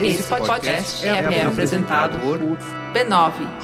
Esse podcast é, é apresentado por b9.com.br.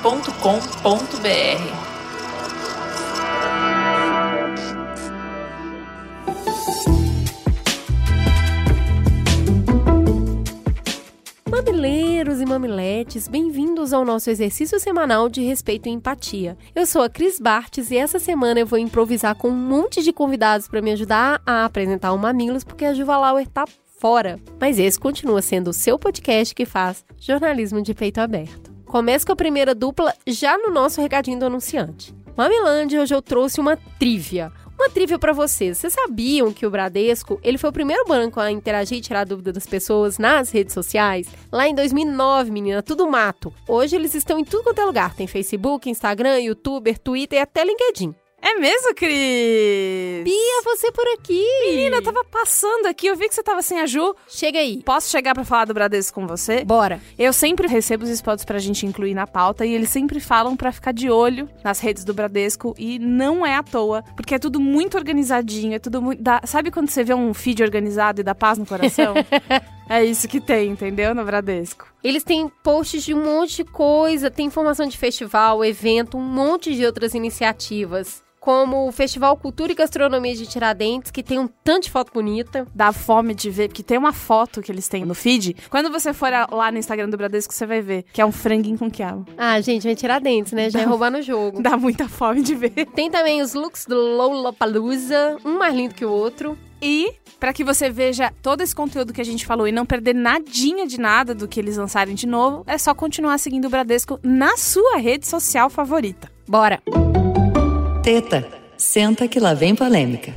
Mamileiros e mamiletes, bem-vindos ao nosso exercício semanal de respeito e empatia. Eu sou a Cris Bartes e essa semana eu vou improvisar com um monte de convidados para me ajudar a apresentar o Mamilos, porque a Juva Lauer tá fora. Mas esse continua sendo o seu podcast que faz jornalismo de peito aberto. Começo com a primeira dupla já no nosso recadinho do anunciante. Mamilândia, hoje eu trouxe uma trivia. Uma trivia para vocês. Vocês sabiam que o Bradesco, ele foi o primeiro banco a interagir e tirar dúvida das pessoas nas redes sociais? Lá em 2009, menina, tudo mato. Hoje eles estão em tudo quanto é lugar. Tem Facebook, Instagram, YouTuber, Twitter e até LinkedIn. É mesmo, Cris? Bia, você por aqui. Menina, eu tava passando aqui, eu vi que você tava sem a Ju. Chega aí. Posso chegar pra falar do Bradesco com você? Bora. Eu sempre recebo os spots pra gente incluir na pauta e eles sempre falam pra ficar de olho nas redes do Bradesco e não é à toa, porque é tudo muito organizadinho, é tudo muito... Sabe quando você vê um feed organizado e dá paz no coração? É isso que tem, entendeu? No Bradesco. Eles têm posts de um monte de coisa, tem informação de festival, evento, um monte de outras iniciativas como o Festival Cultura e Gastronomia de Tiradentes, que tem um tanto de foto bonita. Dá fome de ver, porque tem uma foto que eles têm no feed. Quando você for lá no Instagram do Bradesco, você vai ver que é um franguinho com quiabo. Ah, gente, vai Tiradentes, né? Já é roubar no jogo. Dá muita fome de ver. Tem também os looks do Lollapalooza, um mais lindo que o outro. E para que você veja todo esse conteúdo que a gente falou e não perder nadinha de nada do que eles lançarem de novo, é só continuar seguindo o Bradesco na sua rede social favorita. Bora! Teta, senta que lá vem polêmica.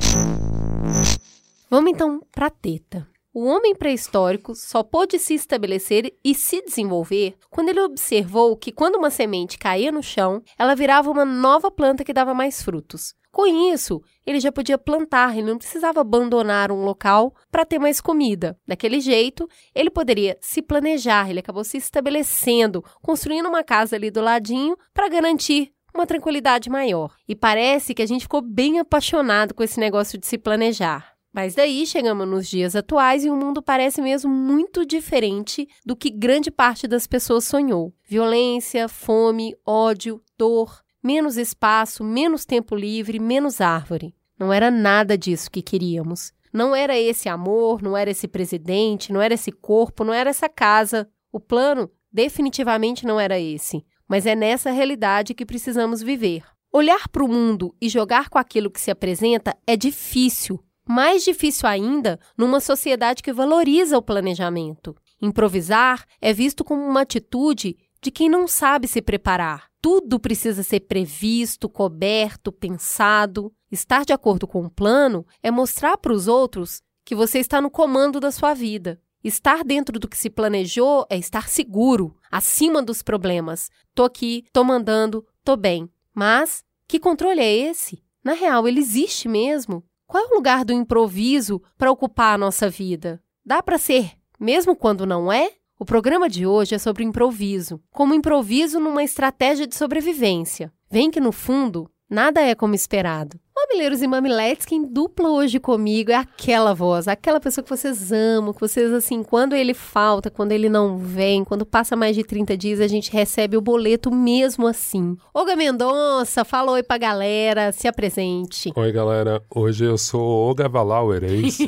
Vamos então para teta. O homem pré-histórico só pôde se estabelecer e se desenvolver quando ele observou que quando uma semente caía no chão, ela virava uma nova planta que dava mais frutos. Com isso, ele já podia plantar, ele não precisava abandonar um local para ter mais comida. Daquele jeito, ele poderia se planejar, ele acabou se estabelecendo, construindo uma casa ali do ladinho para garantir uma tranquilidade maior. E parece que a gente ficou bem apaixonado com esse negócio de se planejar. Mas daí chegamos nos dias atuais e o mundo parece mesmo muito diferente do que grande parte das pessoas sonhou. Violência, fome, ódio, dor, menos espaço, menos tempo livre, menos árvore. Não era nada disso que queríamos. Não era esse amor, não era esse presidente, não era esse corpo, não era essa casa. O plano definitivamente não era esse mas é nessa realidade que precisamos viver. Olhar para o mundo e jogar com aquilo que se apresenta é difícil. Mais difícil ainda numa sociedade que valoriza o planejamento. Improvisar é visto como uma atitude de quem não sabe se preparar. Tudo precisa ser previsto, coberto, pensado. Estar de acordo com o plano é mostrar para os outros que você está no comando da sua vida. Estar dentro do que se planejou é estar seguro, acima dos problemas. Tô aqui, tô mandando, tô bem. Mas que controle é esse? Na real, ele existe mesmo? Qual é o lugar do improviso para ocupar a nossa vida? Dá para ser, mesmo quando não é? O programa de hoje é sobre improviso, como improviso numa estratégia de sobrevivência. Vem que no fundo, nada é como esperado. Mamileiros e mamiletes, quem dupla hoje comigo é aquela voz, aquela pessoa que vocês amam, que vocês, assim, quando ele falta, quando ele não vem, quando passa mais de 30 dias, a gente recebe o boleto mesmo assim. Olga Mendonça, fala oi pra galera, se apresente. Oi, galera. Hoje eu sou Olga Valauer, é isso?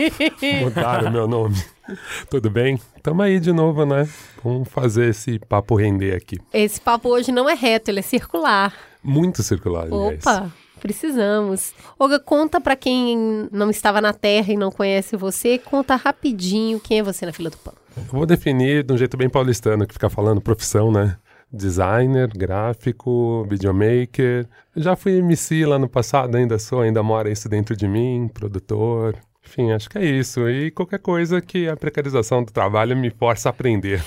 Mudaram meu nome. Tudo bem? Tamo aí de novo, né? Vamos fazer esse papo render aqui. Esse papo hoje não é reto, ele é circular. Muito circular, aliás. Precisamos. Olga, conta para quem não estava na Terra e não conhece você, conta rapidinho quem é você na fila do pão. Eu vou definir de um jeito bem paulistano, que fica falando profissão, né? Designer, gráfico, videomaker. Já fui MC lá no passado, ainda sou, ainda mora isso dentro de mim, produtor. Enfim, acho que é isso. E qualquer coisa que a precarização do trabalho me força a aprender.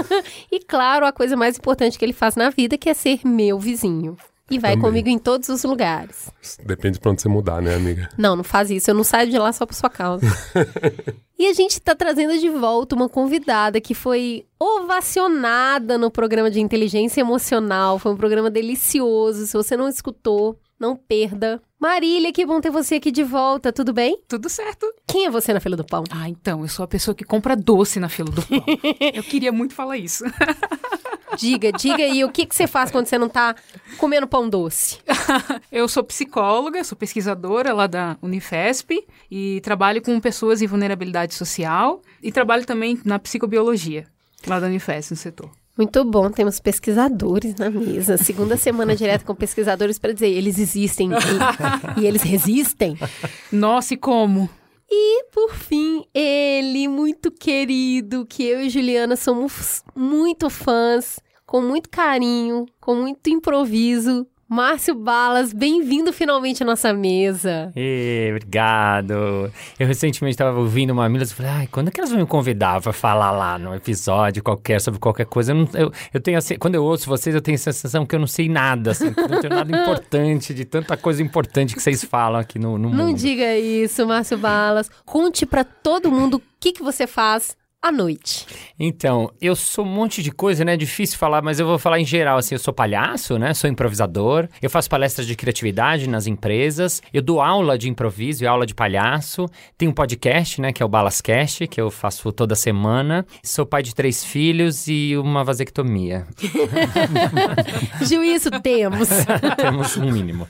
e claro, a coisa mais importante que ele faz na vida, que é ser meu vizinho. E vai Também. comigo em todos os lugares. Depende pra onde você mudar, né, amiga? Não, não faz isso. Eu não saio de lá só por sua causa. e a gente tá trazendo de volta uma convidada que foi ovacionada no programa de inteligência emocional. Foi um programa delicioso. Se você não escutou, não perda. Marília, que bom ter você aqui de volta, tudo bem? Tudo certo. Quem é você na fila do pão? Ah, então, eu sou a pessoa que compra doce na fila do pão. eu queria muito falar isso. Diga, diga aí, o que, que você faz quando você não tá comendo pão doce? eu sou psicóloga, sou pesquisadora lá da Unifesp e trabalho com pessoas em vulnerabilidade social e trabalho também na psicobiologia lá da Unifesp, no setor. Muito bom, temos pesquisadores na mesa. Segunda semana direto com pesquisadores para dizer eles existem e, e eles resistem. Nossa, e como? E, por fim, ele, muito querido, que eu e Juliana somos muito fãs, com muito carinho, com muito improviso, Márcio Balas, bem-vindo finalmente à nossa mesa. E, obrigado. Eu recentemente estava ouvindo uma amiga e falei, ai, quando é que elas vão me convidar para falar lá no episódio qualquer sobre qualquer coisa? Eu, não, eu, eu tenho assim, quando eu ouço vocês, eu tenho a sensação que eu não sei nada, assim, não tenho nada importante, de tanta coisa importante que vocês falam aqui no, no mundo. Não diga isso, Márcio Balas. Conte para todo mundo o que, que você faz à noite? Então, eu sou um monte de coisa, né? É difícil falar, mas eu vou falar em geral, assim, eu sou palhaço, né? Sou improvisador, eu faço palestras de criatividade nas empresas, eu dou aula de improviso e aula de palhaço, tenho um podcast, né, que é o Balascast, que eu faço toda semana, sou pai de três filhos e uma vasectomia. Juízo temos. temos um mínimo.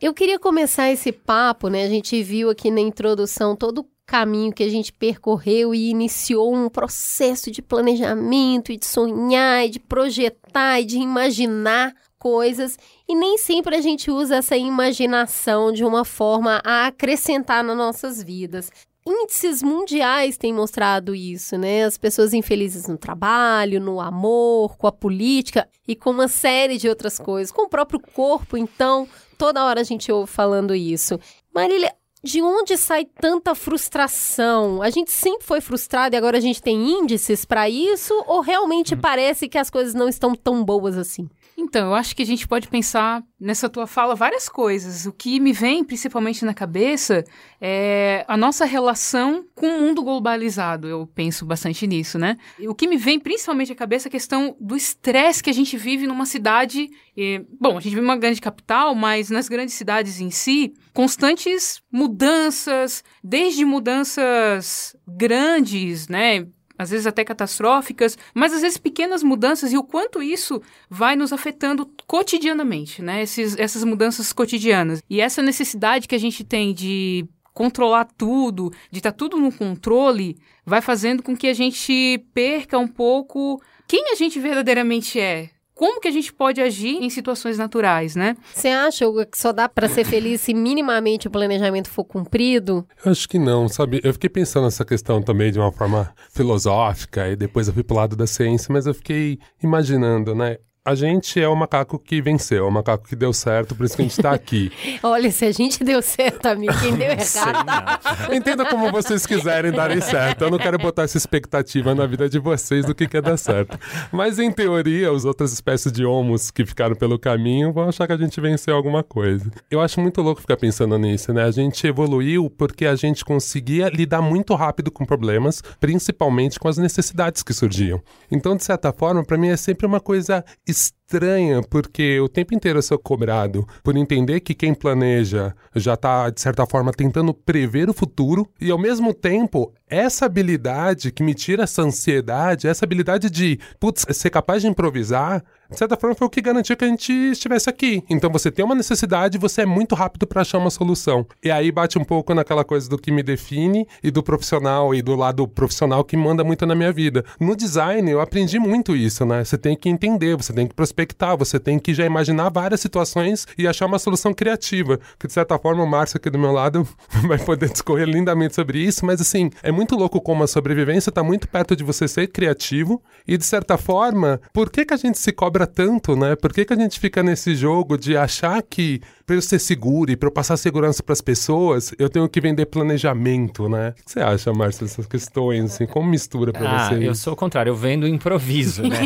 Eu queria começar esse papo, né? A gente viu aqui na introdução todo caminho que a gente percorreu e iniciou um processo de planejamento e de sonhar e de projetar e de imaginar coisas e nem sempre a gente usa essa imaginação de uma forma a acrescentar nas nossas vidas. Índices mundiais têm mostrado isso, né? As pessoas infelizes no trabalho, no amor, com a política e com uma série de outras coisas, com o próprio corpo, então, toda hora a gente ouve falando isso. Marília, de onde sai tanta frustração? A gente sempre foi frustrado e agora a gente tem índices para isso? Ou realmente hum. parece que as coisas não estão tão boas assim? Então, eu acho que a gente pode pensar nessa tua fala várias coisas. O que me vem principalmente na cabeça é a nossa relação com o mundo globalizado. Eu penso bastante nisso, né? E o que me vem principalmente à cabeça é a questão do estresse que a gente vive numa cidade. E, bom, a gente vive uma grande capital, mas nas grandes cidades em si, constantes mudanças, desde mudanças grandes, né? Às vezes até catastróficas, mas às vezes pequenas mudanças e o quanto isso vai nos afetando cotidianamente, né? Esses, essas mudanças cotidianas. E essa necessidade que a gente tem de controlar tudo, de estar tá tudo no controle, vai fazendo com que a gente perca um pouco quem a gente verdadeiramente é, como que a gente pode agir em situações naturais, né? Você acha, Hugo, que só dá para ser feliz se minimamente o planejamento for cumprido? Eu acho que não, sabe? Eu fiquei pensando nessa questão também de uma forma filosófica e depois eu fui pro lado da ciência, mas eu fiquei imaginando, né? A gente é o macaco que venceu, é o macaco que deu certo, por isso que a gente está aqui. Olha, se a gente deu certo, amigo, quem deu errado. Entenda como vocês quiserem darem certo. Eu não quero botar essa expectativa na vida de vocês do que quer dar certo. Mas, em teoria, as outras espécies de homos que ficaram pelo caminho vão achar que a gente venceu alguma coisa. Eu acho muito louco ficar pensando nisso, né? A gente evoluiu porque a gente conseguia lidar muito rápido com problemas, principalmente com as necessidades que surgiam. Então, de certa forma, para mim é sempre uma coisa ist estranha, porque o tempo inteiro eu sou cobrado por entender que quem planeja já está, de certa forma, tentando prever o futuro, e ao mesmo tempo, essa habilidade que me tira essa ansiedade, essa habilidade de, putz, ser capaz de improvisar, de certa forma foi o que garantiu que a gente estivesse aqui. Então você tem uma necessidade, você é muito rápido para achar uma solução. E aí bate um pouco naquela coisa do que me define e do profissional e do lado profissional que manda muito na minha vida. No design eu aprendi muito isso, né? Você tem que entender, você tem que prospectar, você tem que já imaginar várias situações e achar uma solução criativa. Que de certa forma o Márcio aqui do meu lado vai poder discorrer lindamente sobre isso, mas assim, é muito louco como a sobrevivência está muito perto de você ser criativo e de certa forma, por que que a gente se cobra tanto, né? Por que, que a gente fica nesse jogo de achar que para eu ser seguro e para eu passar segurança para as pessoas, eu tenho que vender planejamento, né? O que você acha, Márcio, dessas questões, assim, como mistura para ah, você? Eu sou o contrário, eu vendo improviso, né?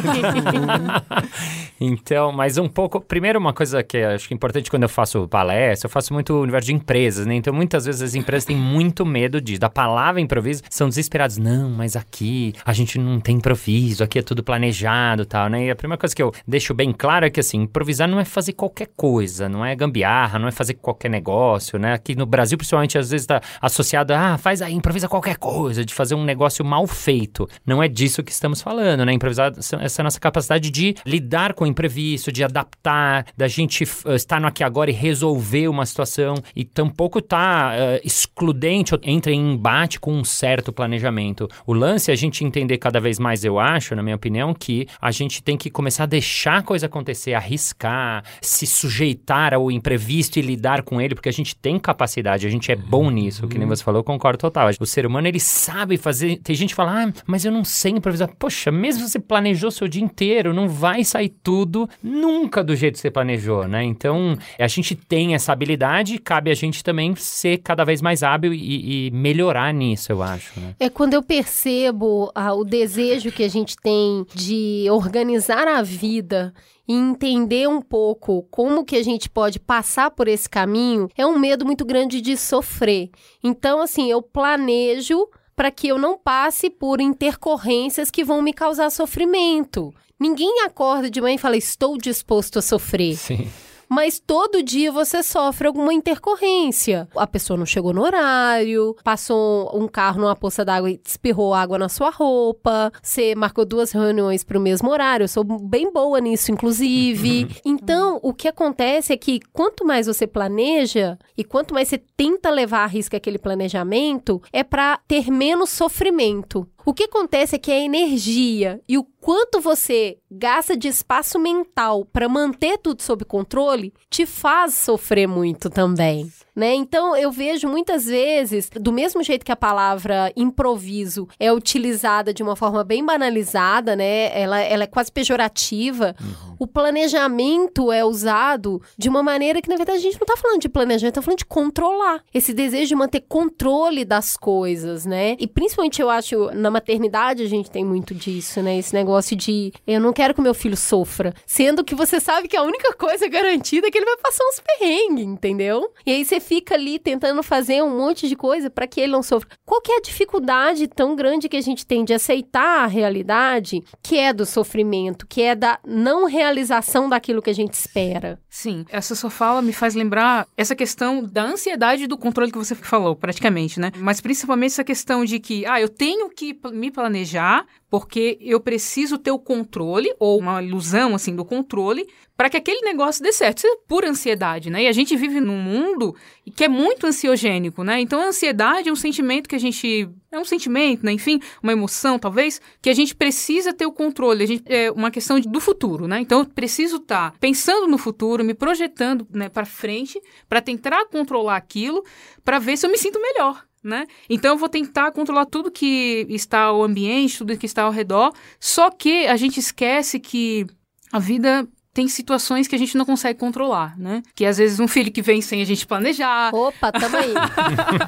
então, mas um pouco, primeiro uma coisa que acho que é importante quando eu faço palestra, eu faço muito universo de empresas, né? Então, muitas vezes as empresas têm muito medo disso, da palavra improviso, são desesperados, não, mas aqui a gente não tem improviso, aqui é tudo planejado, tal, né? E a primeira coisa que eu deixo bem claro é que assim, improvisar não é fazer qualquer coisa, não é gambiar não é fazer qualquer negócio, né? Aqui no Brasil, principalmente, às vezes está associado a ah, faz aí, improvisa qualquer coisa, de fazer um negócio mal feito. Não é disso que estamos falando, né? Improvisar essa nossa capacidade de lidar com o imprevisto, de adaptar, da gente uh, estar no aqui agora e resolver uma situação e tampouco tá uh, excludente, entra em embate com um certo planejamento. O lance é a gente entender cada vez mais, eu acho, na minha opinião, que a gente tem que começar a deixar a coisa acontecer, arriscar, se sujeitar ao imprevisto e lidar com ele, porque a gente tem capacidade, a gente é bom nisso, que nem você falou, eu concordo total. O ser humano, ele sabe fazer. Tem gente que fala, ah, mas eu não sei improvisar. Poxa, mesmo se você planejou seu dia inteiro, não vai sair tudo nunca do jeito que você planejou, né? Então, a gente tem essa habilidade, cabe a gente também ser cada vez mais hábil e, e melhorar nisso, eu acho. Né? É quando eu percebo ah, o desejo que a gente tem de organizar a vida e entender um pouco como que a gente pode passar por esse caminho, é um medo muito grande de sofrer. Então, assim, eu planejo para que eu não passe por intercorrências que vão me causar sofrimento. Ninguém acorda de manhã e fala, estou disposto a sofrer. Sim mas todo dia você sofre alguma intercorrência. A pessoa não chegou no horário, passou um carro numa poça d'água e espirrou água na sua roupa, você marcou duas reuniões para o mesmo horário. Eu sou bem boa nisso, inclusive. então, o que acontece é que quanto mais você planeja e quanto mais você tenta levar a risco aquele planejamento, é para ter menos sofrimento. O que acontece é que a energia e o quanto você gasta de espaço mental para manter tudo sob controle te faz sofrer muito também né? Então eu vejo muitas vezes, do mesmo jeito que a palavra improviso é utilizada de uma forma bem banalizada, né? Ela, ela é quase pejorativa. Uhum. O planejamento é usado de uma maneira que, na verdade, a gente não está falando de planejamento, está falando de controlar. Esse desejo de manter controle das coisas, né? E principalmente eu acho, na maternidade a gente tem muito disso, né? Esse negócio de eu não quero que meu filho sofra. Sendo que você sabe que a única coisa garantida é que ele vai passar uns perrengues, entendeu? E aí você fica ali tentando fazer um monte de coisa para que ele não sofra. Qual que é a dificuldade tão grande que a gente tem de aceitar a realidade que é do sofrimento, que é da não realização daquilo que a gente espera? Sim, essa sua fala me faz lembrar essa questão da ansiedade e do controle que você falou, praticamente, né? Mas principalmente essa questão de que, ah, eu tenho que me planejar porque eu preciso ter o controle, ou uma ilusão, assim, do controle, para que aquele negócio dê certo. Isso é pura ansiedade, né? E a gente vive num mundo que é muito ansiogênico, né? Então, a ansiedade é um sentimento que a gente... É um sentimento, né? Enfim, uma emoção, talvez, que a gente precisa ter o controle. A gente, é uma questão do futuro, né? Então, eu preciso estar tá pensando no futuro, me projetando né, para frente, para tentar controlar aquilo, para ver se eu me sinto melhor, né? Então eu vou tentar controlar tudo que está ao ambiente, tudo que está ao redor, só que a gente esquece que a vida tem situações que a gente não consegue controlar, né? Que às vezes um filho que vem sem a gente planejar. Opa, tamo aí.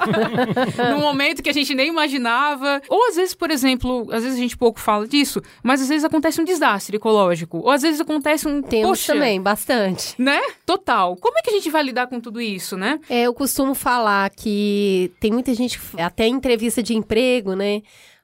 Num momento que a gente nem imaginava. Ou às vezes, por exemplo, às vezes a gente pouco fala disso, mas às vezes acontece um desastre ecológico. Ou às vezes acontece um. Temos poxa, também, bastante. Né? Total. Como é que a gente vai lidar com tudo isso, né? É, eu costumo falar que tem muita gente, até em entrevista de emprego, né?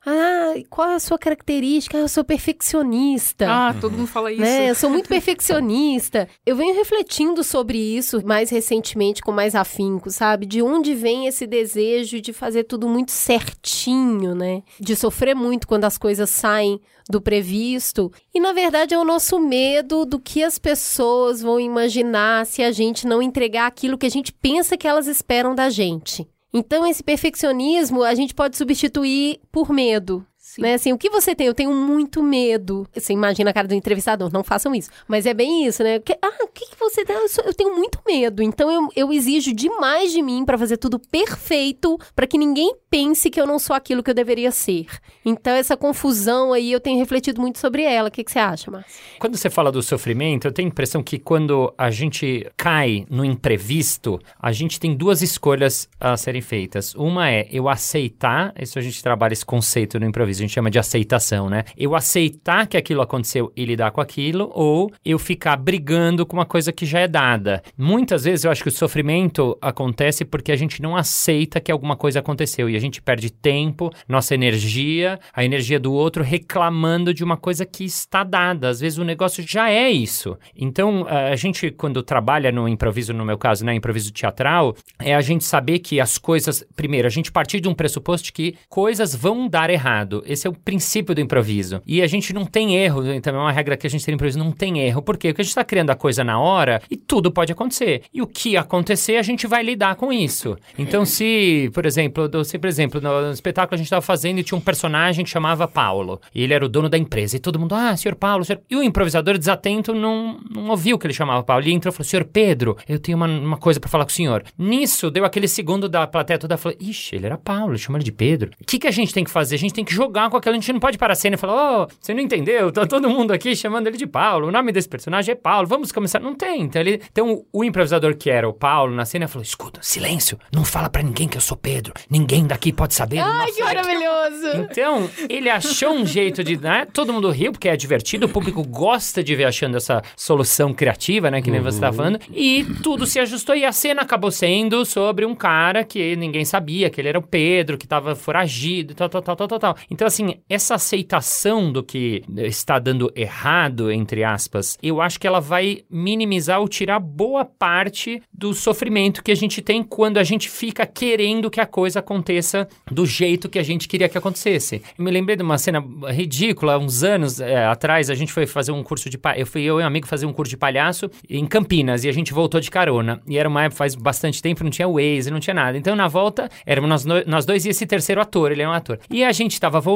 Ah, qual é a sua característica? Ah, eu sou perfeccionista. Ah, todo mundo fala isso. Né? Eu sou muito perfeccionista. Eu venho refletindo sobre isso mais recentemente, com mais afinco, sabe? De onde vem esse desejo de fazer tudo muito certinho, né? De sofrer muito quando as coisas saem do previsto. E na verdade é o nosso medo do que as pessoas vão imaginar se a gente não entregar aquilo que a gente pensa que elas esperam da gente. Então, esse perfeccionismo a gente pode substituir por medo. Sim. Né? Assim, o que você tem? Eu tenho muito medo. Você imagina a cara do entrevistador, não façam isso. Mas é bem isso, né? Que, ah, o que, que você tem? Eu, sou, eu, tenho muito medo. Então eu, eu exijo demais de mim para fazer tudo perfeito, para que ninguém pense que eu não sou aquilo que eu deveria ser. Então essa confusão aí eu tenho refletido muito sobre ela. O que, que você acha, Márcio? Quando você fala do sofrimento, eu tenho a impressão que quando a gente cai no imprevisto, a gente tem duas escolhas a serem feitas. Uma é eu aceitar, isso a gente trabalha esse conceito no improviso gente chama de aceitação, né? Eu aceitar que aquilo aconteceu e lidar com aquilo, ou eu ficar brigando com uma coisa que já é dada. Muitas vezes eu acho que o sofrimento acontece porque a gente não aceita que alguma coisa aconteceu e a gente perde tempo, nossa energia, a energia do outro reclamando de uma coisa que está dada. Às vezes o negócio já é isso. Então, a gente, quando trabalha no improviso, no meu caso, né, improviso teatral, é a gente saber que as coisas. Primeiro, a gente partir de um pressuposto que coisas vão dar errado. Esse é o princípio do improviso. E a gente não tem erro. Então, é uma regra que a gente tem no improviso: não tem erro. Por quê? Porque a gente está criando a coisa na hora e tudo pode acontecer. E o que acontecer, a gente vai lidar com isso. Então, se, por exemplo, eu dou exemplo, no, espetáculo a gente estava fazendo e tinha um personagem que chamava Paulo. E ele era o dono da empresa. E todo mundo, ah, senhor Paulo, senhor... E o improvisador desatento não, não ouviu que ele chamava Paulo. Ele entrou e falou, senhor Pedro, eu tenho uma, uma coisa para falar com o senhor. Nisso, deu aquele segundo da plateia toda, falou, ixi, ele era Paulo, chama ele de Pedro. O que, que a gente tem que fazer? A gente tem que jogar com aquilo, a gente não pode parar a cena e falar, oh, você não entendeu, tá todo mundo aqui chamando ele de Paulo, o nome desse personagem é Paulo, vamos começar. Não tem. Então, ele, então o improvisador que era o Paulo na cena falou, escuta, silêncio, não fala para ninguém que eu sou Pedro, ninguém daqui pode saber. Ai, que maravilhoso! Então, ele achou um jeito de. Né? Todo mundo riu, porque é divertido, o público gosta de ver achando essa solução criativa, né? Que nem você tá falando. E tudo se ajustou e a cena acabou sendo sobre um cara que ninguém sabia, que ele era o Pedro, que tava foragido e tal, tal, tal, tal, tal, tal. Então, assim, essa aceitação do que está dando errado, entre aspas, eu acho que ela vai minimizar ou tirar boa parte do sofrimento que a gente tem quando a gente fica querendo que a coisa aconteça do jeito que a gente queria que acontecesse. Eu me lembrei de uma cena ridícula, uns anos é, atrás, a gente foi fazer um curso de... Eu fui eu e um amigo fazer um curso de palhaço em Campinas e a gente voltou de carona. E era uma época, faz bastante tempo, não tinha Waze, não tinha nada. Então, na volta, éramos nós, nós dois e esse terceiro ator, ele é um ator. E a gente tava voltando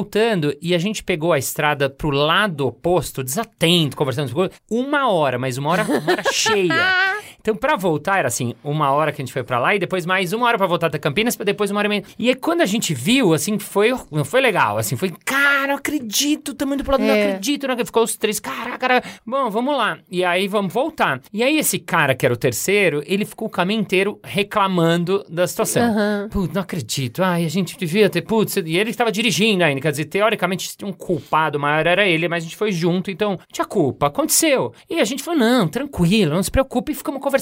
e a gente pegou a estrada pro lado oposto, desatento, conversando com uma hora, mas uma hora, uma hora cheia. Então, pra voltar, era assim, uma hora que a gente foi pra lá e depois mais uma hora pra voltar até Campinas, pra depois uma hora e meia. E aí, quando a gente viu, assim, foi, não foi legal, assim, foi, cara, não acredito, tamo indo pro lado, não É. acredito, não acredito. Ficou os três, caraca, cara, bom, vamos lá. E aí, vamos voltar. E aí, esse cara, que era o terceiro, ele ficou o caminho inteiro reclamando da situação. Aham. Putz, não acredito. Ai, a gente devia ter. Putz, e ele estava dirigindo ainda. Quer dizer, teoricamente, um culpado maior era ele, mas a gente foi junto, então tinha culpa. Aconteceu. E a gente falou: não, tranquilo, não se preocupe. E ficamos conversando.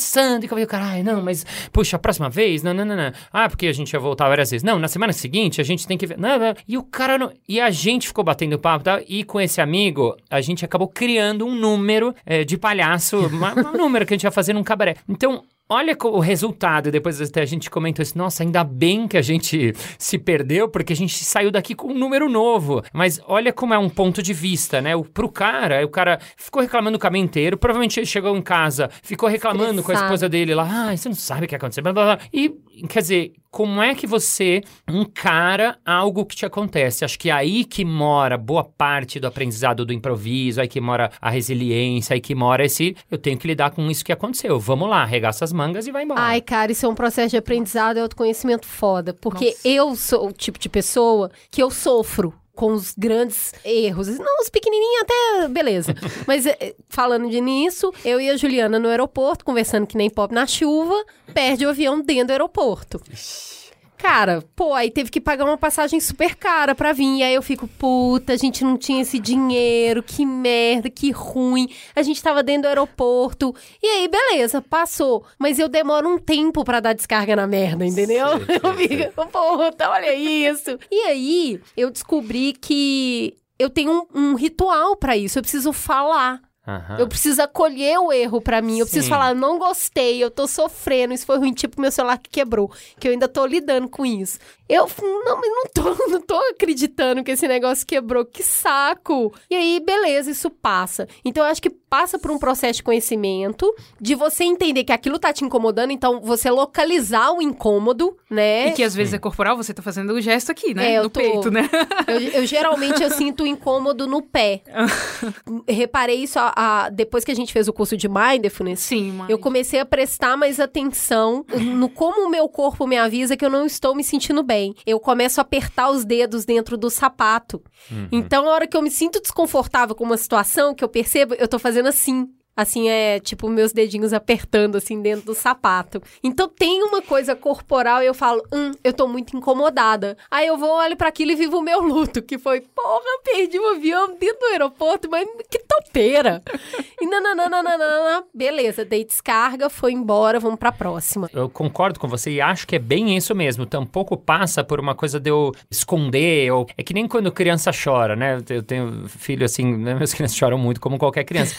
E eu caralho, não, mas, puxa, a próxima vez? Não, não, não, não. Ah, porque a gente ia voltar várias vezes. Não, na semana seguinte a gente tem que ver. Não, não. E o cara não. E a gente ficou batendo papo e tal. E com esse amigo, a gente acabou criando um número eh, de palhaço, um número que a gente ia fazer num cabaré. Então, Olha o resultado, depois até a gente comentou isso, nossa, ainda bem que a gente se perdeu, porque a gente saiu daqui com um número novo. Mas olha como é um ponto de vista, né? O, pro cara, o cara ficou reclamando o caminho inteiro, provavelmente ele chegou em casa, ficou reclamando com a Estressado. esposa dele lá, ah, você não sabe o que aconteceu, blá, blá, blá. E, quer dizer, como é que você encara algo que te acontece? Acho que é aí que mora boa parte do aprendizado do improviso, aí que mora a resiliência, aí que mora esse, eu tenho que lidar com isso que aconteceu. Vamos lá, arregaça as mangas e vai embora. Ai, cara, isso é um processo de aprendizado e autoconhecimento foda. Porque Nossa. eu sou o tipo de pessoa que eu sofro com os grandes erros. Não, os pequenininhos até, beleza. Mas eh, falando de nisso, eu e a Juliana no aeroporto, conversando que nem pop na chuva, perde o avião dentro do aeroporto. Cara, pô, aí teve que pagar uma passagem super cara pra vir. E aí eu fico, puta, a gente não tinha esse dinheiro, que merda, que ruim. A gente tava dentro do aeroporto. E aí, beleza, passou. Mas eu demoro um tempo pra dar descarga na merda, entendeu? Eu fico, puta, olha isso. E aí, eu descobri que eu tenho um, um ritual pra isso. Eu preciso falar. Aham. Eu preciso acolher o erro pra mim. Eu preciso Sim. falar, não gostei, eu tô sofrendo, isso foi ruim, tipo meu celular que quebrou, que eu ainda tô lidando com isso. Eu, não, não tô, não tô acreditando que esse negócio quebrou, que saco. E aí, beleza, isso passa. Então eu acho que passa por um processo de conhecimento, de você entender que aquilo tá te incomodando, então você localizar o incômodo, né? E que às vezes é corporal, você tá fazendo o gesto aqui, né? É, eu no tô- peito, né? Eu, eu geralmente eu sinto incômodo no pé. Reparei isso a- a- depois que a gente fez o curso de mindfulness. Sim, mas... Eu comecei a prestar mais atenção no como o meu corpo me avisa que eu não estou me sentindo bem. Eu começo a apertar os dedos dentro do sapato. Então, a hora que eu me sinto desconfortável com uma situação, que eu percebo, eu tô fazendo assim. Assim, é tipo meus dedinhos apertando assim dentro do sapato. Então tem uma coisa corporal e eu falo, hum, eu tô muito incomodada. Aí eu vou, olho para aquilo e vivo o meu luto, que foi, porra, perdi o avião dentro do aeroporto, mas que topeira. E nananana, beleza, dei descarga, foi embora, vamos pra próxima. Eu concordo com você e acho que é bem isso mesmo. Tampouco passa por uma coisa de eu esconder, ou... É que nem quando criança chora, né? Eu tenho filho assim, né? meus crianças choram muito, como qualquer criança.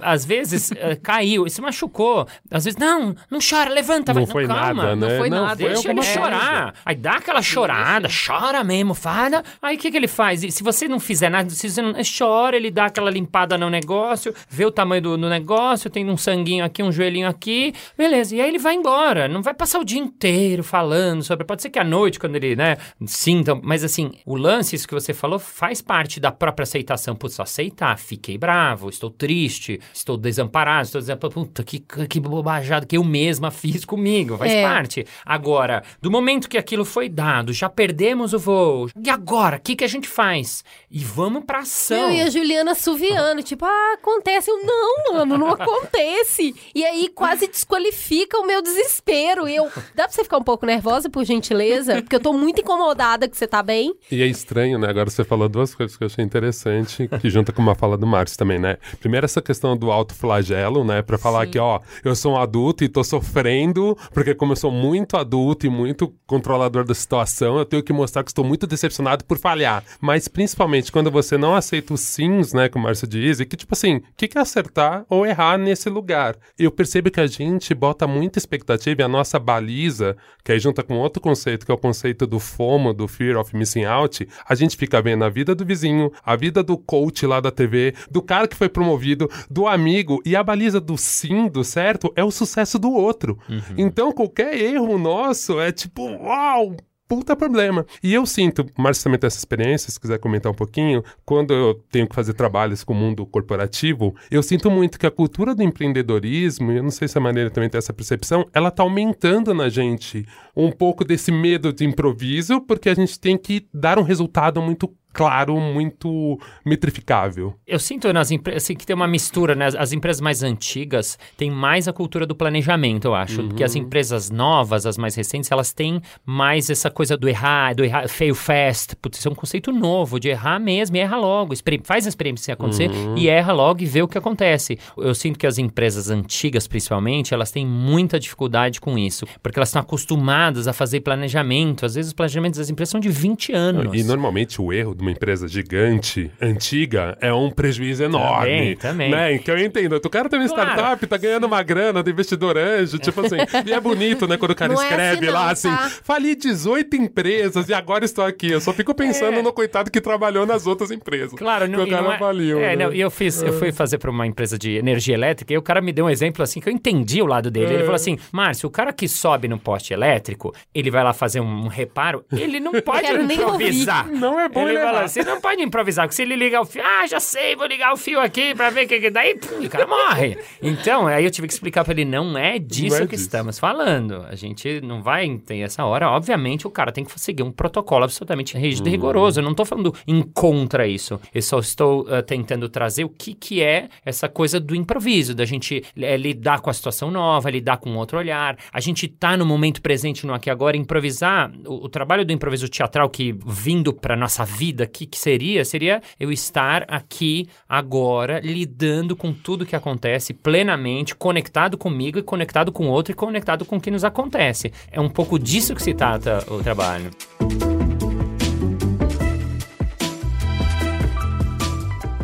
Às vezes uh, caiu e se machucou. Às vezes, não, não chora, levanta. Não vai. foi calma, nada, né? Não foi Não, nada. foi Deixa ele alguma chorar. Aí dá aquela chorada, chora mesmo, fada. Aí o que, que ele faz? E se você não fizer nada, se você não chora, ele dá aquela limpada no negócio, vê o tamanho do, do negócio, tem um sanguinho aqui, um joelhinho aqui, beleza. E aí ele vai embora. Não vai passar o dia inteiro falando sobre. Pode ser que à noite, quando ele, né, sinta. Mas assim, o lance, isso que você falou, faz parte da própria aceitação. Putz, aceitar, fiquei bravo, estou triste, estou desamparado, estou dizendo, puta, que, que bobajada que eu mesma fiz comigo. Faz É. parte. Agora, do momento que aquilo foi dado, já perdemos o voo. E agora? O que, que a gente faz? E vamos pra ação. Eu e a Juliana suviando, tipo, ah, acontece. Eu, não, mano, não acontece. E aí quase desqualifica o meu desespero. E eu, dá pra você ficar um pouco nervosa, por gentileza? Porque eu tô muito incomodada que você tá bem. E é estranho, né? Agora você falou duas coisas que eu achei interessante, que junta com uma fala do Márcio também, né? Primeiro, essa questão do autoflagelo, né? Pra falar que, ó, eu sou um adulto e tô sofrendo, porque como eu sou muito adulto e muito controlador da situação, eu tenho que mostrar que estou muito decepcionado por falhar. Mas principalmente quando você não aceita os sims, né? Como o Márcio diz, e que, tipo assim, o que, que é acertar ou errar nesse lugar? Eu percebo que a gente bota muita expectativa e a nossa baliza, que aí junta com outro conceito, que é o conceito do FOMO, do Fear of Missing Out, a gente fica vendo a vida do vizinho, a vida do coach lá da TV, do cara que foi promovido, do amigo, e a baliza do sim, do certo, é o sucesso do outro. Então, qualquer erro nosso é tipo, uau! Puta problema. E eu sinto, Márcio também tem essa experiência, se quiser comentar um pouquinho, quando eu tenho que fazer trabalhos com o mundo corporativo, eu sinto muito que a cultura do empreendedorismo, e eu não sei se a maneira também tem essa percepção, ela tá aumentando na gente um pouco desse medo de improviso, porque a gente tem que dar um resultado muito claro, muito metrificável. Eu sinto nas empresas assim, que tem uma mistura, né? As- As empresas mais antigas têm mais a cultura do planejamento, eu acho. Do que as empresas novas, as mais recentes, elas têm mais essa coisa do errar, do errar, fail fast. Putz, isso é um conceito novo, de errar mesmo, e erra logo. Faz a experiência acontecer e erra logo e vê o que acontece. Eu sinto que as empresas antigas, principalmente, elas têm muita dificuldade com isso. Porque elas estão acostumadas a fazer planejamento. Às vezes os planejamentos das empresas são de 20 anos. E normalmente o erro de uma empresa gigante, antiga, é um prejuízo enorme. também. Né? Que eu entendo. O cara tem uma Claro. startup, tá ganhando uma grana do investidor anjo, tipo assim. e é bonito, né, quando o cara Não é escreve assim lá não, assim: tá? fali 18 empresas e agora estou aqui. Eu só fico pensando no coitado que trabalhou nas outras empresas. É. Claro, que não, o e cara não é, faliu. é, né? não, e eu fiz, eu fui fazer para uma empresa de energia elétrica e o cara me deu um exemplo assim que eu entendi o lado dele. Ele falou assim: "Márcio, o cara que sobe no poste elétrico, ele vai lá fazer um reparo, ele não pode improvisar. Não é bom ele ele fala, você não pode improvisar, porque se ele ligar o fio, ah, já sei, vou ligar o fio aqui pra ver o que que daí, pum, o cara morre. Então, aí eu tive que explicar pra ele, não é disso Não é que disso. estamos falando. A gente não vai ter essa hora. Obviamente, o cara tem que seguir um protocolo absolutamente rígido e rigoroso. Eu não tô falando em contra isso. Eu só estou ah, tentando trazer o que que é essa coisa do improviso, da gente eh, lidar com a situação nova, lidar com outro olhar. A gente tá no momento presente, no aqui agora, improvisar. O, o trabalho do improviso teatral que vindo pra nossa vida, o que, que seria? Seria eu estar aqui agora, lidando com tudo que acontece plenamente, conectado comigo e conectado com o outro e conectado com o que nos acontece. É um pouco disso que se trata o trabalho.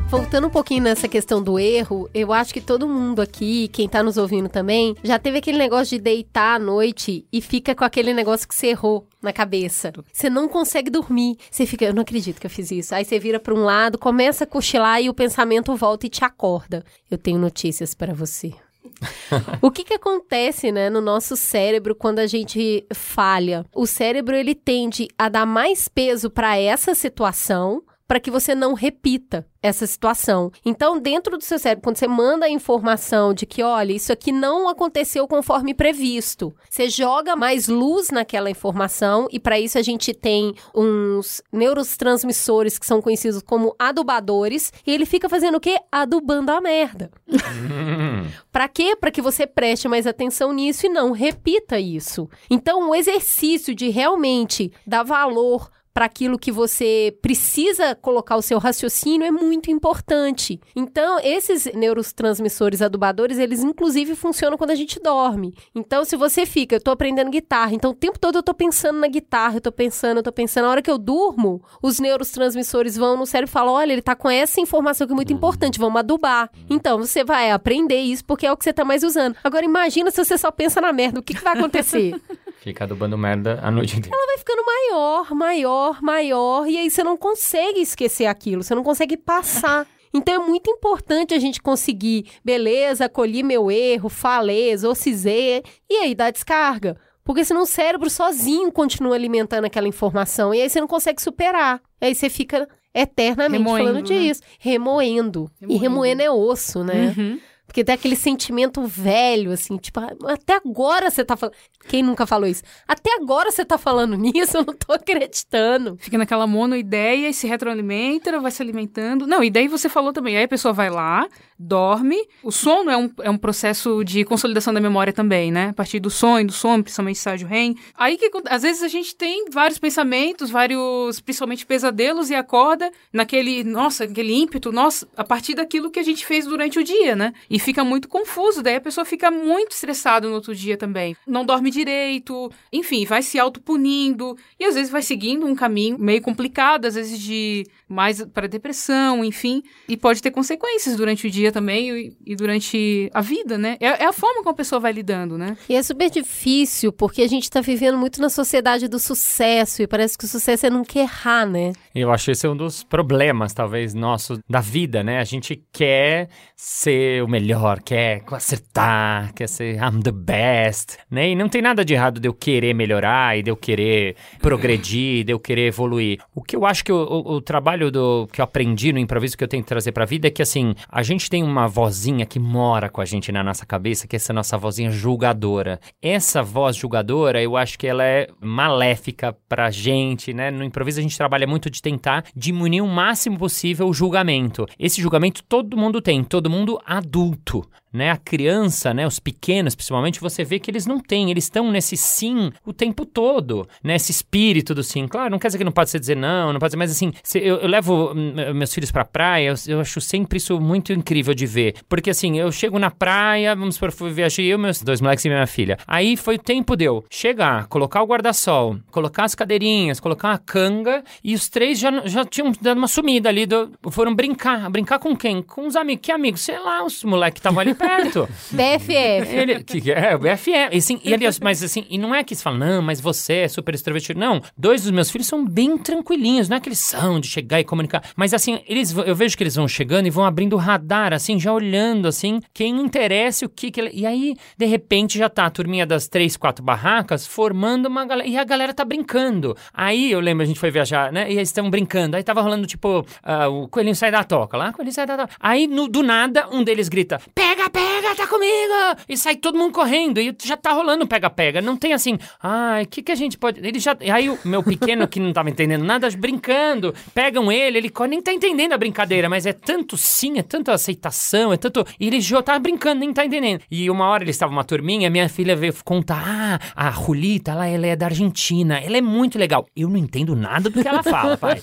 Voltando um pouquinho nessa questão do erro, eu acho que todo mundo aqui, quem tá nos ouvindo também, já teve aquele negócio de deitar à noite e fica com aquele negócio que você errou na cabeça. Você não consegue dormir. Você fica, eu não acredito que eu fiz isso. Aí você vira pra um lado, começa a cochilar e o pensamento volta e te acorda. Eu tenho notícias para você. o que que acontece, né, no nosso cérebro quando a gente falha? O cérebro ele tende a dar mais peso para essa situação para que você não repita essa situação. Então, dentro do seu cérebro, quando você manda a informação de que, olha, isso aqui não aconteceu conforme previsto, você joga mais luz naquela informação e para isso a gente tem uns neurotransmissores que são conhecidos como adubadores e ele fica fazendo o quê? Adubando a merda. para quê? Para que você preste mais atenção nisso e não repita isso. Então, o exercício de realmente dar valor para aquilo que você precisa colocar o seu raciocínio é muito importante. Então, esses neurotransmissores adubadores, eles inclusive funcionam quando a gente dorme. Então, se você fica, eu tô aprendendo guitarra, então o tempo todo eu tô pensando na guitarra, eu tô pensando, eu tô pensando, na hora que eu durmo, os neurotransmissores vão no cérebro e falam: olha, ele tá com essa informação que é muito importante, vamos adubar. Então, você vai aprender isso porque é o que você tá mais usando. Agora, imagina se você só pensa na merda, o que, que vai acontecer? Fica adubando merda a noite inteira. Ela vai ficando maior, maior, maior, e aí você não consegue esquecer aquilo, você não consegue passar. Então é muito importante a gente conseguir, beleza, acolhi meu erro, falei, exorcizei, e aí dá descarga. Porque senão o cérebro sozinho continua alimentando aquela informação, e aí você não consegue superar. Aí você fica eternamente Remoendo, falando né? disso, remoendo. E Remoendo. remoendo é osso, né? Uhum. Porque tem aquele sentimento velho, assim, tipo, ah, até agora você tá falando. Quem nunca falou isso? Até agora você tá falando nisso, eu não tô acreditando. Fica naquela monoideia e se retroalimenta, vai se alimentando. Não, e daí você falou também, aí a pessoa vai lá, dorme. O sono é um, é um processo de consolidação da memória também, né? A partir do sonho, do sono, principalmente estágio REM. Aí que às vezes a gente tem vários pensamentos, vários, principalmente pesadelos, e acorda naquele, nossa, aquele ímpeto, nossa, a partir daquilo que a gente fez durante o dia, né? Fica muito confuso, daí a pessoa fica muito estressada no outro dia também. Não dorme direito, enfim, vai se autopunindo e às vezes vai seguindo um caminho meio complicado, às vezes de mais para depressão, enfim, e pode ter consequências durante o dia também e, e durante a vida, né? É, é a forma como a pessoa vai lidando, né? E é super difícil, porque a gente tá vivendo muito na sociedade do sucesso, e parece que o sucesso é nunca errar, né? Eu acho esse é um dos problemas, talvez, nosso da vida, né? A gente quer ser o melhor, quer acertar, quer ser I'm the best, né? E não tem nada de errado de eu querer melhorar e de eu querer progredir, de eu querer evoluir. O que eu acho que o, o- o trabalho do que eu aprendi no improviso que eu tenho que trazer pra vida é que, assim, a gente tem uma vozinha que mora com a gente na nossa cabeça, que é essa nossa vozinha julgadora. Essa voz julgadora, eu acho que ela é maléfica pra gente, né? No improviso a gente trabalha muito de tentar diminuir o máximo possível o julgamento. Esse julgamento todo mundo tem, todo mundo adulto. Né, a criança, né, os pequenos, principalmente, você vê que eles não têm, eles estão nesse sim o tempo todo, né, esse espírito do sim. Claro, não quer dizer que não pode ser dizer não, não pode dizer, mas assim, se eu, eu levo hum, meus filhos pra praia, eu, eu acho sempre isso muito incrível de ver, porque assim, eu chego na praia, vamos supor, viajei eu, meus dois moleques e minha filha. Aí foi o tempo de eu chegar, colocar o guarda-sol, colocar as cadeirinhas, colocar uma canga, e os três já, já tinham dado uma sumida ali, do- foram brincar. Brincar com quem? Com os amigos. Que amigos? Sei lá, os moleques que estavam ali perto. BFF. Ele, que que é, o BFF. E, assim, e, aliás, mas assim, e não é que você fala, não, mas você é super extrovertido. Não, dois dos meus filhos são bem tranquilinhos, não é que eles são de chegar e comunicar. Mas assim, eles, eu vejo que eles vão chegando e vão abrindo o radar, assim, já olhando, assim, quem interessa, o que que ele... E aí, de repente, já tá a turminha das três, quatro barracas formando uma galera, e a galera tá brincando. Aí, eu lembro, a gente foi viajar, né, e eles estão brincando. Aí tava rolando, tipo, ah, o coelhinho sai da toca lá, o coelhinho sai da toca. Aí, no- do nada, um deles grita, pega, pega, tá comigo! E sai todo mundo correndo, e já tá rolando pega-pega. Não tem assim, ai, o que que a gente pode... Ele já... Aí, o meu pequeno, que não tava entendendo nada, brincando, pegam ele, ele nem tá entendendo a brincadeira, mas é tanto sim, é tanta aceitação, é tanto... E ele já tava brincando, nem tá entendendo. E uma hora eles estavam uma turminha, minha filha veio contar, ah, a Julita, ela, ela é da Argentina, ela é muito legal. Eu não entendo nada do que ela fala, pai.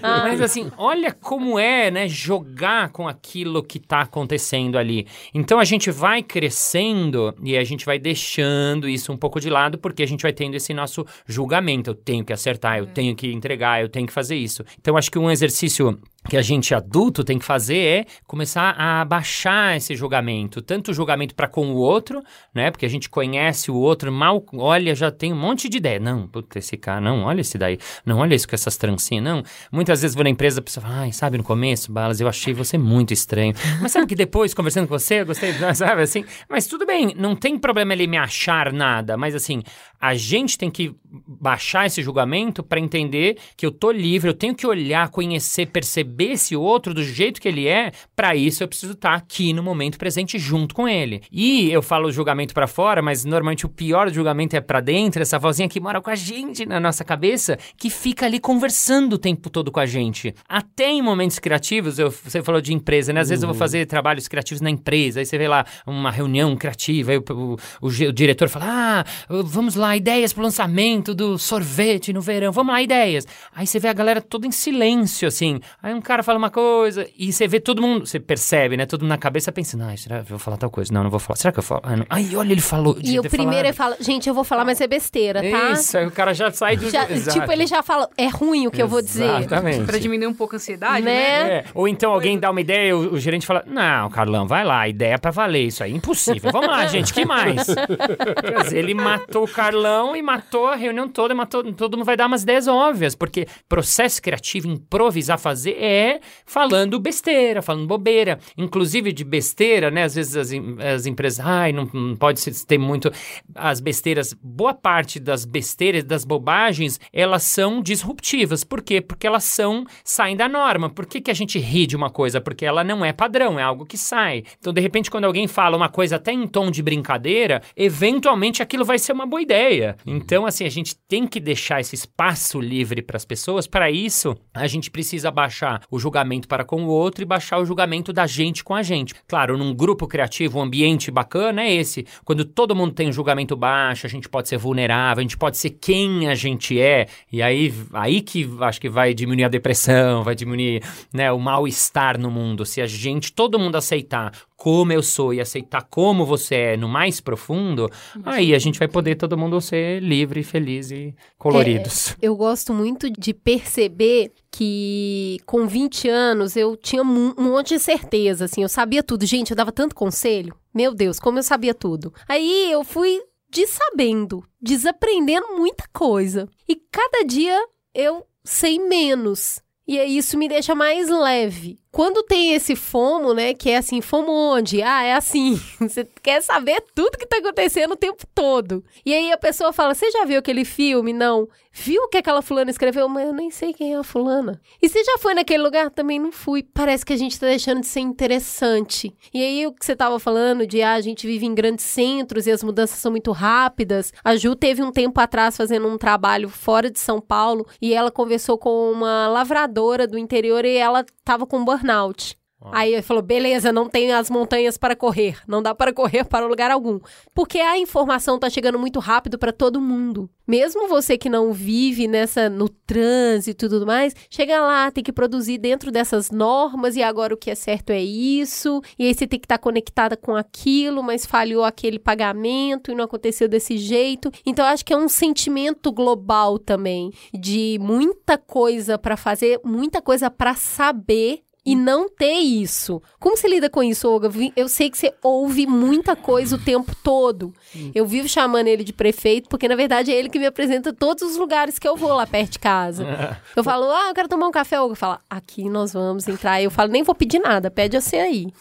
Mas assim, olha como é, né, jogar com aquilo que tá acontecendo ali. Então a gente vai crescendo e a gente vai deixando isso um pouco de lado porque a gente vai tendo esse nosso julgamento. Eu tenho que acertar, eu tenho que entregar, eu tenho que fazer isso. Então acho que um exercício que a gente adulto tem que fazer é começar a abaixar esse julgamento, tanto o julgamento para com o outro, né? Porque a gente conhece o outro, mal olha, já tem um monte de ideia. Não, puta, esse cara, não, olha esse daí, não, olha isso com essas trancinhas, não. Muitas vezes vou na empresa, a pessoa fala, ai, sabe, no começo, Balas, eu achei você muito estranho. Mas sabe que depois, conversando com você, você, eu gostei, sabe assim? Mas tudo bem, não tem problema ele me achar nada, mas assim, a gente tem que baixar esse julgamento para entender que eu tô livre, eu tenho que olhar, conhecer, perceber esse outro do jeito que ele é. Para isso eu preciso estar tá aqui no momento presente junto com ele. E eu falo julgamento para fora, mas normalmente o pior julgamento é para dentro, essa vozinha que mora com a gente na nossa cabeça, que fica ali conversando o tempo todo com a gente. Até em momentos criativos, eu, você falou de empresa, né? Às vezes eu vou fazer trabalhos criativos na empresa, aí você vê lá uma reunião criativa, aí o, o, o, o diretor fala: Ah, vamos lá, ideias pro lançamento do sorvete no verão, vamos lá, ideias. Aí você vê a galera toda em silêncio, assim. Aí um cara fala uma coisa e você vê todo mundo, você percebe, né? Todo mundo na cabeça pensando, ah, será que eu vou falar tal coisa? Não, não vou falar. Será que eu falo? Ai olha, ele falou. E o primeiro ele fala, gente, eu vou falar, mas é besteira, tá? Isso, aí o cara já sai do. Já, tipo, ele já fala, é ruim o que eu vou dizer. Exatamente. Pra diminuir um pouco a ansiedade, Né? né? É. Ou então alguém dá uma ideia e o, o gerente fala: Não, Carlão, vai lá, ideia é pra valer isso aí. Impossível. Vamos lá, gente, que mais? Dizer, ele matou o Carlão e matou a reunião toda, matou. Todo mundo vai dar umas ideias óbvias, porque processo criativo, improvisar, fazer é falando besteira, falando bobeira. Inclusive de besteira, né? Às vezes as, as empresas, ai, não, não pode ter muito. As besteiras, boa parte das besteiras, das bobagens, elas são disruptivas. Por quê? Porque elas são, saem da norma. Por que, que a gente ri de uma coisa? Porque ela não é padrão, é algo que sai. Então, de repente, quando alguém fala uma coisa até em tom de brincadeira, eventualmente aquilo vai ser uma boa ideia. Então, assim, a gente tem que deixar esse espaço livre para as pessoas. Para isso, a gente precisa baixar o julgamento para com o outro e baixar o julgamento da gente com a gente. Claro, num grupo criativo, um ambiente bacana é esse. Quando todo mundo tem um julgamento baixo, a gente pode ser vulnerável, a gente pode ser quem a gente é. E aí, aí que acho que vai diminuir a depressão, vai diminuir né, o mal-estar no mundo. Se a gente, todo mundo aceitar como eu sou e aceitar como você é no mais profundo, aí a gente vai poder todo mundo ser livre, feliz e coloridos. Eu gosto muito de perceber que com 20 anos eu tinha um monte de certeza, assim, eu sabia tudo. Gente, eu dava tanto conselho. Meu Deus, como eu sabia tudo. Aí eu fui dessabendo, desaprendendo muita coisa. E cada dia eu sei menos. E aí isso me deixa mais leve. Quando tem esse fomo, né, que é assim, fomo onde? Ah, é assim, você quer saber tudo que tá acontecendo o tempo todo. E aí a pessoa fala, você já viu aquele filme? Não. Viu o que aquela fulana escreveu? Mas eu nem sei quem é a fulana. E você já foi naquele lugar? Também não fui. Parece que a gente tá deixando de ser interessante. E aí o que você tava falando de, ah, a gente vive em grandes centros e as mudanças são muito rápidas. A Ju teve um tempo atrás fazendo um trabalho fora de São Paulo e ela conversou com uma lavradora do interior e ela tava com burnout. Aí ele falou: beleza, não tem as montanhas para correr, não dá para correr para lugar algum. Porque a informação tá chegando muito rápido para todo mundo. Mesmo você que não vive nessa no trânsito e tudo mais, chega lá, tem que produzir dentro dessas normas e agora o que é certo é isso. E aí você tem que estar conectada com aquilo, mas falhou aquele pagamento e não aconteceu desse jeito. Então acho que é um sentimento global também de muita coisa para fazer, muita coisa para saber e não ter isso. Como você lida com isso, Olga? Eu sei que você ouve muita coisa o tempo todo. Eu vivo chamando ele de prefeito, porque na verdade é ele que me apresenta todos os lugares que eu vou lá perto de casa. Eu falo, ah, eu quero tomar um café, Olga. Fala, aqui nós vamos entrar. Eu falo, nem vou pedir nada, pede você aí.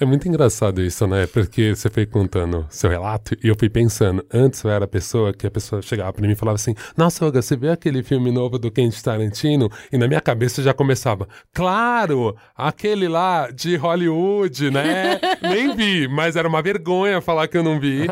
É muito engraçado isso, né? Porque você foi contando seu relato e eu fui pensando. Antes eu era a pessoa que a pessoa chegava pra mim e falava assim: Nossa, Olga, você vê aquele filme novo do Quentin Tarantino? E na minha cabeça já começava: Claro, aquele lá de Hollywood, né? Nem vi, mas era uma vergonha falar que eu não vi.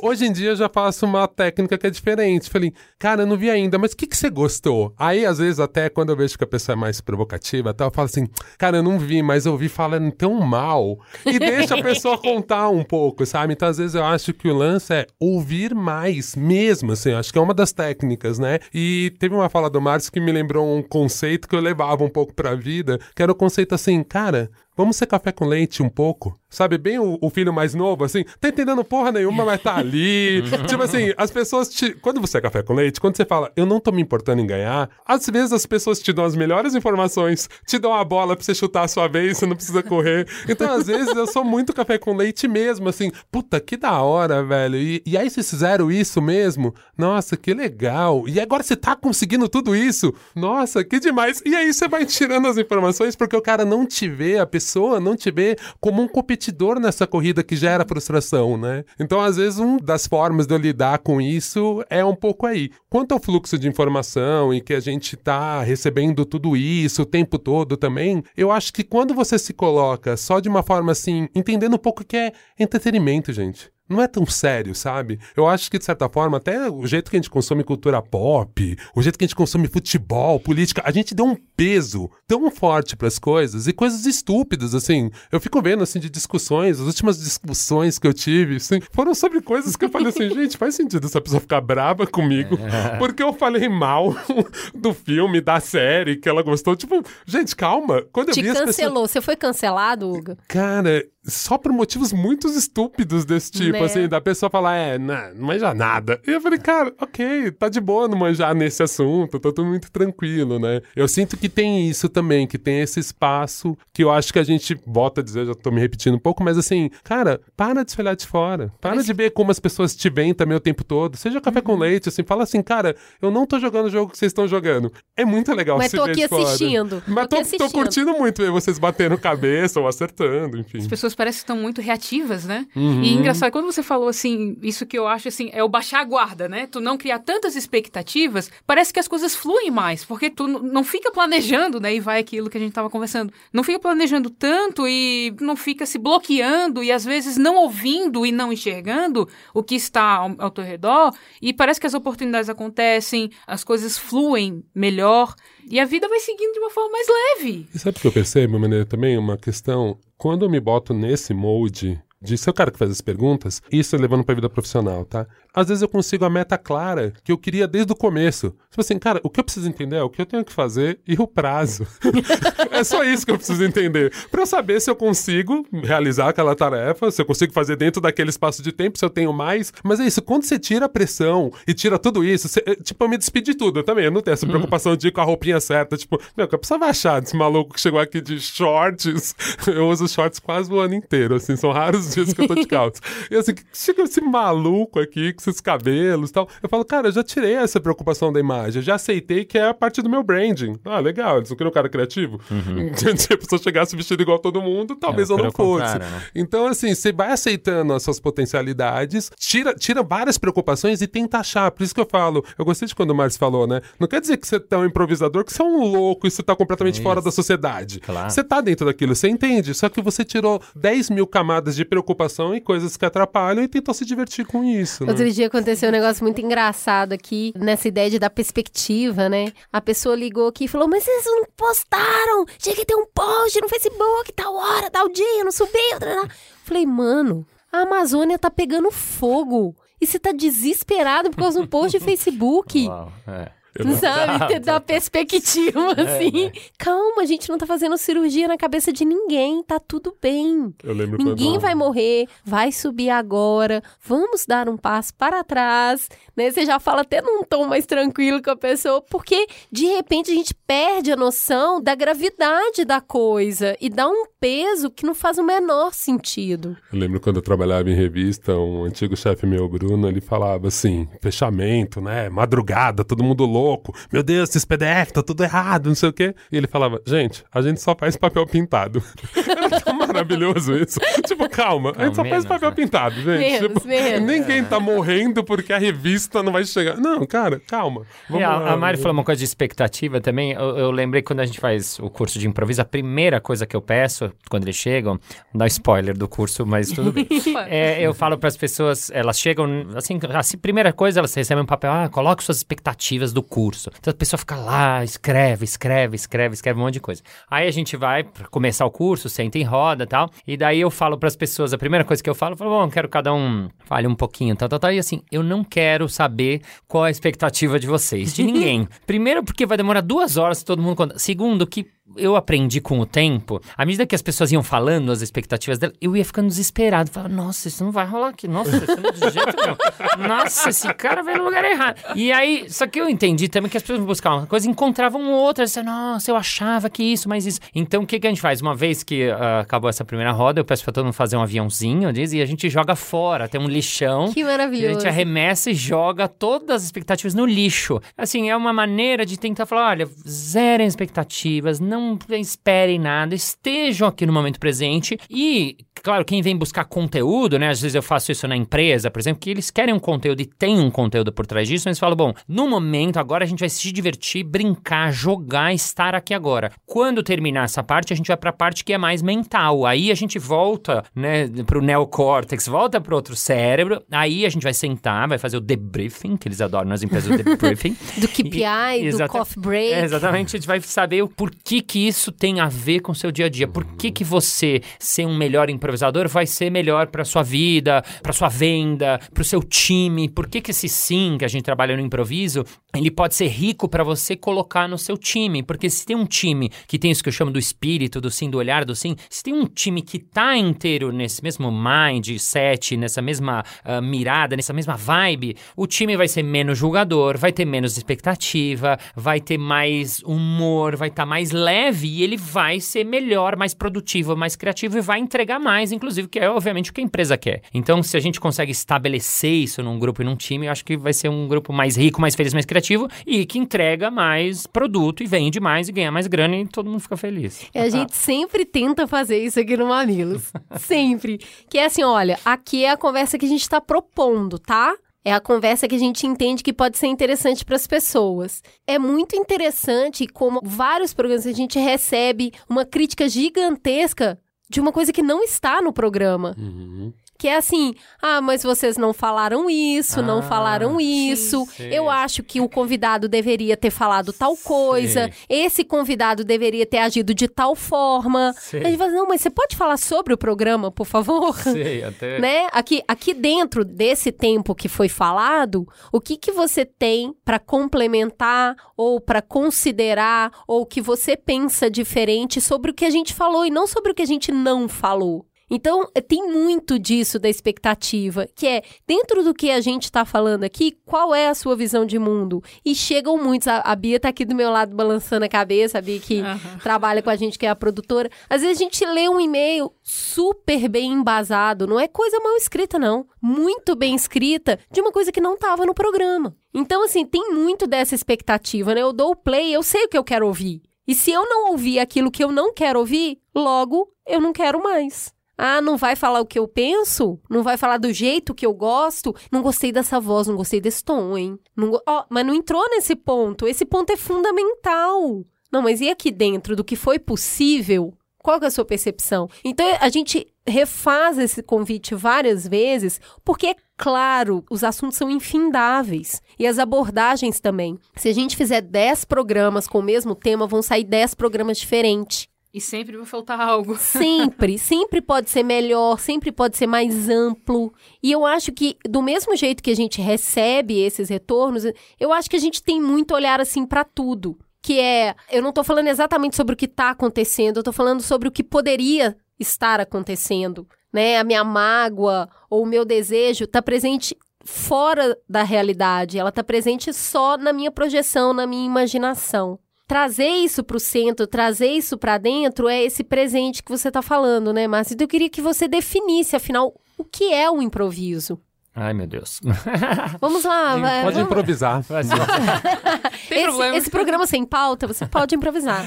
Hoje em dia eu já faço uma técnica que é diferente. Falei, cara, eu não vi ainda, mas o que, que você gostou? Aí, às vezes, até quando eu vejo que a pessoa é mais provocativa tal, eu falo assim, cara, eu não vi, mas eu ouvi falando tão mal. E deixa a pessoa contar um pouco, sabe? Então, às vezes, eu acho que o lance é ouvir mais mesmo, assim. Acho que é uma das técnicas, né? E teve uma fala do Márcio que me lembrou um conceito que eu levava um pouco pra vida, que era o conceito assim, cara, Vamos ser café com leite um pouco? Sabe, bem o, o filho mais novo, assim, tá entendendo porra nenhuma, mas tá ali. tipo assim, as pessoas te. Quando você é café com leite, quando você fala, eu não tô me importando em ganhar, às vezes as pessoas te dão as melhores informações, te dão a bola pra você chutar a sua vez, você não precisa correr. Então, às vezes, eu sou muito café com leite mesmo, assim, puta, que da hora, velho. E, e aí, vocês fizeram isso mesmo? Nossa, que legal. E agora você tá conseguindo tudo isso? Nossa, que demais. E aí você vai tirando as informações porque o cara não te vê, a pessoa pessoa não te vê como um competidor nessa corrida que gera frustração, né? Então, às vezes, uma das formas de eu lidar com isso é um pouco aí. Quanto ao fluxo de informação e que a gente tá recebendo tudo isso o tempo todo também, eu acho que quando você se coloca só de uma forma assim, entendendo um pouco que é entretenimento, gente não é tão sério, sabe? Eu acho que, de certa forma, até o jeito que a gente consome cultura pop, o jeito que a gente consome futebol, política, a gente deu um peso tão forte para as coisas e coisas estúpidas, assim. Eu fico vendo, assim, de discussões, as últimas discussões que eu tive, assim, foram sobre coisas que eu falei assim, gente, faz sentido essa pessoa ficar brava comigo, porque eu falei mal do filme, da série que ela gostou. Tipo, gente, calma. Quando eu Te vi cancelou. pessoas... Você foi cancelado, Hugo? Cara, só por motivos muito estúpidos desse tipo, Né? assim, da pessoa falar, é, não, não manja nada. E eu falei, cara, ok, tá de boa não manjar nesse assunto, tá tudo muito tranquilo, né? Eu sinto que tem isso também, que tem esse espaço que eu acho que a gente, volta a dizer, já tô me repetindo um pouco, mas assim, cara, para de se olhar de fora. Para de ver como as pessoas te veem também o tempo todo. Seja café Uhum. com leite, assim, fala assim, cara, eu não tô jogando o jogo que vocês estão jogando. É muito legal Mas se tô ver aqui de fora. assistindo. Mas Tô tô, tô assistindo. curtindo muito ver vocês batendo cabeça ou acertando, enfim. As pessoas parecem que estão muito reativas, né? Uhum. E engraçado, quando você falou assim, isso que eu acho assim, é o baixar a guarda, né? Tu não criar tantas expectativas, parece que as coisas fluem mais, porque tu não fica planejando, né? E vai aquilo que a gente tava conversando. Não fica planejando tanto e não fica se bloqueando e às vezes não ouvindo e não enxergando o que está ao, ao teu redor. E parece que as oportunidades acontecem, as coisas fluem melhor e a vida vai seguindo de uma forma mais leve. E sabe o que eu percebo, Maneira, também? Uma questão. Quando eu me boto nesse molde de ser o cara que faz as perguntas, isso levando pra vida profissional, tá? Às vezes eu consigo a meta clara que eu queria desde o começo. Tipo assim, cara, o que eu preciso entender é o que eu tenho que fazer e o prazo. é só isso que eu preciso entender. Pra eu saber se eu consigo realizar aquela tarefa, se eu consigo fazer dentro daquele espaço de tempo, se eu tenho mais. Mas é isso, quando você tira a pressão e tira tudo isso, você- é, tipo, eu me despedi de tudo. Eu também, eu não tenho essa preocupação de ir com a roupinha certa. Tipo, meu, que a pessoa vai achar desse maluco que chegou aqui de shorts. Eu uso shorts quase o ano inteiro, assim, são raros os dias que eu tô de calça. E assim, que chega esse maluco aqui com esses cabelos e tal. Eu falo, cara, eu já tirei essa preocupação da imagem, eu já aceitei que é a parte do meu branding. Ah, legal, eles não queriam um cara criativo. Se a pessoa chegasse vestido igual todo mundo, talvez É, eu não fosse. né? Então, assim, você vai aceitando as suas potencialidades, tira, tira várias preocupações e tenta achar. Por isso que eu falo, eu gostei de quando o Márcio falou, né? Não quer dizer que você é tão improvisador que você é um louco e você tá completamente fora da sociedade. Claro. Você tá dentro daquilo, você entende. Só que você tirou 10 mil camadas de preocupação e coisas que atrapalham e tentou se divertir com isso. Né? Outro dia aconteceu um negócio muito engraçado aqui, nessa ideia de dar perspectiva, né? A pessoa ligou aqui e falou: Mas vocês não postaram? Tinha que ter um post no Facebook, tal hora, tal dia, não subiu. tal, tal." Falei, mano, a Amazônia tá pegando fogo. E você tá desesperado por causa de um post de Facebook. Uau, é. Sabe? Ter dar perspectiva, assim. Calma, a gente não tá fazendo cirurgia na cabeça de ninguém, tá tudo bem. Eu lembro Ninguém quando... vai morrer, vai subir agora, vamos dar um passo para trás, né? Você já fala até num tom mais tranquilo com a pessoa, porque de repente a gente perde a noção da gravidade da coisa e dá um peso que não faz o menor sentido. Eu lembro quando eu trabalhava em revista, um antigo chefe meu, Bruno, ele falava assim: fechamento, né? Madrugada, todo mundo louco. Meu Deus, esse PDF tá tudo errado, não sei o quê. E ele falava: gente, a gente só faz papel pintado. Era tão maravilhoso isso. tipo, calma, a gente Não, só faz menos, papel né? pintado, gente. Menos, Tipo, menos. Ninguém tá morrendo porque a revista não vai chegar. Não, cara, calma. Vamos E a, lá. a Mari falou uma coisa de expectativa também. Eu, eu lembrei quando a gente faz o curso de improviso, a primeira coisa que eu peço quando eles chegam, não dá spoiler do curso, mas tudo bem. É, eu falo para as pessoas, elas chegam, assim, assim, primeira coisa, elas recebem um papel, ah, coloque suas expectativas do curso. Então a pessoa fica lá, escreve, escreve, escreve, escreve um monte de coisa. Aí a gente vai pra começar o curso, senta em roda e tal, e daí eu falo para as pessoas, a primeira coisa que eu falo, eu falo, bom, quero cada um fale um pouquinho, tal, tal, tal, e assim, eu não quero saber qual é a expectativa de vocês, de ninguém. Primeiro, porque vai demorar duas horas todo mundo conta. Segundo, que eu aprendi com o tempo, à medida que as pessoas iam falando as expectativas dela, eu ia ficando desesperado. Falava, nossa, isso não vai rolar aqui. Nossa, isso não é de jeito nenhum. Nossa, esse cara vai no lugar errado. E aí, só que eu entendi também que as pessoas buscavam uma coisa, encontravam outra. Assim, nossa, eu achava que isso, mas isso. Então, o que, que a gente faz? Uma vez que ah, acabou essa primeira roda, eu peço pra todo mundo fazer um aviãozinho, diz, e a gente joga fora. Tem um lixão. Que E a maravilhoso. gente arremessa e joga todas as expectativas no lixo. Assim, é uma maneira de tentar falar: olha, zerem expectativas, não esperem nada, estejam aqui no momento presente e claro, quem vem buscar conteúdo, né? Às vezes eu faço isso na empresa, por exemplo, que eles querem um conteúdo e tem um conteúdo por trás disso, mas falam, bom, no momento agora a gente vai se divertir, brincar, jogar, estar aqui agora. Quando terminar essa parte, a gente vai para a parte que é mais mental. Aí a gente volta, né, pro neocórtex, volta pro outro cérebro. Aí a gente vai sentar, vai fazer o debriefing, que eles adoram nas empresas o debriefing. Do KPI, E- do coffee break. É, exatamente, a gente vai saber o por que que isso tem a ver com o seu dia a dia. Por que que você ser um melhor improvisador vai ser melhor para sua vida, para sua venda, para o seu time. Por que que esse sim que a gente trabalha no improviso, ele pode ser rico para você colocar no seu time? Porque se tem um time que tem isso que eu chamo do espírito, do sim, do olhar, do sim, se tem um time que tá inteiro nesse mesmo mindset, nessa mesma ah, mirada, nessa mesma vibe, o time vai ser menos julgador, vai ter menos expectativa, vai ter mais humor, vai estar mais leve e ele vai ser melhor, mais produtivo, mais criativo e vai entregar mais, inclusive, que é obviamente o que a empresa quer. Então, se a gente consegue estabelecer isso num grupo e num time, eu acho que vai ser um grupo mais rico, mais feliz, mais criativo e que entrega mais produto e vende mais e ganha mais grana e todo mundo fica feliz. E a gente sempre tenta fazer isso aqui no Mamilos. sempre. Que é assim, olha, aqui é a conversa que a gente está propondo, tá? É a conversa que a gente entende que pode ser interessante para as pessoas. É muito interessante como vários programas a gente recebe uma crítica gigantesca de uma coisa que não está no programa. Uhum. Que é assim, ah, mas vocês não falaram isso, não Ah, falaram isso. sim. Eu acho que o convidado deveria ter falado tal coisa. Esse convidado deveria ter agido de tal forma. Sei. A gente fala, não, mas você pode falar sobre o programa, por favor? Sei, até... Né? Aqui, aqui dentro desse tempo que foi falado, o que, que você tem para complementar ou para considerar ou que você pensa diferente sobre o que a gente falou e não sobre o que a gente não falou? Então, eh, tem muito disso da expectativa, que é, dentro do que a gente está falando aqui, qual é a sua visão de mundo? E chegam muitos, a, a Bia tá aqui do meu lado balançando a cabeça, a Bia que trabalha com a gente, que é a produtora. Às vezes a gente lê um e-mail super bem embasado, não é coisa mal escrita, não. Muito bem escrita, de uma coisa que não estava no programa. Então, assim, tem muito dessa expectativa, né? Eu dou o play, eu sei o que eu quero ouvir. E se eu não ouvir aquilo que eu não quero ouvir, logo eu não quero mais. Ah, não vai falar o que eu penso? Não vai falar do jeito que eu gosto? Não gostei dessa voz, não gostei desse tom, hein? Não go- Ó, mas não entrou nesse ponto. Esse ponto é fundamental. Não, mas e aqui dentro do que foi possível? Qual é a sua percepção? Então, a gente refaz esse convite várias vezes, porque é claro, os assuntos são infindáveis. E as abordagens também. Se a gente fizer 10 programas com o mesmo tema, vão sair 10 programas diferentes. E sempre vai faltar algo. Sempre, sempre pode ser melhor, sempre pode ser mais amplo. E eu acho que, do mesmo jeito que a gente recebe esses retornos, eu acho que a gente tem muito olhar assim para tudo. Que é, eu não tô falando exatamente sobre o que tá acontecendo, eu tô falando sobre o que poderia estar acontecendo, né? A minha mágoa ou o meu desejo tá presente fora da realidade, ela tá presente só na minha projeção, na minha imaginação trazer isso para o centro, trazer isso para dentro é esse presente que você está falando, né, Márcia? Então eu queria que você definisse, afinal, o que é o improviso. Ai, meu Deus. Vamos lá, vai, Pode vamos- improvisar. Tem esse, problema. esse programa sem pauta, você pode improvisar.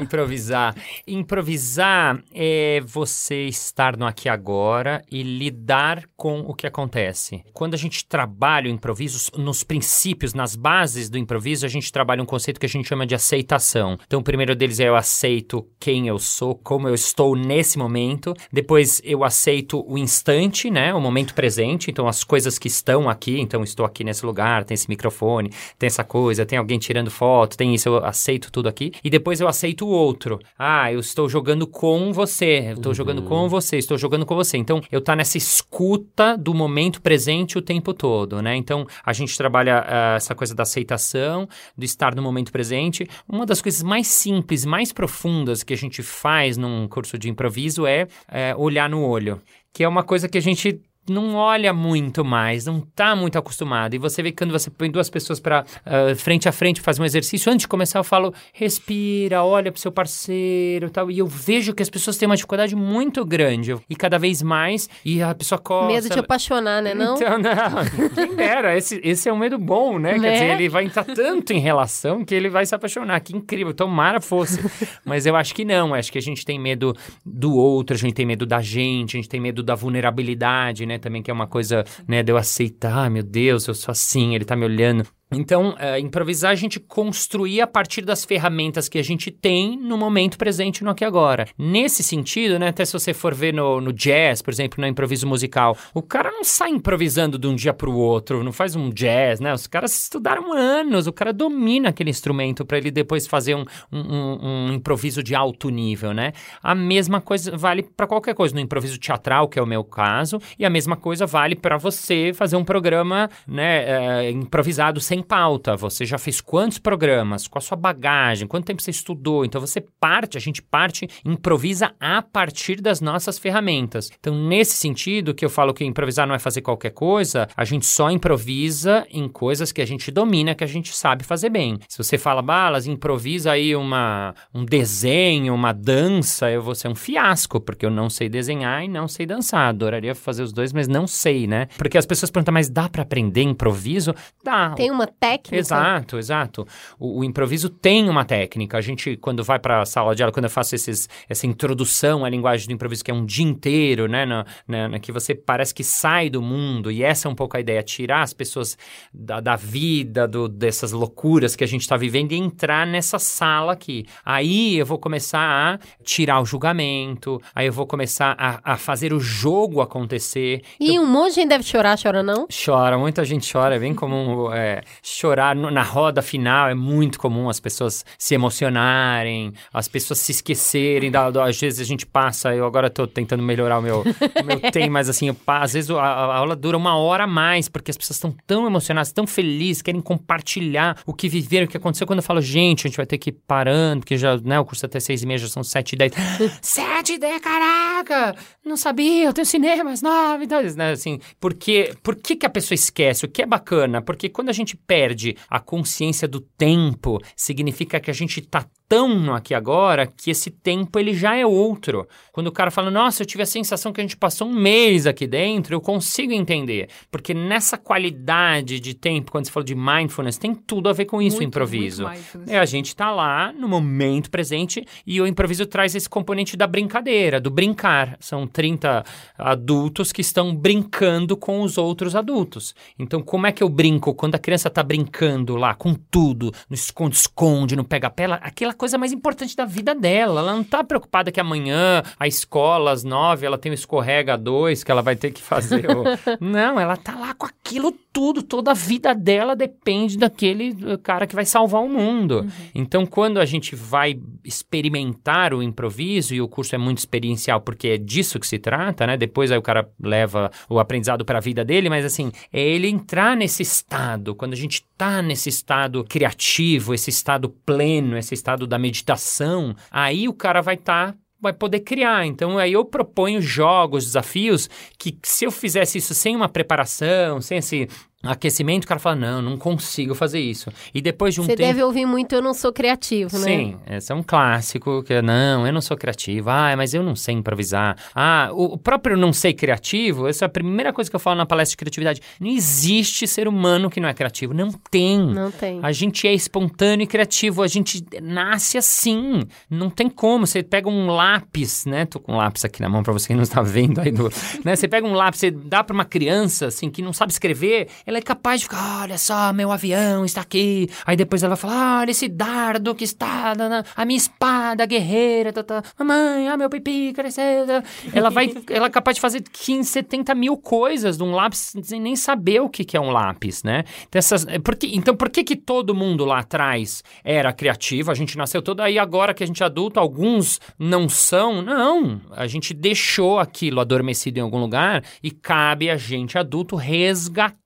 Improvisar. Improvisar é você estar no aqui e agora e lidar com o que acontece. Quando a gente trabalha o improviso, nos princípios, nas bases do improviso, a gente trabalha um conceito que a gente chama de aceitação. Então, o primeiro deles é eu aceito quem eu sou, como eu estou nesse momento. Depois, eu aceito o instante, né? O momento presente. Então, as coisas que estão aqui. Então, estou aqui nesse lugar, tem esse microfone, tem essa coisa, tem alguém tirando foto, tem isso, eu aceito tudo aqui. E depois eu aceito o outro. Ah, eu estou jogando com você, eu estou jogando com você, estou jogando com você. Então, eu tá nessa escuta do momento presente o tempo todo, né? Então, a gente trabalha ah, essa coisa da aceitação, do estar no momento presente. Uma das coisas mais simples, mais profundas que a gente faz num curso de improviso é, é olhar no olho, que é uma coisa que a gente não olha muito mais, não tá muito acostumado. E você vê que quando você põe duas pessoas para uh, frente a frente fazer um exercício, antes de começar eu falo, respira, olha pro seu parceiro tal. E eu vejo que as pessoas têm uma dificuldade muito grande. E cada vez mais, e a pessoa coça. Medo de apaixonar, né? Não? Então, não. Quem dera, esse, esse é um medo bom, né? Quer Né? dizer, ele vai entrar tanto em relação que ele vai se apaixonar. Que incrível, tomara fosse. Mas eu acho que não, acho que a gente tem medo do outro, a gente tem medo da gente, a gente tem medo da vulnerabilidade, né? Também que é uma coisa, né, de eu aceitar, "Ah, meu Deus, eu sou assim, ele tá me olhando. Então, é, improvisar a gente construir a partir das ferramentas que a gente tem no momento presente, no aqui e agora. Nesse sentido, né, até se você for ver no, no jazz, por exemplo, no improviso musical, o cara não sai improvisando de um dia para o outro, não faz um jazz, né? Os caras estudaram anos, o cara domina aquele instrumento para ele depois fazer um, um, um- improviso de alto nível, né? A mesma coisa vale para qualquer coisa, no improviso teatral, que é o meu caso, e a mesma coisa vale para você fazer um programa, né, é, improvisado sem pauta. Você já fez quantos programas? Com a sua bagagem? Quanto tempo você estudou? Então você parte, a gente parte, improvisa a partir das nossas ferramentas. Então, nesse sentido, que eu falo que improvisar não é fazer qualquer coisa, a gente só improvisa em coisas que a gente domina, que a gente sabe fazer bem. Se você fala, Balas, improvisa aí uma, um desenho, uma dança, eu vou ser um fiasco, porque eu não sei desenhar e não sei dançar. Adoraria fazer os dois, mas não sei, né? Porque as pessoas perguntam, mas dá pra aprender improviso? Dá. Tem uma técnica? Exato, exato. O, o improviso tem uma técnica. A gente, quando vai para a sala de aula, quando eu faço esses, essa introdução à linguagem do improviso, que é um dia inteiro, né, na, na- na que você parece que sai do mundo, e essa é um pouco a ideia, tirar as pessoas da, da vida, do- dessas loucuras que a gente está vivendo e entrar nessa sala aqui. Aí eu vou começar a tirar o julgamento, aí eu vou começar a, a fazer o jogo acontecer. E um monte de gente deve chorar, chora não? Chora, muita gente chora, é bem comum é, chorar na roda final, é muito comum as pessoas se emocionarem, as pessoas se esquecerem, da, da- às vezes a gente passa, eu agora tô tentando melhorar o meu, o meu tem, mas assim, eu às vezes a, a aula dura uma hora a mais, porque as pessoas estão tão emocionadas, tão felizes, querem compartilhar o que viveram, o que aconteceu, quando eu falo, gente, a gente vai ter que ir parando, porque já, né, o curso até seis e meia, já são sete e dez. sete e dez, caraca! Não sabia, eu tenho cinema às nove, então, né, assim, porque, por que que a pessoa esquece? O que é bacana? Porque quando a gente perde a consciência do tempo, significa que a gente tá tão no aqui agora que esse tempo ele já é outro. Quando o cara fala, nossa, eu tive a sensação que a gente passou um mês aqui dentro, eu consigo entender. Porque nessa qualidade de tempo, quando você falou de mindfulness, tem tudo a ver com isso, o Muito, improviso. muito mindfulness. É, a gente tá lá no momento presente e o improviso traz esse componente da brincadeira, do brincar. São 30 adultos que estão brincando com os outros adultos. Então, como é que eu brinco quando a criança tá brincando lá com tudo, no esconde-esconde, no pega-pela, aquela coisa mais importante da vida dela. Ela não tá preocupada que amanhã a escola, às nove, ela tem o escorrega dois que ela vai ter que fazer. o- Não, ela tá lá com aquilo tudo, toda a vida dela depende daquele uh, cara que vai salvar o mundo. Então, quando a gente vai experimentar o improviso, e o curso é muito experiencial porque é disso que se trata, né? Depois aí o cara leva o aprendizado para a vida dele, mas assim, é ele entrar nesse estado, quando gente tá nesse estado criativo, esse estado pleno, esse estado da meditação, aí o cara vai estar vai poder criar. Então aí eu proponho jogos, desafios que se eu fizesse isso sem uma preparação, sem esse aquecimento, o cara fala: "Não, não consigo fazer isso". E depois de um Você tempo deve ouvir muito Eu Não Sou Criativo, né? Sim, esse é um clássico, que é, não, eu não sou criativo, ah, mas eu não sei improvisar. Ah, o, próprio não ser criativo, essa é a primeira coisa que eu falo na palestra de criatividade. Não existe ser humano que não é criativo, não tem. Não tem. A gente é espontâneo e criativo, a gente nasce assim, não tem como. Você pega um lápis, né? Tô com um lápis aqui na mão pra você que não está vendo aí, do, né? Você pega um lápis, você dá pra uma criança, assim, que não sabe escrever, ela é capaz de ficar, olha só, meu avião está aqui. Aí depois ela vai falar, olha esse dardo que está, na- a minha espada guerreira, tá, tá. mamãe, ah, meu pipi cresceu. tá. Ela vai, ela é capaz de fazer 15, 70 mil coisas de um lápis sem nem saber o que, que é um lápis, né? Então, essas, é porque, então, por que que todo mundo lá atrás era criativo? A gente nasceu todo aí agora que a gente é adulto, alguns não são? Não, a gente deixou aquilo adormecido em algum lugar e cabe a gente adulto resgatar,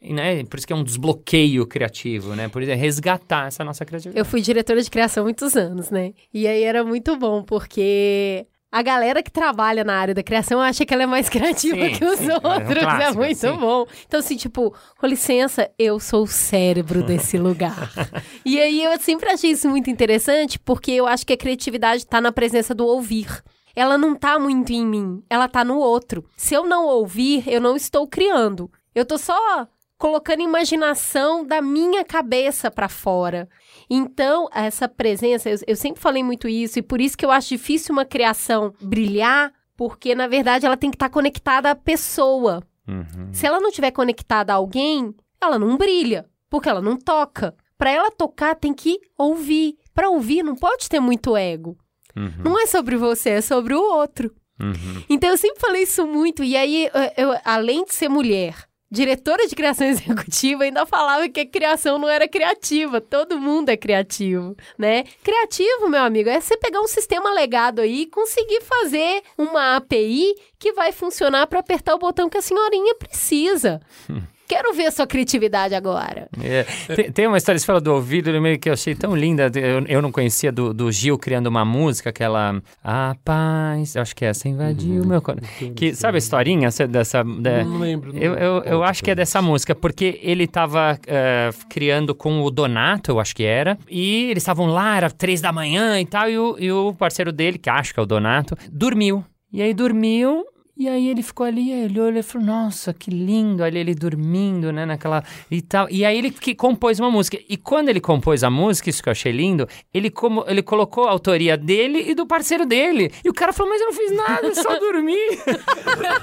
né? Por isso que é um desbloqueio criativo, né? Por isso é resgatar essa nossa criatividade. Eu fui diretora de criação há muitos anos, né? E aí era muito bom, porque A galera que trabalha na área da criação acha que ela é mais criativa Sim, que os sim, é um outros. É, clássico, muito sim. bom. Então, assim, tipo, com licença, eu sou o cérebro desse lugar. e aí eu sempre achei isso muito interessante, porque eu acho que a criatividade tá na presença do ouvir. Ela não tá muito em mim, ela tá no outro. Se eu não ouvir, eu não estou criando. Eu tô só colocando imaginação da minha cabeça pra fora. Então, essa presença, eu, eu sempre falei muito isso, e por isso que eu acho difícil uma criação brilhar, porque na verdade ela tem que estar conectada à pessoa. Uhum. Se ela não estiver conectada a alguém, ela não brilha, porque ela não toca. Para ela tocar, tem que ouvir. Para ouvir, não pode ter muito ego. Uhum. Não é sobre você, é sobre o outro. Uhum. Então eu sempre falei isso muito. E aí, eu, eu, além de ser mulher, diretora de criação executiva, ainda falava que a criação não era criativa. Todo mundo é criativo, né? Criativo, meu amigo, é você pegar um sistema legado aí e conseguir fazer uma API que vai funcionar para apertar o botão que a senhorinha precisa. Quero ver a sua criatividade agora. É, tem, tem uma história, você fala do ouvido, meio que eu achei tão linda. Eu, eu não conhecia do, do Gil criando uma música, aquela. A paz, eu acho que é essa invadiu o meu coração. Que, sabe a historinha essa- dessa. da- Não lembro. não eu, eu, eu acho que é dessa música, porque ele estava criando com o Donato, eu acho que era, e eles estavam lá, era três da manhã e tal, e o, e o parceiro dele, que acho que é o Donato, dormiu. E aí dormiu, e aí ele ficou ali, aí olhou, ele falou, nossa, que lindo, ali ele dormindo, né, naquela, e tal. E aí ele que compôs uma música. E quando ele compôs a música, isso que eu achei lindo, ele, como, ele colocou a autoria dele e do parceiro dele. E o cara falou, mas eu não fiz nada, eu só dormi.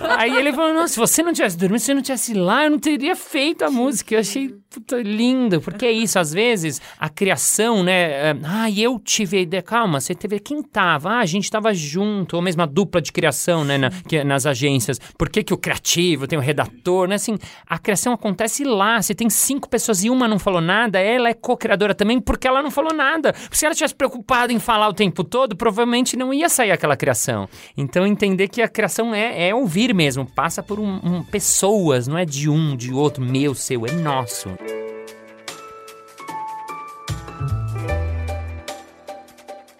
Aí ele falou: Nossa, se você não tivesse dormido, se você não tivesse lá, eu não teria feito a música. Eu achei puta, lindo, porque é isso, às vezes a criação, né? é, Ah, eu tive a ideia. Calma, você teve. Quem tava? Ah, a gente tava junto, ou mesmo a dupla de criação, né? na- que- nas agências. Por que, que o criativo tem o redator, né? Assim, a criação acontece lá. Se tem cinco pessoas e uma não falou nada, ela é co-criadora também porque ela não falou nada. Se ela tivesse preocupada em falar o tempo todo, provavelmente não ia sair aquela criação. Então, entender que a criação é, é ouvir mesmo, passa por um, um- pessoas, não é de um, de outro, meu, seu, é nosso.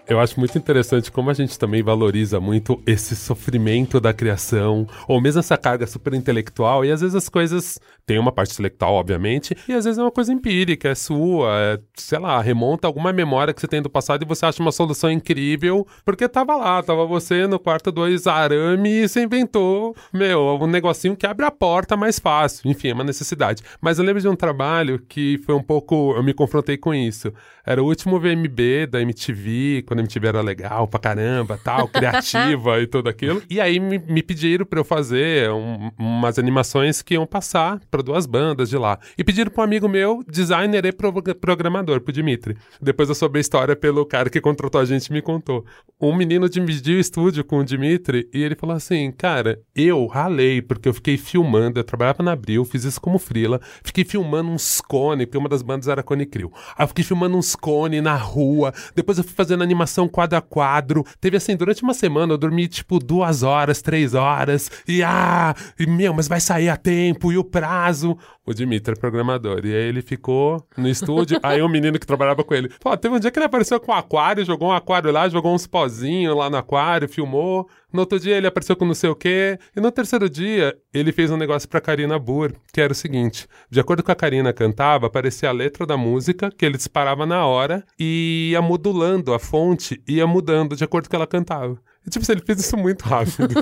Eu acho muito interessante como a gente também valoriza muito esse sofrimento da criação, ou mesmo essa carga super intelectual, e às vezes as coisas têm uma parte intelectual, obviamente, e às vezes é uma coisa empírica, é sua, é, sei lá, remonta alguma memória que você tem do passado e você acha uma solução incrível, porque tava lá, tava você no quarto dois arame e você inventou, meu, um negocinho que abre a porta mais fácil. Enfim, é uma necessidade. Mas eu lembro de um trabalho que foi um pouco. Eu me confrontei com isso. Era o último VMB da MTV, quando a MTV era legal pra caramba, tal, criativa e tudo aquilo. E aí me, me pediram pra eu fazer um- umas animações que iam passar pra duas bandas de lá. E pediram pra um amigo meu, designer e pro- programador, pro Dimitri. Depois eu soube a história pelo cara que contratou a gente me contou. Um menino dividiu o estúdio com o Dimitri e ele falou assim: Cara, eu ralei, porque eu fiquei filmando, eu trabalhava na Abril, fiz isso como frila, fiquei filmando uns cone, porque uma das bandas era Cone Crew. Aí eu fiquei filmando uns cone na rua, depois eu fui fazendo animação quadro a quadro. Teve assim, durante uma semana eu dormi tipo duas horas, três horas, e ah, e, meu, mas vai sair a tempo, e o prazo. O Dimitri é programador, e aí ele ficou no estúdio, aí o menino que trabalhava com ele, falou, teve um dia que ele apareceu com um aquário, jogou um aquário lá, jogou uns pozinhos lá no aquário, filmou. No outro dia ele apareceu com não sei o quê. E no terceiro dia ele fez um negócio pra Karina Burr, que era o seguinte: de acordo com a Karina cantava, aparecia a letra da música, que ele disparava na hora, e ia modulando a fonte, ia mudando de acordo com que ela cantava. Tipo, assim, ele fez isso muito rápido.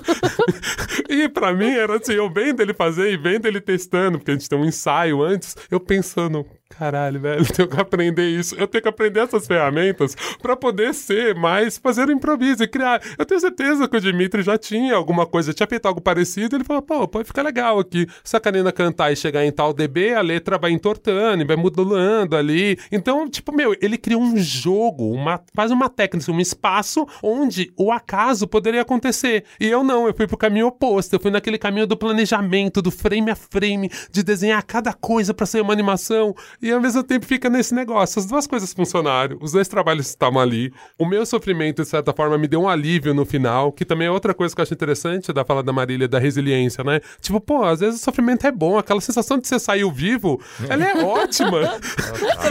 e pra mim era assim, eu vendo ele fazer e vendo ele testando, porque a gente tem um ensaio antes, eu pensando, caralho, velho, eu tenho que aprender isso, eu tenho que aprender essas ferramentas pra poder ser mais, fazer improviso e criar. Eu tenho certeza que o Dimitri já tinha alguma coisa, tinha feito algo parecido, ele falou, pô, pode ficar legal aqui. Se a Karina cantar e chegar em tal DB, a letra vai entortando vai modulando ali. Então, tipo, meu, ele criou um jogo, uma, quase uma técnica, um espaço onde o acaso poderia acontecer. E eu não, eu fui pro caminho oposto, eu fui naquele caminho do planejamento, do frame a frame, de desenhar cada coisa pra ser uma animação. E ao mesmo tempo fica nesse negócio. As duas coisas funcionaram, os dois trabalhos estavam ali. O meu sofrimento, de certa forma, me deu um alívio no final, que também é outra coisa que eu acho interessante da fala da Marília, da resiliência, né? Tipo, pô, às vezes o sofrimento é bom, aquela sensação de você saiu vivo, ela é ótima.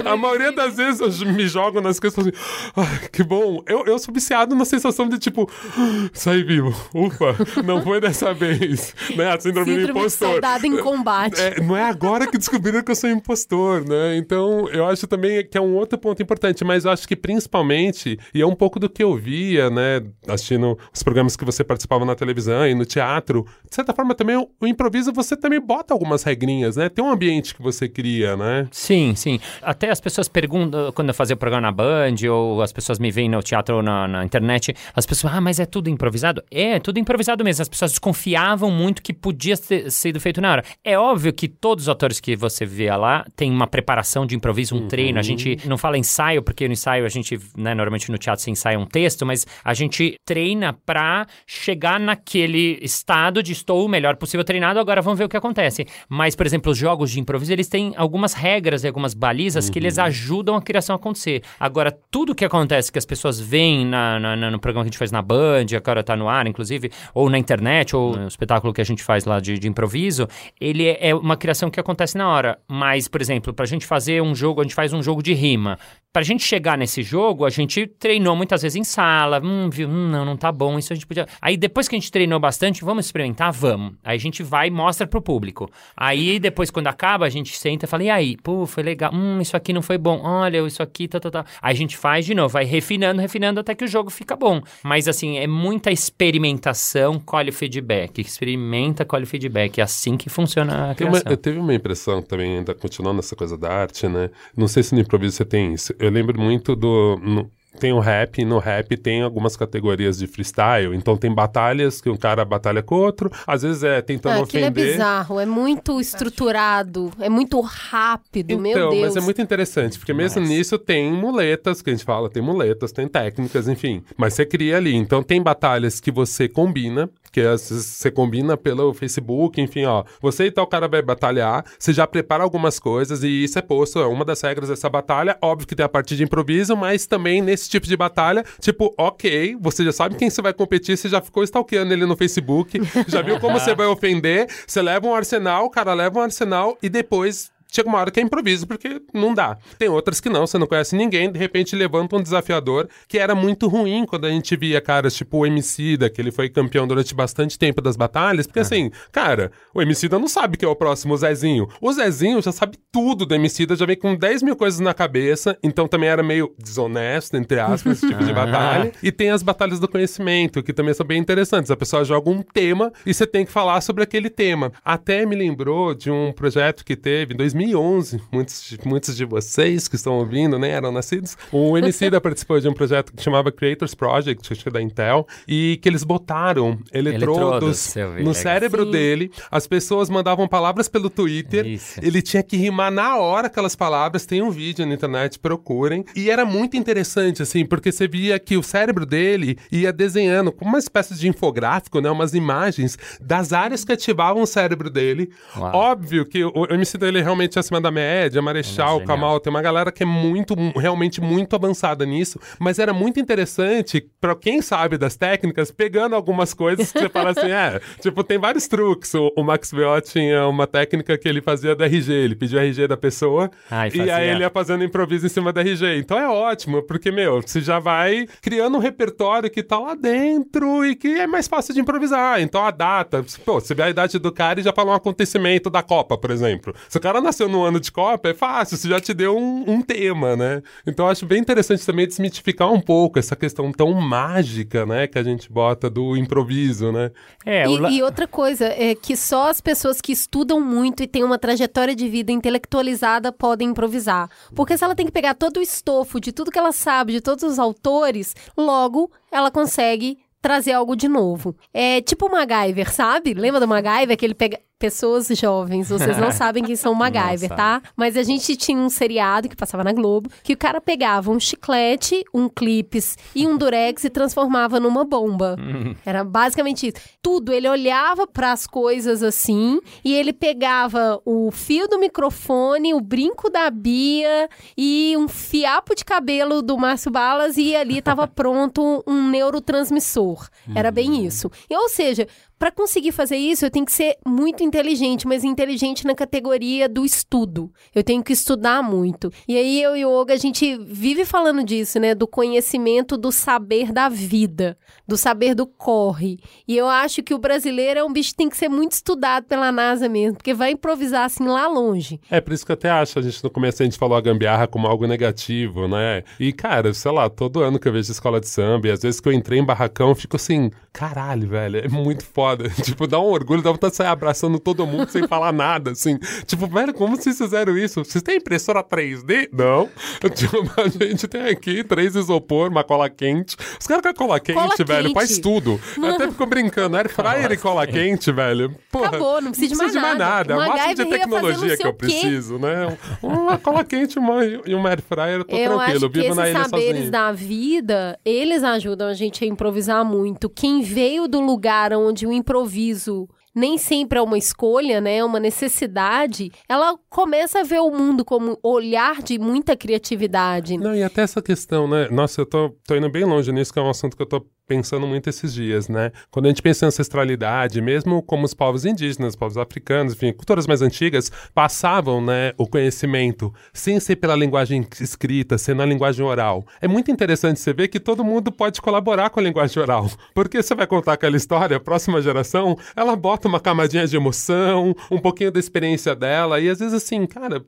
A maioria das vezes eu me jogo nas questões assim, ah, que bom. Eu, eu sou viciado na sensação de tipo, sair vivo, ufa, não foi dessa vez. Né? A síndrome, Síndrome do impostor. soldado em combate. É, não é agora que descobriram que eu sou impostor, né? Então, eu acho também que é um outro ponto importante, mas eu acho que principalmente, e é um pouco do que eu via, né, assistindo os programas que você participava na televisão e no teatro, de certa forma também o, o improviso você também bota algumas regrinhas, né? Tem um ambiente que você cria, né? Sim, sim. Até as pessoas perguntam, quando eu fazia o programa na Band, ou as pessoas me veem no teatro ou na, na internet, as pessoas, ah, mas é tudo improvisado? É, é tudo improvisado mesmo. As pessoas desconfiavam muito que podia ter sido feito na hora. É óbvio que todos os atores que você vê lá têm uma preparação de improviso, um treino. A gente não fala ensaio, porque no ensaio a gente, né, normalmente no teatro se ensaia um texto, mas a gente treina pra chegar naquele estado de estou o melhor possível treinado, agora vamos ver o que acontece. Mas, por exemplo, os jogos de improviso, eles têm algumas regras e algumas balizas que eles ajudam a criação a acontecer. Agora, tudo que acontece que as pessoas veem na, na- no programa que a gente faz na Band, agora tá no ar, inclusive, ou na internet, ou no espetáculo que a gente faz lá de, de improviso, ele é é uma criação que acontece na hora. Mas, por exemplo, pra gente fazer um jogo, a gente faz um jogo de rima. Pra gente chegar nesse jogo, a gente treinou muitas vezes em sala. Hum, viu? Hum, não, não tá bom. Isso a gente podia. Aí depois que a gente treinou bastante, vamos experimentar? Vamos. Aí a gente vai e mostra pro público. Aí depois, quando acaba, a gente senta e fala: e aí? Pô, foi legal. Hum, isso aqui não foi bom. Olha, isso aqui, tá, tá, tá. Aí a gente faz de novo, vai refinando, refinando até que o jogo fica bom. Mas assim, é muita experimentação, colhe feedback. Experimenta, colhe feedback. É assim que funciona a criação. eu teve uma impressão também, ainda continuando nessa coisa da arte, né? Não sei se no improviso você tem isso. Eu lembro muito do. no- tem o rap, e no rap tem algumas categorias de freestyle. Então tem batalhas que um cara batalha com outro. Às vezes é tentando Ah, aquilo é ofender. bizarro, é muito estruturado, é muito rápido, meu Então, Deus. mas é muito interessante, porque mesmo Mas- nisso tem muletas, que a gente fala, tem muletas, tem técnicas, enfim. Mas você cria ali. Então tem batalhas que você combina, que às vezes você combina pelo Facebook, enfim, ó. Você e tal cara vai batalhar, você já prepara algumas coisas e isso é posto, é uma das regras dessa batalha. Óbvio que tem a parte de improviso, mas também nesse tipo de batalha, tipo, ok, você já sabe quem você vai competir, você já ficou stalkeando ele no Facebook, já viu como você vai ofender, você leva um arsenal, o cara leva um arsenal e depois chega uma hora que é improviso, porque não dá. Tem outras que não, você não conhece ninguém, de repente levanta um desafiador, que era muito ruim quando a gente via caras tipo o Emicida, que ele foi campeão durante bastante tempo das batalhas, porque assim, cara, o Emicida não sabe que é o próximo Zezinho. O Zezinho já sabe tudo do Emicida, já vem com 10 mil coisas na cabeça, então também era meio desonesto, entre aspas, esse tipo de batalha. E tem as batalhas do conhecimento, que também são bem interessantes. A pessoa joga um tema e você tem que falar sobre aquele tema. Até me lembrou de um projeto que teve em 2011, muitos, de- muitos de vocês que estão ouvindo, nem eram nascidos. O Emicida participou de um projeto que chamava Creators Project, acho que é da Intel, e que eles botaram eletrodos, Eletrodos, no cérebro dele. As pessoas mandavam palavras pelo Twitter. Isso. Ele tinha que rimar na hora aquelas palavras. Tem um vídeo na internet, procurem. E era muito interessante, assim, porque você via que o cérebro dele ia desenhando como uma espécie de infográfico, né? Umas imagens das áreas que ativavam o cérebro dele. Uau. Óbvio que o, o MC dele é realmente acima da média, Marechal, Genial. Kamal, tem uma galera que é muito, realmente muito avançada nisso. Mas era muito interessante pra quem sabe das técnicas, pegando algumas coisas que você fala assim, é, tipo, tem vários truques. O, o Max Biot tinha uma técnica que ele fazia do RG, ele pedia o RG da pessoa Ah, e aí ele ia fazendo improviso em cima do RG. Então é ótimo, porque, meu, você já vai criando um repertório que tá lá dentro e que é mais fácil de improvisar. Então a data, pô, você vê a idade do cara e já fala um acontecimento da Copa, por exemplo. Se o cara nasceu no ano de Copa, é fácil, você já te deu um, um tema, né? Então eu acho bem interessante também desmitificar um pouco essa questão tão mágica, né, que a gente bota do improviso, né? É, o la- E, e outra coisa é que só as pessoas que estudam muito e têm uma trajetória de vida intelectualizada podem improvisar. Porque se ela tem que pegar todo o estofo de tudo que ela sabe, de todos os autores, logo ela consegue trazer algo de novo. É tipo o MacGyver, sabe? Lembra do MacGyver que ele pega- pessoas jovens, vocês não sabem quem são o MacGyver, tá? Mas a gente tinha um seriado que passava na Globo, que o cara pegava um chiclete, um clips e um durex e transformava numa bomba. Era basicamente isso. Tudo, ele olhava para as coisas assim e ele pegava o fio do microfone, o brinco da Bia e um fiapo de cabelo do Márcio Balas e ali estava pronto um neurotransmissor. Era bem isso. E, ou seja, para conseguir fazer isso, eu tenho que ser muito inteligente, mas inteligente na categoria do estudo. Eu tenho que estudar muito. E aí eu e o Olga, a gente vive falando disso, né? Do conhecimento do saber da vida, do saber do corre. E eu acho que o brasileiro é um bicho que tem que ser muito estudado pela NASA mesmo, porque vai improvisar assim lá longe. É por isso que eu até acho, a gente no começo a gente falou a gambiarra como algo negativo, né? E, cara, sei lá, todo ano que eu vejo escola de samba, e às vezes que eu entrei em barracão, eu fico assim, caralho, velho, é muito foda. tipo, dá um orgulho, dá vontade de sair abraçando todo mundo sem falar nada, assim. Tipo, velho, como vocês fizeram isso? Vocês têm impressora 3D? Não. Tipo, a gente tem aqui três isopor, uma cola quente. Os caras com a cola quente, Cola velho, quente. faz tudo. Eu até fico brincando, air fryer e cola quente, velho. Porra, Acabou, não precisa de mais mais nada. nada. É o máximo de não tecnologia que eu preciso, né? Uma cola quente uma, e uma air fryer, eu tô eu tranquilo. acho que vivo na esses ilha saberes sozinho. da vida, eles ajudam a gente a improvisar muito. Quem veio do lugar onde o improviso nem sempre é uma escolha, né? É uma necessidade. Ela começa a ver o mundo como olhar de muita criatividade. Não, e até essa questão, né? Nossa, eu tô, tô indo bem longe nisso, que é um assunto que eu tô pensando muito esses dias, né? Quando a gente pensa em ancestralidade, mesmo como os povos indígenas, povos africanos, enfim, culturas mais antigas, passavam, né, o conhecimento sem ser pela linguagem escrita, ser na linguagem oral. É muito interessante você ver que todo mundo pode colaborar com a linguagem oral. Porque você vai contar aquela história, a próxima geração, ela bota uma camadinha de emoção, um pouquinho da experiência dela, e às vezes assim, cara,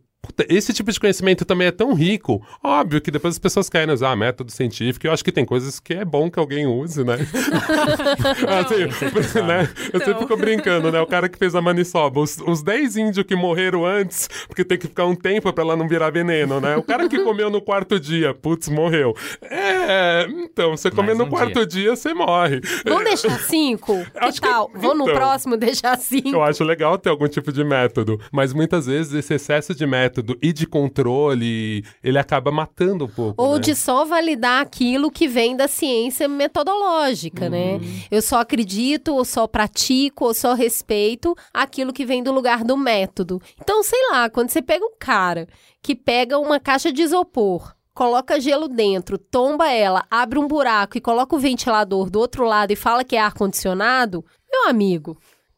esse tipo de conhecimento também é tão rico. Óbvio que depois as pessoas querem usar método científico. Eu acho que tem coisas que é bom que alguém use, né? assim, né? Eu sempre fico brincando, né? O cara que fez a maniçoba, os, os 10 índios que morreram antes, porque tem que ficar um tempo pra ela não virar veneno, né? O cara que comeu no quarto dia, putz, morreu. É, então, você comer Mais no um quarto dia, você morre. Vamos deixar cinco? Que Acho que- tal? Vou no então. próximo deixar cinco. Eu acho legal ter algum tipo de método, mas muitas vezes esse excesso de método e de controle, ele acaba matando um pouco. Ou né? de só validar aquilo que vem da ciência metodológica, né? Uhum. Eu só acredito, ou só pratico, ou só respeito aquilo que vem do lugar do método. Então, sei lá, quando você pega um cara que pega uma caixa de isopor, coloca gelo dentro, tomba ela, abre um buraco e coloca o ventilador do outro lado e fala que é ar-condicionado, meu amigo.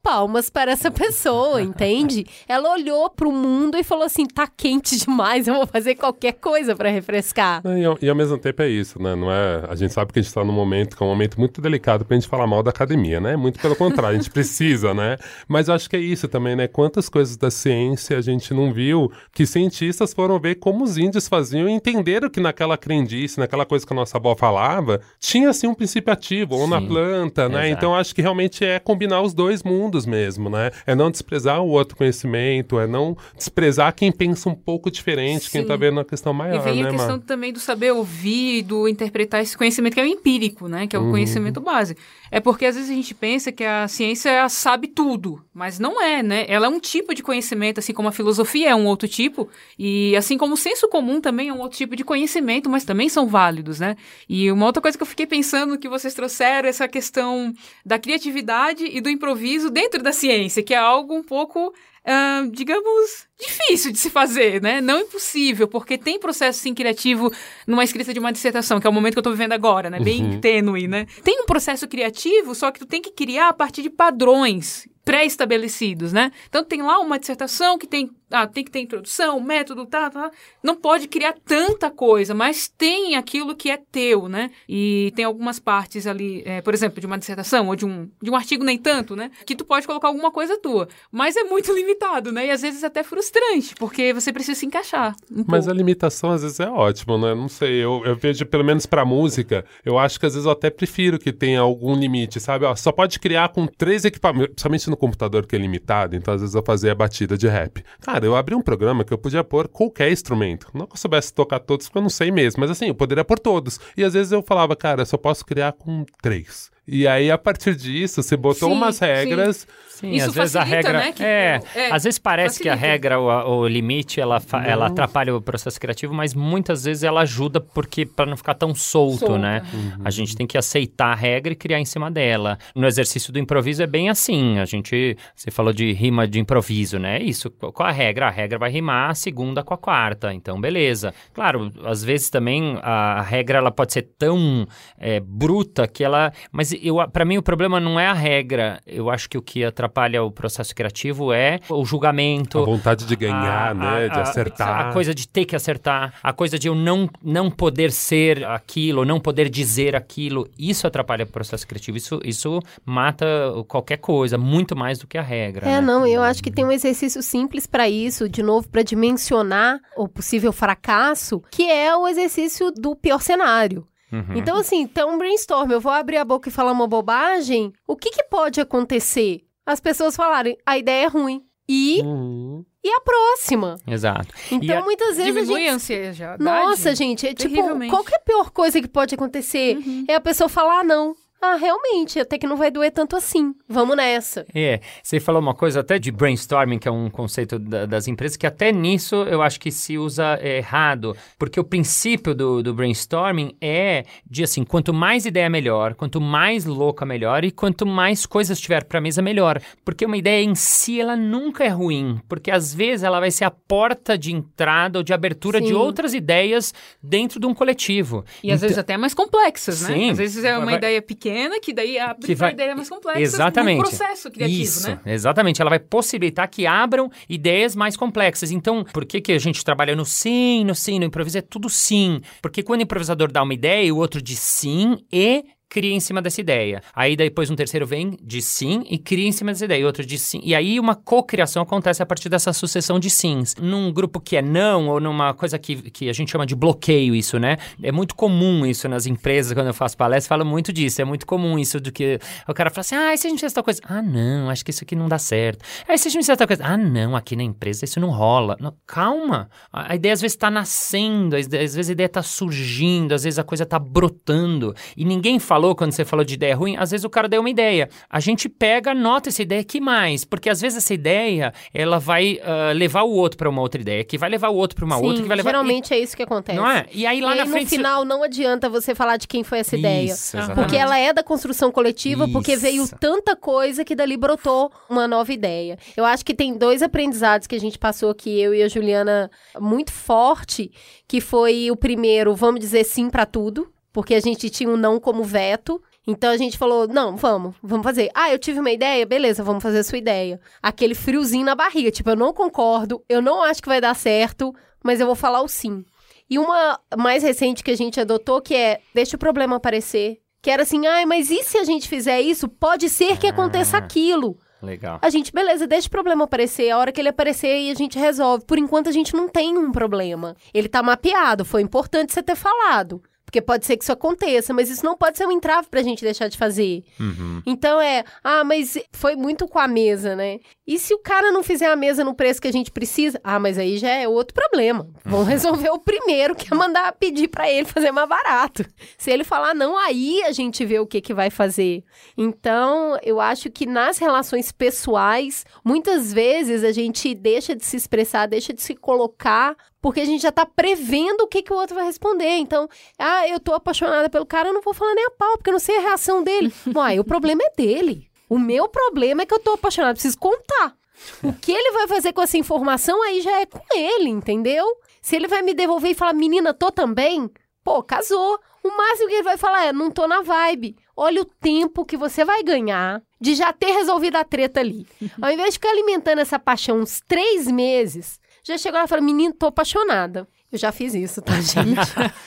Palmas para essa pessoa, entende? Ela olhou pro mundo e falou assim: tá quente demais, eu vou fazer qualquer coisa para refrescar. E, ao- e ao mesmo tempo é isso, né? Não é, a gente sabe que a gente está num momento que é um momento muito delicado pra gente falar mal da academia, né? Muito pelo contrário, a gente precisa, né? Mas eu acho que é isso também, né? Quantas coisas da ciência a gente não viu que cientistas foram ver como os índios faziam e entenderam que naquela crendice, naquela coisa que a nossa avó falava, tinha assim um princípio ativo, ou na Sim, planta, né? exato. Então acho que realmente é combinar os dois mundos mesmo, né? É não desprezar o outro conhecimento, é não desprezar quem pensa um pouco diferente, quem Sim. tá vendo a questão maior, E vem né, a questão Mar? também do saber ouvir, do interpretar esse conhecimento que é o empírico, né? Que é o Uhum. conhecimento base. É porque às vezes a gente pensa que a ciência sabe tudo, mas não é, né? Ela é um tipo de conhecimento, assim como a filosofia é um outro tipo, e assim como o senso comum também é um outro tipo de conhecimento, mas também são válidos, né? E uma outra coisa que eu fiquei pensando que vocês trouxeram é essa questão da criatividade e do improviso dentro da ciência, que é algo um pouco ah, digamos, difícil de se fazer, né? Não impossível, porque tem processo, sim, criativo numa escrita de uma dissertação, que é o momento que eu tô vivendo agora, né? Bem tênue, né? Tem um processo criativo, só que tu tem que criar a partir de padrões pré-estabelecidos, né? Então tem lá uma dissertação que tem, ah, tem que ter introdução, método, tá, tá. Não pode criar tanta coisa, mas tem aquilo que é teu, né? E tem algumas partes ali, é, por exemplo, de uma dissertação ou de um, de um artigo nem tanto, né? Que tu pode colocar alguma coisa tua, mas é muito limitado, né? E às vezes até frustrante, porque você precisa se encaixar. Um Mas a pouco. limitação às vezes é ótimo, né? Não sei, eu, eu vejo pelo menos pra música, eu acho que às vezes eu até prefiro que tenha algum limite, sabe? Ó, só pode criar com três equipamentos, principalmente no computador que é limitado, então às vezes eu fazia a batida de rap. Cara, eu abri um programa que eu podia pôr qualquer instrumento. Não que eu soubesse tocar todos, porque eu não sei mesmo, mas assim, eu poderia pôr todos. E às vezes eu falava, cara, eu só posso criar com três. E aí, a partir disso, você botou Sim, umas sim. regras. Sim, Isso às vezes a facilita, regra. né, que- é, é, às vezes parece que a facilita. regra, o, o limite, ela, fa- ela atrapalha o processo criativo, mas muitas vezes ela ajuda porque para não ficar tão solto, Solto. né? A gente tem que aceitar a regra e criar em cima dela. No exercício do improviso é bem assim. A gente, você falou de rima de improviso, né? É Isso. Qual a regra? A regra vai rimar a segunda com a quarta. Então, beleza. Claro, às vezes também a regra ela pode ser tão é, bruta que ela. Mas eu, para mim o problema não é a regra. Eu acho que o que atrapalha o processo criativo é o julgamento. A vontade de ganhar, a- né? a- de a- acertar. A coisa de ter que acertar, a coisa de eu não, não poder ser aquilo, não poder dizer aquilo, isso atrapalha o processo criativo. Isso, isso mata qualquer coisa, muito mais do que a regra. É, né? não, eu acho que tem um exercício simples para isso, de novo, para dimensionar o possível fracasso, que é o exercício do pior cenário. Uhum. Então, assim, então um brainstorm, eu vou abrir a boca e falar uma bobagem, o que, que pode acontecer? As pessoas falarem, a ideia é ruim. E, Uhum. e a próxima? Exato. Então, a- muitas vezes a Diminui gente a ansiedade. Nossa, gente, é tipo, qual que é a pior coisa que pode acontecer? Uhum. É a pessoa falar, ah, não. Ah, realmente, até que não vai doer tanto assim. Vamos nessa. É, você falou uma coisa até de brainstorming, que é um conceito da- das empresas, que até nisso eu acho que se usa errado, porque o princípio do, do brainstorming é de assim, quanto mais ideia melhor, quanto mais louca melhor e quanto mais coisas tiver para mesa melhor, porque uma ideia em si ela nunca é ruim, porque às vezes ela vai ser a porta de entrada ou de abertura de Sim. outras ideias dentro de um coletivo. E às Então- vezes até mais complexas, né? Sim. Às vezes é uma Vai- ideia pequena que daí abre Que vai- ideia mais complexa Exatamente. no processo criativo, Isso, né? exatamente. Ela vai possibilitar que abram ideias mais complexas. Então, por que, que a gente trabalha no sim, no sim, no improviso? É tudo sim. Porque quando o improvisador dá uma ideia, o outro diz sim e cria em cima dessa ideia. Aí depois um terceiro vem, diz sim e cria em cima dessa ideia. E outro diz sim. E aí uma cocriação acontece a partir dessa sucessão de sims. Num grupo que é não, ou numa coisa que, que a gente chama de bloqueio, isso, né? É muito comum isso nas empresas, quando eu faço palestra, falo muito disso. É muito comum isso do que o cara fala assim, ah, e se a gente fizer tal coisa? Ah, não, acho que isso aqui não dá certo. Ah, e se a gente fizer tal coisa? Ah, não, aqui na empresa isso não rola. Não, calma. A, ideia às vezes está nascendo, às, vezes a ideia está surgindo, às vezes a coisa está brotando. E ninguém falou, quando você falou de ideia ruim, às vezes o cara deu uma ideia. A gente pega, anota essa ideia que mais, porque às vezes essa ideia, ela vai ah, levar o outro para uma outra ideia, que vai levar o outro para uma Sim, outra, que vai levar... geralmente é isso que acontece. Não é? E aí lá e na aí, frente... no final, não adianta você falar de quem foi essa ideia. Isso. Porque ela é da construção coletiva, porque Isso. veio tanta coisa que dali brotou uma nova ideia. Eu acho que tem dois aprendizados que a gente passou aqui, eu e a Juliana, muito forte, que foi o primeiro, vamos dizer sim pra tudo, porque a gente tinha um não como veto. Então a gente falou, não, vamos, vamos fazer. Ah, eu tive uma ideia, beleza, vamos fazer a sua ideia. Aquele friozinho na barriga, tipo, eu não concordo, eu não acho que vai dar certo, mas eu vou falar o sim. E uma mais recente que a gente adotou, que é, deixa o problema aparecer. Que era assim, ai, mas e se a gente fizer isso? Pode ser que aconteça Ah. aquilo. Legal. A gente, beleza, deixa o problema aparecer. A hora que ele aparecer, aí a gente resolve. Por enquanto, a gente não tem um problema. Ele tá mapeado. Foi importante você ter falado. Porque pode ser que isso aconteça, mas isso não pode ser um entrave pra gente deixar de fazer. Uhum. Então é, ah, mas foi muito com a mesa, né? E se o cara não fizer a mesa no preço que a gente precisa? Ah, mas aí já é outro problema. Vamos resolver o primeiro, que é mandar pedir pra ele fazer mais barato. Se ele falar não, aí a gente vê o que que vai fazer. Então, eu acho que nas relações pessoais, muitas vezes a gente deixa de se expressar, deixa de se colocar, porque a gente já tá prevendo o que que o outro vai responder. Então, ah, eu tô apaixonada pelo cara, eu não vou falar nem a pau, porque eu não sei a reação dele. Uai, o problema é dele. O meu problema é que eu tô apaixonada, preciso contar. O que ele vai fazer com essa informação aí já é com ele, entendeu? Se ele vai me devolver e falar, menina, tô também, pô, casou. O máximo que ele vai falar é, não tô na vibe. Olha o tempo que você vai ganhar de já ter resolvido a treta ali. Ao invés de ficar alimentando essa paixão uns três meses, já chegou lá e falou, menino, tô apaixonada. Eu já fiz isso, tá, gente?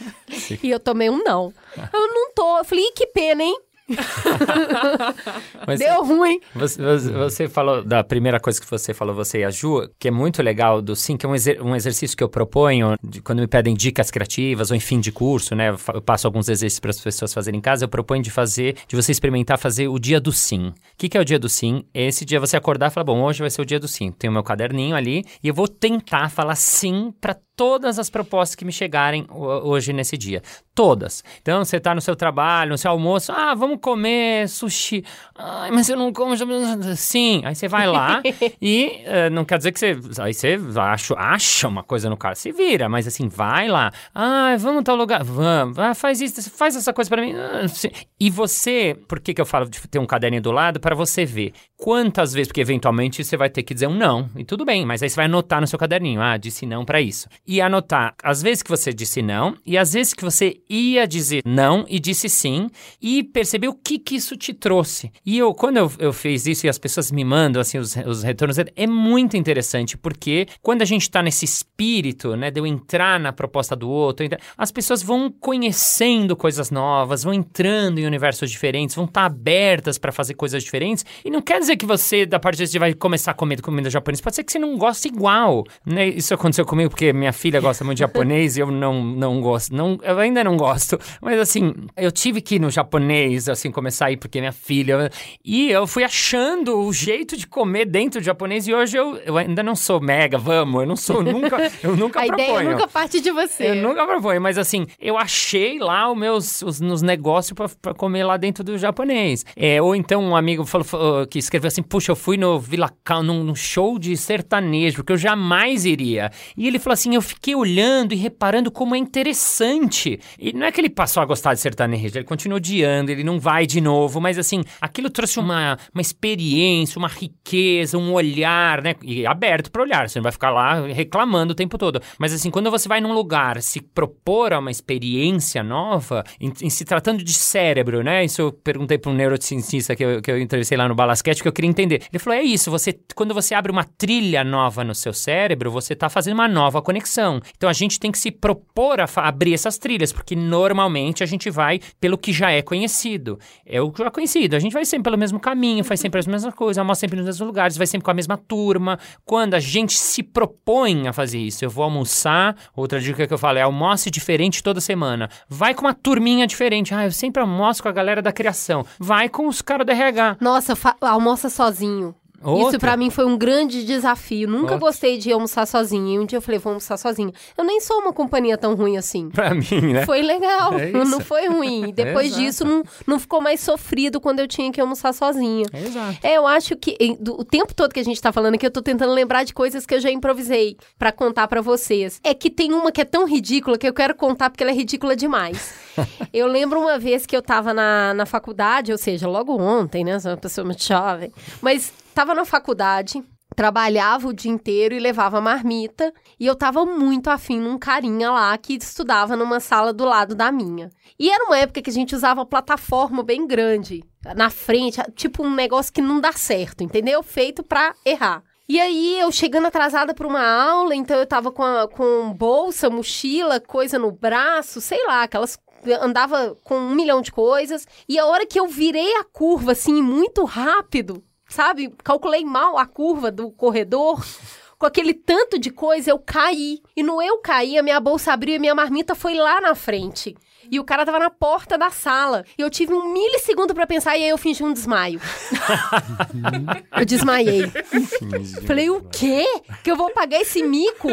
e eu tomei um não. Eu não tô. Eu falei, que pena, hein? Mas- Deu ruim. Você, você- você falou da primeira coisa que você falou, você e a Ju, que é muito legal do Sim, que é um, exer- um exercício que eu proponho de- quando me pedem dicas criativas ou em fim de curso, né? Eu passo alguns exercícios para as pessoas fazerem em casa. Eu proponho de fazer, de você experimentar fazer o dia do Sim. O que, que é o dia do Sim? Esse dia você acordar e falar, bom, hoje vai ser o dia do Sim. Tem o meu caderninho ali e eu vou tentar falar sim para todas as propostas que me chegarem ho- hoje nesse dia. Todas. Então, você tá no seu trabalho, no seu almoço, ah, vamos comer sushi. Ai, mas eu não como. Sim. Aí você vai lá e eh, não quer dizer que você. Aí você acha, acha uma coisa no carro, se vira, mas assim, vai lá. Ah, vamos tal lugar. Vamos. Ah, faz isso, faz essa coisa pra mim. Ah. E você, por que, que eu falo de ter um caderninho do lado? Para você ver quantas vezes, porque eventualmente você vai ter que dizer um não, e tudo bem, mas aí você vai anotar no seu caderninho, ah, disse não pra isso. E anotar as vezes que você disse não e as vezes que você ia dizer não e disse sim, e perceber o que que isso te trouxe. E eu, quando eu, eu fiz isso e as pessoas me mandam, assim, os, os retornos, é muito interessante, porque quando a gente tá nesse espírito, né, de eu entrar na proposta do outro, as pessoas vão conhecendo coisas novas, vão entrando em universos diferentes, vão estar abertas para fazer coisas diferentes. E não quer dizer que você, da parte de vai começar a comer comida japonesa, pode ser que você não goste igual, né? Isso aconteceu comigo porque minha filha gosta muito de japonês e eu não, não gosto, não, eu ainda não gosto. Mas assim, eu tive que ir no japonês, assim, começar a ir porque minha filha... E eu fui achando o jeito de comer dentro do japonês e hoje eu, eu ainda não sou mega, vamos, eu não sou, nunca, eu nunca A proponho. ideia nunca parte de você. Eu nunca proponho, mas assim, eu achei lá os meus os, nos negócios pra, pra comer lá dentro do japonês. É, ou então um amigo falou, falou- que escreveu assim: Puxa, eu fui no Vila Cal, num, num show de sertanejo, que eu jamais iria. E ele falou assim: Eu fiquei olhando e reparando como é interessante. E não é que ele passou a gostar de sertanejo, ele continua odiando, ele não vai de novo, mas assim, aquilo trouxe uma, uma experiência, uma riqueza, um olhar, né? E aberto para olhar, você não vai ficar lá reclamando o tempo todo. Mas assim, quando você vai num lugar se propor a uma experiência nova, em, em se tratando de cérebro, né? Isso eu perguntei para um neurocientista que eu, que eu entrevistei lá no Balasquete, que eu queria entender. Ele falou: é isso, você, quando você abre uma trilha nova no seu cérebro, você está fazendo uma nova conexão. Então a gente tem que se propor a abrir essas trilhas, porque normalmente a gente vai pelo que já é conhecido. É o que já é conhecido. A gente vai sempre pelo mesmo caminho, faz sempre as mesmas coisas, almoça sempre nos mesmos lugares, vai sempre com a mesma turma. Quando a gente se propõe a fazer isso, eu vou almoçar, outra dica que eu falo é almoce diferente toda semana. Vai com uma turminha diferente. Ah, eu sempre almoço com a galera da criação. Vai com os caras do RH. Nossa, almoça sozinho. Isso Outra. pra mim foi um grande desafio. Nunca Outra. gostei de almoçar sozinha. E um dia eu falei, vou almoçar sozinha. Eu nem sou uma companhia tão ruim assim. Pra mim, né? Foi legal, É isso. não foi ruim. E Depois Exato. disso, não, não ficou mais sofrido quando eu tinha que almoçar sozinha. Exato. É, eu acho que do- o tempo todo que a gente tá falando aqui, eu tô tentando lembrar de coisas que eu já improvisei pra contar pra vocês. É que tem uma que é tão ridícula que eu quero contar porque ela é ridícula demais. eu lembro uma vez que eu tava na, na faculdade, ou seja, logo ontem, né? Sou uma pessoa muito jovem. Mas tava na faculdade. Trabalhava o dia inteiro e levava marmita. E eu tava muito afim num carinha lá que estudava numa sala do lado da minha. E era uma época que a gente usava plataforma bem grande na frente, tipo um negócio que não dá certo, entendeu? Feito pra errar. E aí, eu chegando atrasada pra uma aula, então eu tava com, a- com bolsa, mochila, coisa no braço, sei lá, aquelas. Andava com um milhão de coisas. E a hora que eu virei a curva, assim, muito rápido, sabe? Calculei mal a curva do corredor. Com aquele tanto de coisa, eu caí. E no eu cair, a minha bolsa abriu e minha marmita foi lá na frente. E o cara tava na porta da sala. E eu tive um milissegundo pra pensar e aí eu fingi um desmaio. eu desmaiei. Falei, o quê? Que eu vou pagar esse mico?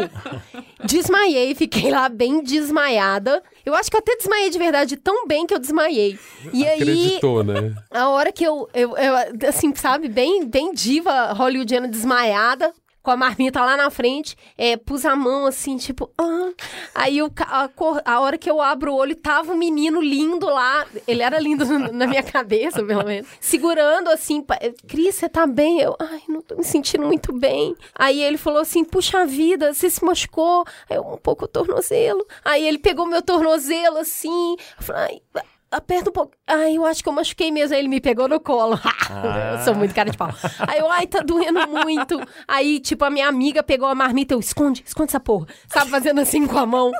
Desmaiei, fiquei lá bem desmaiada. Eu acho que eu até desmaiei de verdade tão bem que eu desmaiei. E aí, Acreditou, né? a hora que eu, eu, eu, assim, sabe, bem, bem diva hollywoodiana desmaiada, com a marmita lá na frente, é, pus a mão assim, tipo, ah. Aí a, a hora que eu abro o olho, tava um menino lindo lá, ele era lindo na minha cabeça, pelo menos, segurando assim, Cris, você tá bem? Eu, ai, não tô me sentindo muito bem. Aí ele falou assim, puxa vida, você se machucou? Aí eu, um pouco o tornozelo. Aí ele pegou meu tornozelo assim, eu falei, ai, Aperta um pouco. Ai, eu acho que eu machuquei mesmo. Aí ele me pegou no colo. eu sou muito cara de pau. Aí eu, ai, tá doendo muito. Aí, tipo, a minha amiga pegou a marmita. Eu, esconde, esconde essa porra. Sabe, fazendo assim com a mão.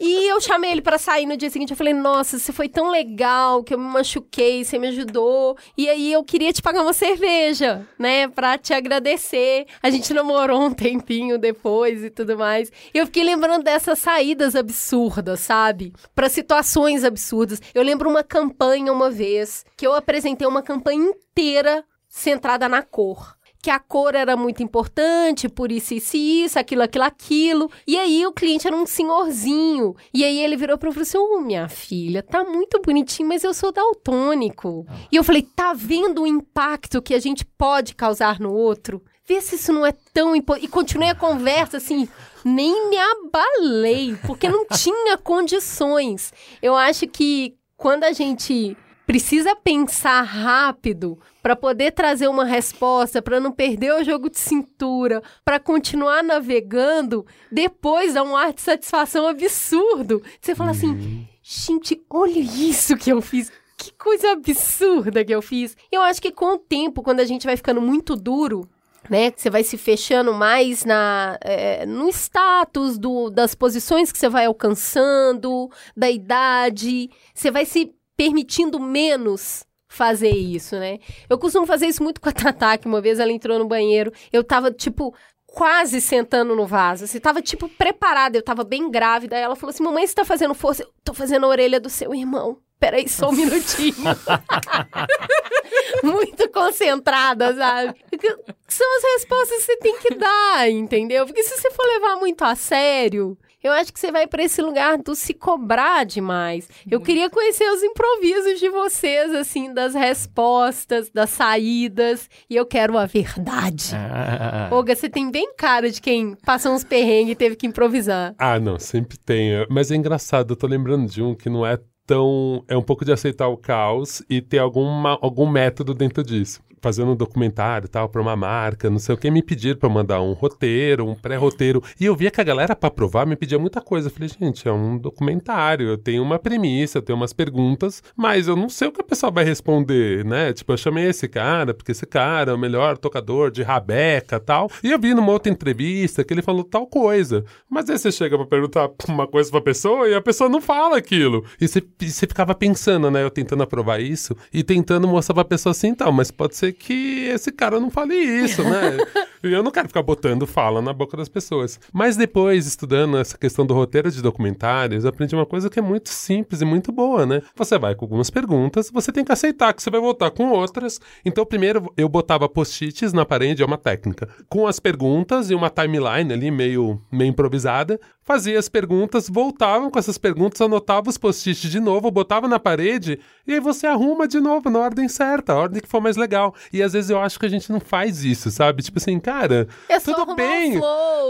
E eu chamei ele pra sair no dia seguinte. Eu falei, nossa, você foi tão legal que eu me machuquei, você me ajudou. E aí eu queria te pagar uma cerveja, né? Pra te agradecer. A gente namorou um tempinho depois e tudo mais. E eu fiquei lembrando dessas saídas absurdas, sabe? Pra situações absurdas. Eu lembro uma campanha uma vez que eu apresentei uma campanha inteira centrada na cor. Que a cor era muito importante, por isso, isso, isso, aquilo, aquilo, aquilo. E aí o cliente era um senhorzinho. E aí ele virou pra mim e falou assim: Ô, minha filha, tá muito bonitinho, mas eu sou daltônico. E eu falei: tá vendo o impacto que a gente pode causar no outro? Vê se isso não é tão importante. E continuei a conversa assim, nem me abalei, porque não tinha condições. Eu acho que quando a gente precisa pensar rápido para poder trazer uma resposta, para não perder o jogo de cintura, para continuar navegando, depois dá um ar de satisfação absurdo. Você fala assim: gente, olha isso que eu fiz. Que coisa absurda que eu fiz. Eu acho que com o tempo, quando a gente vai ficando muito duro, né? Você vai se fechando mais na, é, no status do, das posições que você vai alcançando, da idade. Você vai se permitindo menos fazer isso, né? Eu costumo fazer isso muito com a Tatá, que uma vez ela entrou no banheiro, eu tava, tipo, quase sentando no vaso, assim, tava, tipo, preparada, eu tava bem grávida, aí ela falou assim, mamãe, você tá fazendo força? Eu tô fazendo a orelha do seu irmão. Peraí, só um minutinho. Muito concentrada, sabe? São as respostas que você tem que dar, entendeu? Porque se você for levar muito a sério, eu acho que você vai para esse lugar do se cobrar demais. Eu queria conhecer os improvisos de vocês, assim, das respostas, das saídas, e eu quero a verdade. Ah. Olga, você tem bem cara de quem passou uns perrengues e teve que improvisar. Ah, não, sempre tem. Mas é engraçado, eu tô lembrando de um que não é tão. É um pouco de aceitar o caos e ter alguma, algum método dentro disso. Fazendo um documentário e tal, pra uma marca, não sei o que, me pediram pra mandar um roteiro, um pré-roteiro. E eu via que a galera, pra aprovar, me pedia muita coisa. Eu falei, gente, é um documentário, eu tenho uma premissa, eu tenho umas perguntas, mas eu não sei o que a pessoa vai responder, né? Tipo, eu chamei esse cara, porque esse cara é o melhor tocador de rabeca tal. E eu vi numa outra entrevista que ele falou tal coisa. Mas aí você chega pra perguntar uma coisa pra pessoa e a pessoa não fala aquilo. E você, você ficava pensando, né? Eu tentando aprovar isso e tentando mostrar pra pessoa assim, então, mas pode ser que esse cara não fale isso, né? E eu não quero ficar botando fala na boca das pessoas. Mas depois, estudando essa questão do roteiro de documentários, eu aprendi uma coisa que é muito simples e muito boa, né? Você vai com algumas perguntas, você tem que aceitar que você vai voltar com outras. Então, primeiro eu botava post-its na parede, é uma técnica, com as perguntas e uma timeline ali meio, meio improvisada. Fazia as perguntas, voltava com essas perguntas, anotava os post-its de novo, botava na parede e aí você arruma de novo na ordem certa, a ordem que for mais legal. E às vezes eu acho que a gente não faz isso, sabe? Tipo assim, cara, É só tudo bem.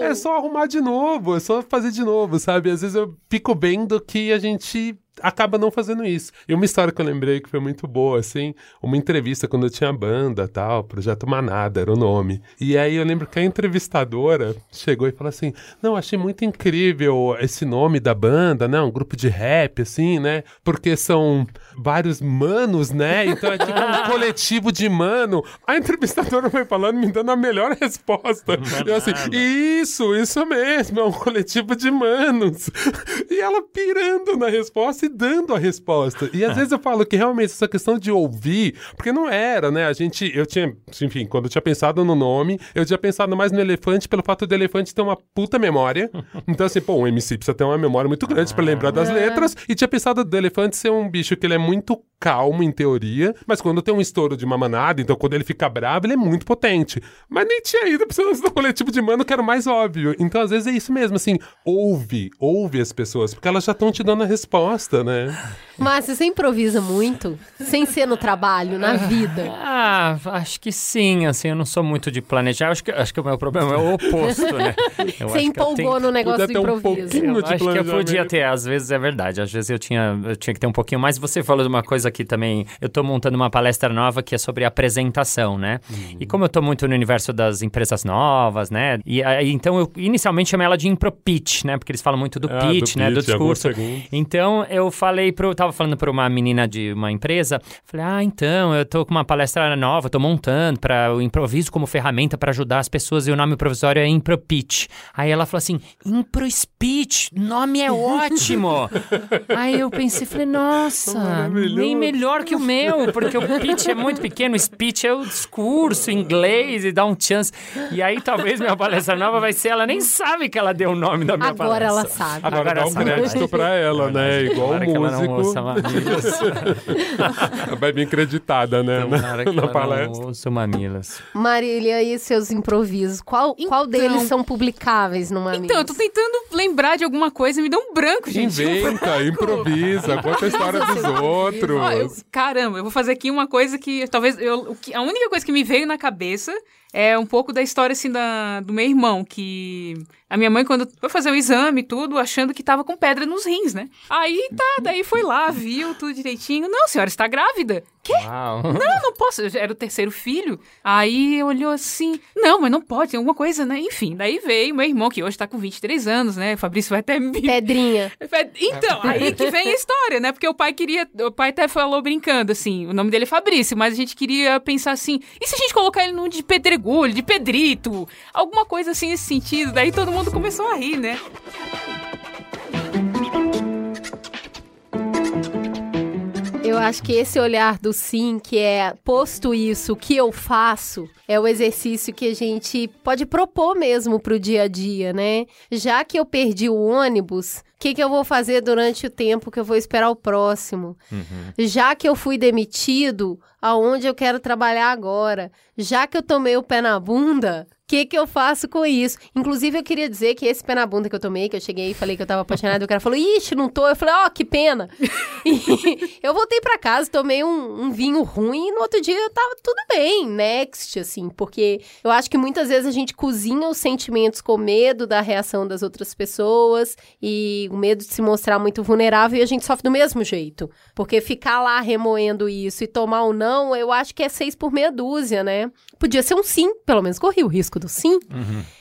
É só arrumar de novo, é só fazer de novo, sabe? Às vezes eu fico vendo que a gente acaba não fazendo isso. E uma história que eu lembrei que foi muito boa, assim, uma entrevista quando eu tinha banda tal, Projeto Manada era o nome. E aí eu lembro que a entrevistadora chegou e falou assim: Não, achei muito incrível esse nome da banda, né? Um grupo de rap, assim, né? Porque são vários manos, né? Então é tipo um coletivo de mano. A entrevistadora foi falando, me dando a melhor resposta. Eu assim, isso, isso mesmo, é um coletivo de manos. E ela pirando na resposta e dando a resposta. E às vezes eu falo que realmente essa questão de ouvir, porque não era, né? A gente, eu tinha, enfim, quando eu tinha pensado no nome, eu tinha pensado mais no elefante pelo fato do elefante ter uma puta memória. Então assim, pô, um MC precisa ter uma memória muito grande pra lembrar das letras. E tinha pensado do elefante ser um bicho que ele é muito calmo em teoria, mas quando tem um estouro de uma manada, então quando ele fica bravo, ele é muito potente. Mas nem tinha ido pra esse do coletivo de mano que era o mais óbvio. Então às vezes é isso mesmo, assim, ouve, ouve as pessoas, porque elas já estão te dando a resposta, né? Márcio, você improvisa muito? Sem ser no trabalho, na vida. Ah, acho que sim, assim, eu não sou muito de planejar. Acho que, acho que o meu problema é o oposto, né? Eu Você acho que eu empolgou tenho- no negócio do ter um improviso. pouquinho Eu de acho que eu podia ter, às vezes é verdade. Às vezes eu tinha, eu tinha que ter um pouquinho mais. Você falou de uma coisa aqui também. Eu tô montando uma palestra nova que é sobre apresentação, né? E como eu tô muito no universo das empresas novas, né? E aí, então eu inicialmente chamei ela de impro pitch, né? Porque eles falam muito do Ah, do pitch, né? Do pitch, alguns discurso. Então eu falei pro. Tava falando pra uma menina de uma empresa. Falei, ah, então, eu tô com uma palestra nova, tô montando para o improviso como ferramenta para ajudar as pessoas e o nome provisório é Impro Pitch. Aí ela falou assim: Impro Speech, nome é ótimo. Aí eu pensei, falei, nossa, nem melhor que o meu, porque o pitch é muito pequeno, o speech é o discurso em inglês e dá um chance. E aí talvez minha palestra nova vai ser, ela nem sabe que ela deu o nome da minha Agora palestra. ela sabe. Agora, dá um sabe. crédito pra ela, né? Igual Tomara que ela não músico. Ouça Mamilas. Vai vir creditada, né? Tomara na que na palestra. não ouça Mamilas. Marília, e seus improvisos? Qual, qual deles Então- são publicáveis numa Então, eu tô tentando lembrar de alguma coisa e me deu um branco, gente. Inventa, improvisa, conta a história dos outros. Ó, eu- caramba, eu vou fazer aqui uma coisa que talvez eu, o que- a única coisa que me veio na cabeça é um pouco da história assim da, do meu irmão, que a minha mãe quando foi fazer o exame e tudo, achando que tava com pedra nos rins, né? Aí tá, daí foi lá, viu tudo direitinho. Não, senhora está grávida. Quê? Uau. Não, não posso. Eu Era o terceiro filho. Aí olhou assim. Não, mas não pode, tem alguma coisa, né? Enfim, daí veio meu irmão, que hoje tá com 23 anos, né? O Fabrício vai até me Pedrinha. então, aí que vem a história, né? Porque o pai queria. O pai até falou brincando, assim, o nome dele é Fabrício, mas a gente queria pensar assim: e se a gente colocar ele no de pedregulho, de pedrito? Alguma coisa assim nesse sentido. Daí todo mundo começou a rir, né? Eu acho que esse olhar do sim, que é posto isso, o que eu faço, é o exercício que a gente pode propor mesmo pro dia a dia, né? Já que eu perdi o ônibus, o que, que eu vou fazer durante o tempo que eu vou esperar o próximo? Já que eu fui demitido, aonde eu quero trabalhar agora? Já que eu tomei o pé na bunda, o que, que eu faço com isso? Inclusive, eu queria dizer que esse pé na bunda que eu tomei, que eu cheguei e falei que eu tava apaixonada, o cara falou, ixi, não tô. Eu falei, ó, que pena. E eu voltei pra casa, tomei um, um vinho ruim e no outro dia eu tava tudo bem, next, assim, porque eu acho que muitas vezes a gente cozinha os sentimentos com medo da reação das outras pessoas e o medo de se mostrar muito vulnerável e a gente sofre do mesmo jeito. Porque ficar lá remoendo isso e tomar um não, eu acho que é seis por meia dúzia, né? Podia ser um sim, pelo menos corri o risco do sim.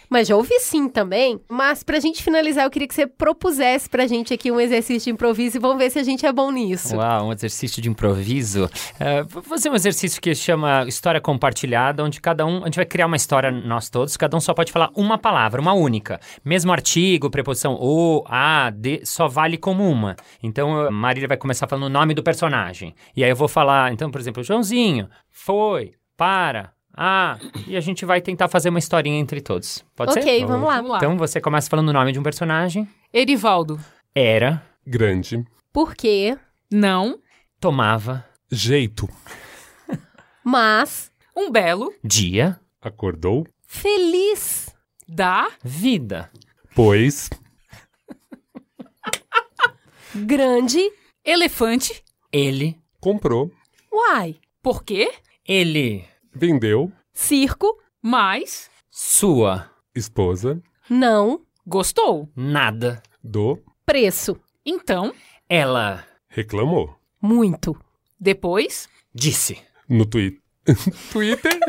Mas já ouvi sim também. Mas pra gente finalizar, eu queria que você propusesse pra gente aqui um exercício de improviso e vamos ver se a gente é bom nisso. Uau, um exercício de improviso. É, vou fazer um exercício que chama História Compartilhada, onde cada um, a gente vai criar uma história, nós todos, cada um só pode falar uma palavra, uma única. Mesmo artigo, preposição o, a, de, só vale como uma. Então, Marília vai começar falando o nome do personagem. E aí eu vou falar, então, por exemplo, Joãozinho, foi, para, ah, e a gente vai tentar fazer uma historinha entre todos. Pode ser? ok, vamos lá. Vamos lá. Então você começa falando o nome de um personagem. Erivaldo. Era, Grande. Por quê? Não. tomava, Jeito. Mas Um belo. dia, Acordou. feliz. Da. vida. Pois. Grande. Elefante. Ele, Comprou. Uai. Por quê? ele, Vendeu. Circo. Mais. sua, Esposa. Não. Gostou. nada. Do. Preço. Então. Ela Reclamou. Muito. Depois. disse. No Twitter. Twitter.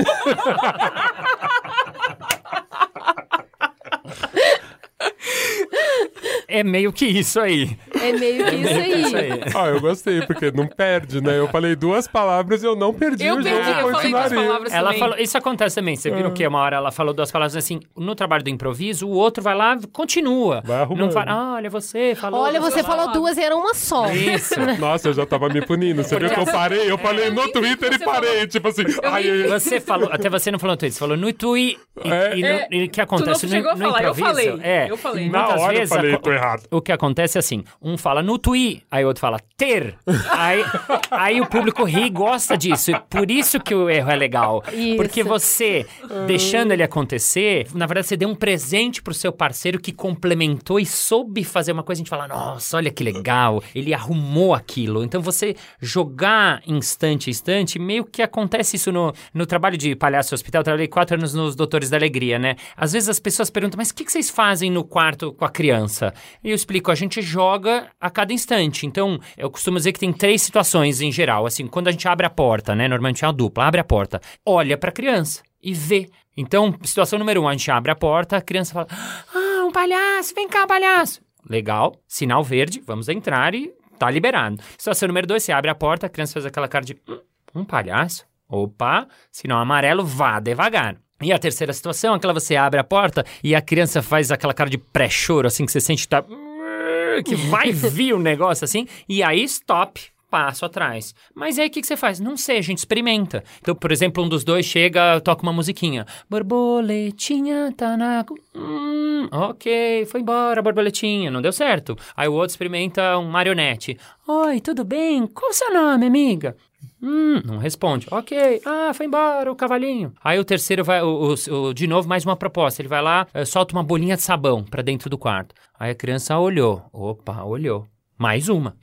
É meio que isso aí. É meio que isso aí. Isso aí. Ah, eu gostei, porque não perde, né? Eu falei duas palavras e eu não perdi Eu o perdi, jogo. eu falei duas palavras Ela também. falou, isso acontece também. Você viu que uma hora ela falou duas palavras assim, no trabalho do improviso, o outro vai lá, continua. Vai arrumando. Não fala, "Ah, olha, você falou. Olha, você falou. falou duas e era uma só. Isso. Nossa, eu já tava me punindo. Você viu que eu parei? Eu falei no Twitter e parei. Tipo assim, ai, ai, ai. Você falou, até você não falou no Twitter, você falou no Twi. E, É. e o que acontece Tu não no, chegou a no falar, eu falei, É, eu falei. Na muitas hora eu falei, tô errado. O que acontece é assim, um fala no Twi, aí o outro fala ter. Aí, aí o público ri e gosta disso. E por isso que o erro é legal. Isso. Porque você, deixando ele acontecer, na verdade você deu um presente pro seu parceiro que complementou e soube fazer uma coisa. A gente fala, nossa, olha que legal. Ele arrumou aquilo. Então você jogar instante a instante, meio que acontece isso no, no trabalho de palhaço hospital. Eu trabalhei quatro anos nos Doutores da Alegria, né? Às vezes as pessoas perguntam, mas o que, que vocês fazem no quarto com a criança? E eu explico, a gente joga a cada instante. Então, eu costumo dizer que tem três situações em geral. Assim, quando a gente abre a porta, né? Normalmente é uma dupla, abre a porta, olha pra criança e vê. Então, situação número um, a gente abre a porta, a criança fala, ah, um palhaço, vem cá, palhaço. Legal, sinal verde, vamos entrar e tá liberado. Situação número dois, você abre a porta, a criança faz aquela cara de, "Hum, um palhaço? Opa, sinal amarelo, vá devagar. E a terceira situação, aquela você abre a porta e a criança faz aquela cara de pré-choro, assim, que você sente que tá... Que vai vir o negócio assim, e aí stop. Passo atrás. Mas aí o que, que você faz? Não sei, a gente experimenta. Então, por exemplo, um dos dois chega, toca uma musiquinha. Borboletinha tá na. Hum, ok, foi embora, borboletinha, não deu certo. Aí o outro experimenta um marionete. Oi, tudo bem? Qual o seu nome, amiga? Hum, não responde. Ok. Ah, foi embora o cavalinho. Aí o terceiro vai, o, o- o- de novo, mais uma proposta. Ele vai lá, eh, solta uma bolinha de sabão pra dentro do quarto. Aí a criança olhou. Opa, olhou. Mais uma.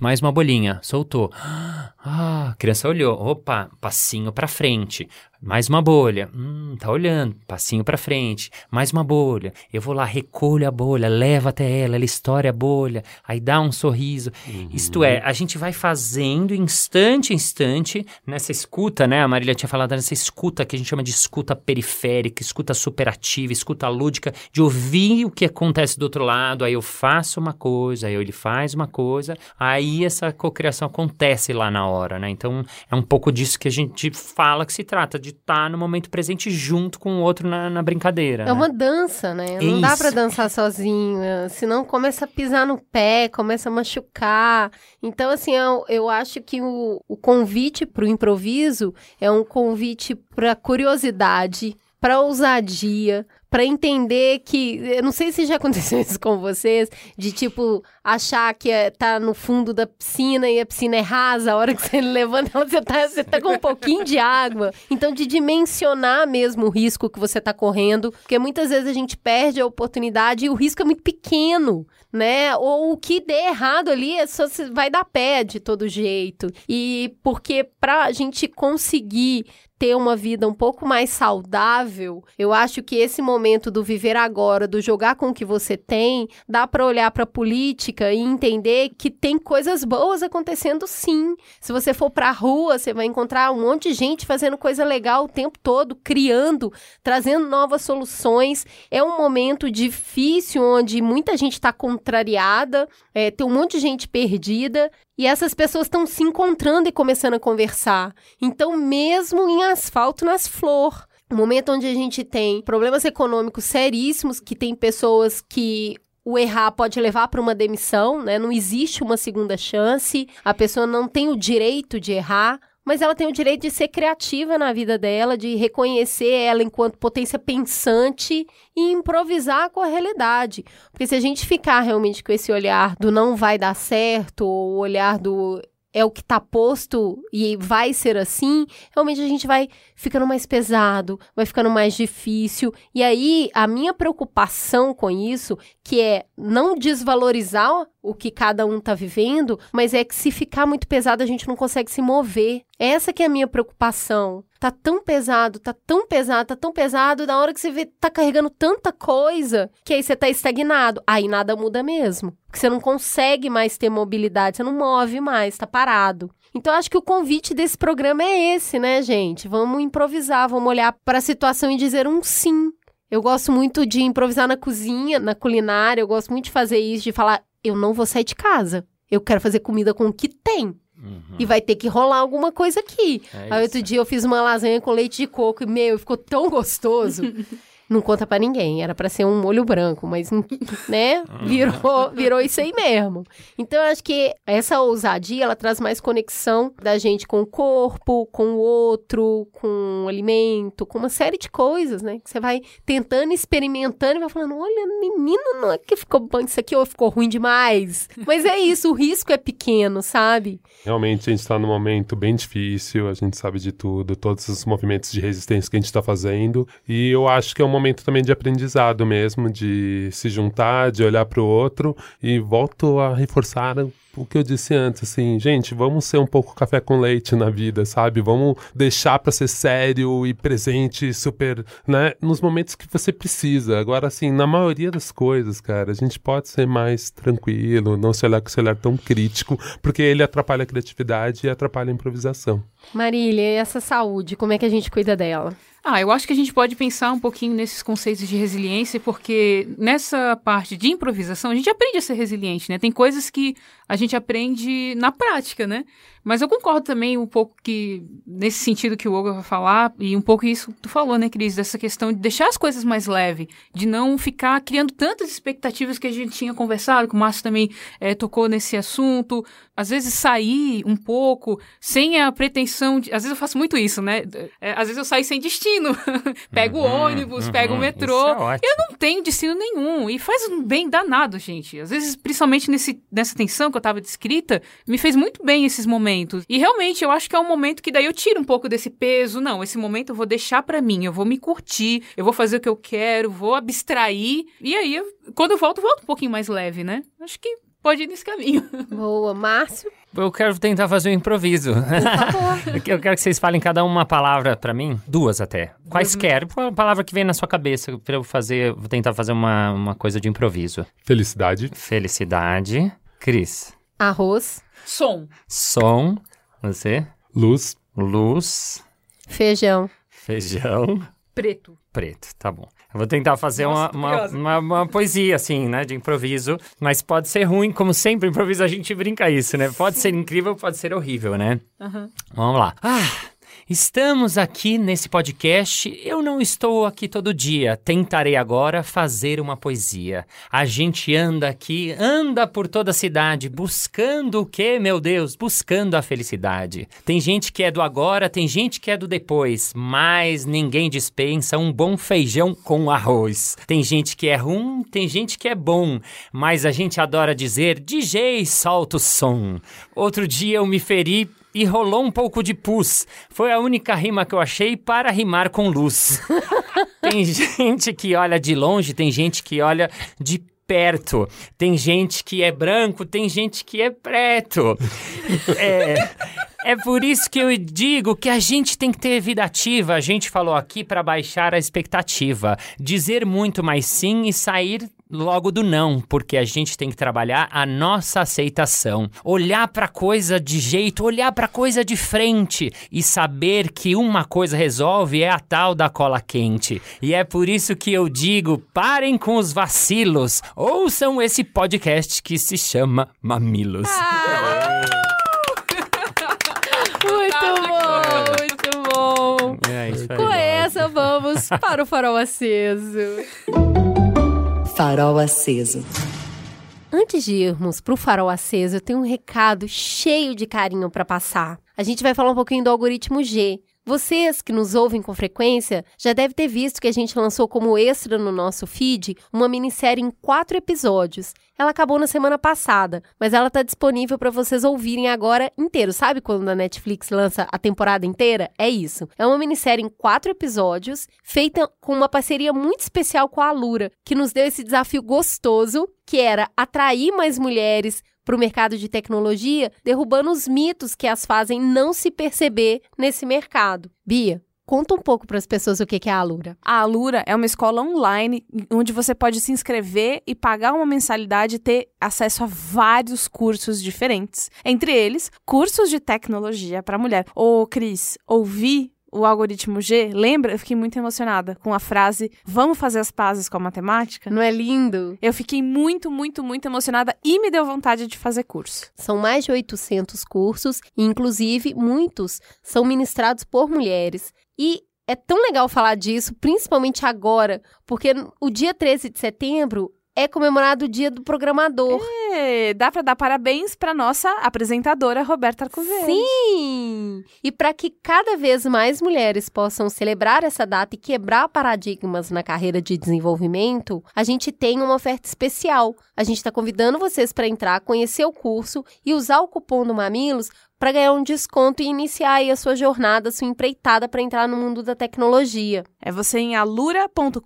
Mais uma bolinha. Soltou. Ah, a criança olhou. Opa, passinho pra frente. Mais uma bolha. Hum, tá olhando. Passinho pra frente. Mais uma bolha. Eu vou lá, recolho a bolha, levo até ela, ela estoura a bolha, aí dá um sorriso. Isto é, a gente vai fazendo instante a instante nessa escuta, né? A Marília tinha falado nessa escuta que a gente chama de escuta periférica, escuta superativa, escuta lúdica, de ouvir o que acontece do outro lado. Aí eu faço uma coisa, aí ele faz uma coisa, aí essa cocriação acontece lá na hora, né? Então é um pouco disso que a gente fala que se trata, de estar no momento presente junto com o outro na, na brincadeira. É né? uma dança, né? Não dá Isso. pra dançar sozinho, eh, senão começa a pisar no pé, começa a machucar. Então, assim, eu, eu acho que o, o convite pro improviso é um convite pra curiosidade, pra ousadia, pra entender que. Eu não sei se já aconteceu isso com vocês, de tipo, achar que é, tá no fundo da piscina e a piscina é rasa, a hora que você levanta ela, você tá, você tá com um pouquinho de água. Então, de dimensionar mesmo o risco que você tá correndo, porque muitas vezes a gente perde a oportunidade e o risco é muito pequeno, né? Ou o que der errado ali é só vai dar pé de todo jeito. E porque pra gente conseguir ter uma vida um pouco mais saudável, eu acho que esse momento do viver agora, do jogar com o que você tem, dá para olhar para a política e entender que tem coisas boas acontecendo sim. Se você for para a rua, você vai encontrar um monte de gente fazendo coisa legal o tempo todo, criando, trazendo novas soluções. É um momento difícil onde muita gente está contrariada, é, tem um monte de gente perdida. E essas pessoas estão se encontrando e começando a conversar. Então, mesmo em asfalto nas flor, um momento onde a gente tem problemas econômicos seríssimos, que tem pessoas que o errar pode levar para uma demissão, né? Não existe uma segunda chance, a pessoa não tem o direito de errar. Mas ela tem o direito de ser criativa na vida dela, de reconhecer ela enquanto potência pensante e improvisar com a realidade. Porque se a gente ficar realmente com esse olhar do não vai dar certo, ou o olhar do é o que tá posto e vai ser assim, realmente a gente vai ficando mais pesado, vai ficando mais difícil. E aí, a minha preocupação com isso, que é não desvalorizar o que cada um tá vivendo, mas é que se ficar muito pesado, a gente não consegue se mover. Essa que é a minha preocupação. Tá tão pesado, tá tão pesado, tá tão pesado, da hora que você vê, tá carregando tanta coisa, que aí você tá estagnado. Aí nada muda mesmo. Porque você não consegue mais ter mobilidade, você não move mais, tá parado. Então, acho que o convite desse programa é esse, né, gente? Vamos improvisar, vamos olhar para a situação e dizer um sim. Eu gosto muito de improvisar na cozinha, na culinária, eu gosto muito de fazer isso, de falar, eu não vou sair de casa. Eu quero fazer comida com o que tem. E vai ter que rolar alguma coisa aqui. É Aí outro dia eu fiz uma lasanha com leite de coco e, meu, ficou tão gostoso. Não conta pra ninguém, era pra ser um molho branco, mas, né, virou, virou isso aí mesmo. Então, eu acho que essa ousadia, ela traz mais conexão da gente com o corpo, com o outro, com o alimento, com uma série de coisas, né, que você vai tentando, experimentando e vai falando, olha, menino, não é que ficou bom isso aqui ou ficou ruim demais. Mas é isso, o risco é pequeno, sabe? Realmente a gente está num momento bem difícil, a gente sabe de tudo, todos os movimentos de resistência que a gente está fazendo. E eu acho que é um momento também de aprendizado mesmo, de se juntar, de olhar para o outro. E volto a reforçar o que eu disse antes, assim, gente, vamos ser um pouco café com leite na vida, sabe? Vamos deixar para ser sério e presente, super, né? Nos momentos que você precisa. Agora, assim, na maioria das coisas, cara, a gente pode ser mais tranquilo, não se olhar com esse olhar tão crítico, porque ele atrapalha a criatividade e atrapalha a improvisação. Marília, e essa saúde, como é que a gente cuida dela? Ah, eu acho que a gente pode pensar um pouquinho nesses conceitos de resiliência, porque nessa parte de improvisação a gente aprende a ser resiliente, né? Tem coisas que a gente aprende na prática, né? Mas eu concordo também um pouco que, nesse sentido que o Olga vai falar, e um pouco isso que tu falou, né, Cris, dessa questão de deixar as coisas mais leve, de não ficar criando tantas expectativas que a gente tinha conversado, que o Márcio também é, tocou nesse assunto. Às vezes sair um pouco, sem a pretensão de. Às vezes eu faço muito isso, né? É, às vezes eu saio sem destino. pego o Uhum, ônibus, uhum, pego o metrô. é eu não tenho destino nenhum. E faz um bem danado, gente. Às vezes, principalmente nesse, nessa tensão que eu tava descrita, me fez muito bem esses momentos. E realmente, eu acho que é um momento que daí eu tiro um pouco desse peso. Não, esse momento eu vou deixar pra mim. Eu vou me curtir, eu vou fazer o que eu quero, vou abstrair. E aí, eu- quando eu volto, eu volto um pouquinho mais leve, né? Acho que pode ir nesse caminho. Boa, Márcio. Eu quero tentar fazer um improviso. Eu que- eu quero que vocês falem cada uma palavra pra mim, duas até. Quaisquer, uma palavra que vem na sua cabeça pra eu fazer, vou tentar fazer uma, uma coisa de improviso. Felicidade. Felicidade. Cris. Arroz, Som. Som. Você. Luz. Luz. feijão. Feijão. Preto. Preto, tá bom. Eu vou tentar fazer Nossa, uma, uma, uma, uma poesia, assim, né, de improviso. Mas pode ser ruim, como sempre, improviso a gente brinca isso, né? Pode ser incrível, pode ser horrível, né? Vamos lá. Ah, estamos aqui nesse podcast. Eu não estou aqui todo dia. Tentarei agora fazer uma poesia. A gente anda aqui, anda por toda a cidade, buscando o quê, meu Deus? Buscando a felicidade. Tem gente que é do agora, tem gente que é do depois, mas ninguém dispensa um bom feijão com arroz. Tem gente que é ruim, tem gente que é bom, mas a gente adora dizer DJ, solta o som. Outro dia eu me feri e rolou um pouco de pus. Foi a única rima que eu achei para rimar com luz. tem gente que olha de longe, tem gente que olha de perto. Tem gente que é branco, tem gente que é preto. É, é por isso que eu digo que a gente tem que ter vida ativa. A gente falou aqui para baixar a expectativa, dizer muito mais sim e sair logo do não, porque a gente tem que trabalhar a nossa aceitação, olhar para coisa de jeito, olhar para coisa de frente e saber que uma coisa resolve é a tal da cola quente. E é por isso que eu digo, parem com os vacilos, ouçam esse podcast que se chama Mamilos. Muito bom, muito bom. É isso aí. Com essa, vamos para o farol aceso. Farol aceso. Antes de irmos pro farol aceso, eu tenho um recado cheio de carinho para passar. A gente vai falar um pouquinho do algoritmo G. Vocês que nos ouvem com frequência já devem ter visto que a gente lançou como extra no nosso feed uma minissérie em quatro episódios. Ela acabou na semana passada, mas ela está disponível para vocês ouvirem agora inteiro. Sabe quando a Netflix lança a temporada inteira? É isso. É uma minissérie em quatro episódios, feita com uma parceria muito especial com a Alura, que nos deu esse desafio gostoso, que era atrair mais mulheres para o mercado de tecnologia, derrubando os mitos que as fazem não se perceber nesse mercado. Bia, conta um pouco para as pessoas o que é a Alura. A Alura é uma escola online onde você pode se inscrever e pagar uma mensalidade e ter acesso a vários cursos diferentes. Entre eles, cursos de tecnologia para mulher. Ô, Cris, ouvi o algoritmo G, lembra? Eu fiquei muito emocionada com a frase: Vamos fazer as pazes com a matemática? Não é lindo? Eu fiquei muito, muito, muito emocionada e me deu vontade de fazer curso. São mais de 800 cursos e, inclusive, muitos são ministrados por mulheres. E é tão legal falar disso, principalmente agora, porque o dia 13 de setembro é comemorado o Dia do Programador. E dá para dar parabéns para nossa apresentadora Roberta Arcoverde. Sim! E para que cada vez mais mulheres possam celebrar essa data e quebrar paradigmas na carreira de desenvolvimento, a gente tem uma oferta especial. A gente está convidando vocês para entrar, conhecer o curso e usar o cupom do Mamilos para ganhar um desconto e iniciar aí a sua jornada, a sua empreitada para entrar no mundo da tecnologia. É você em alura.com.br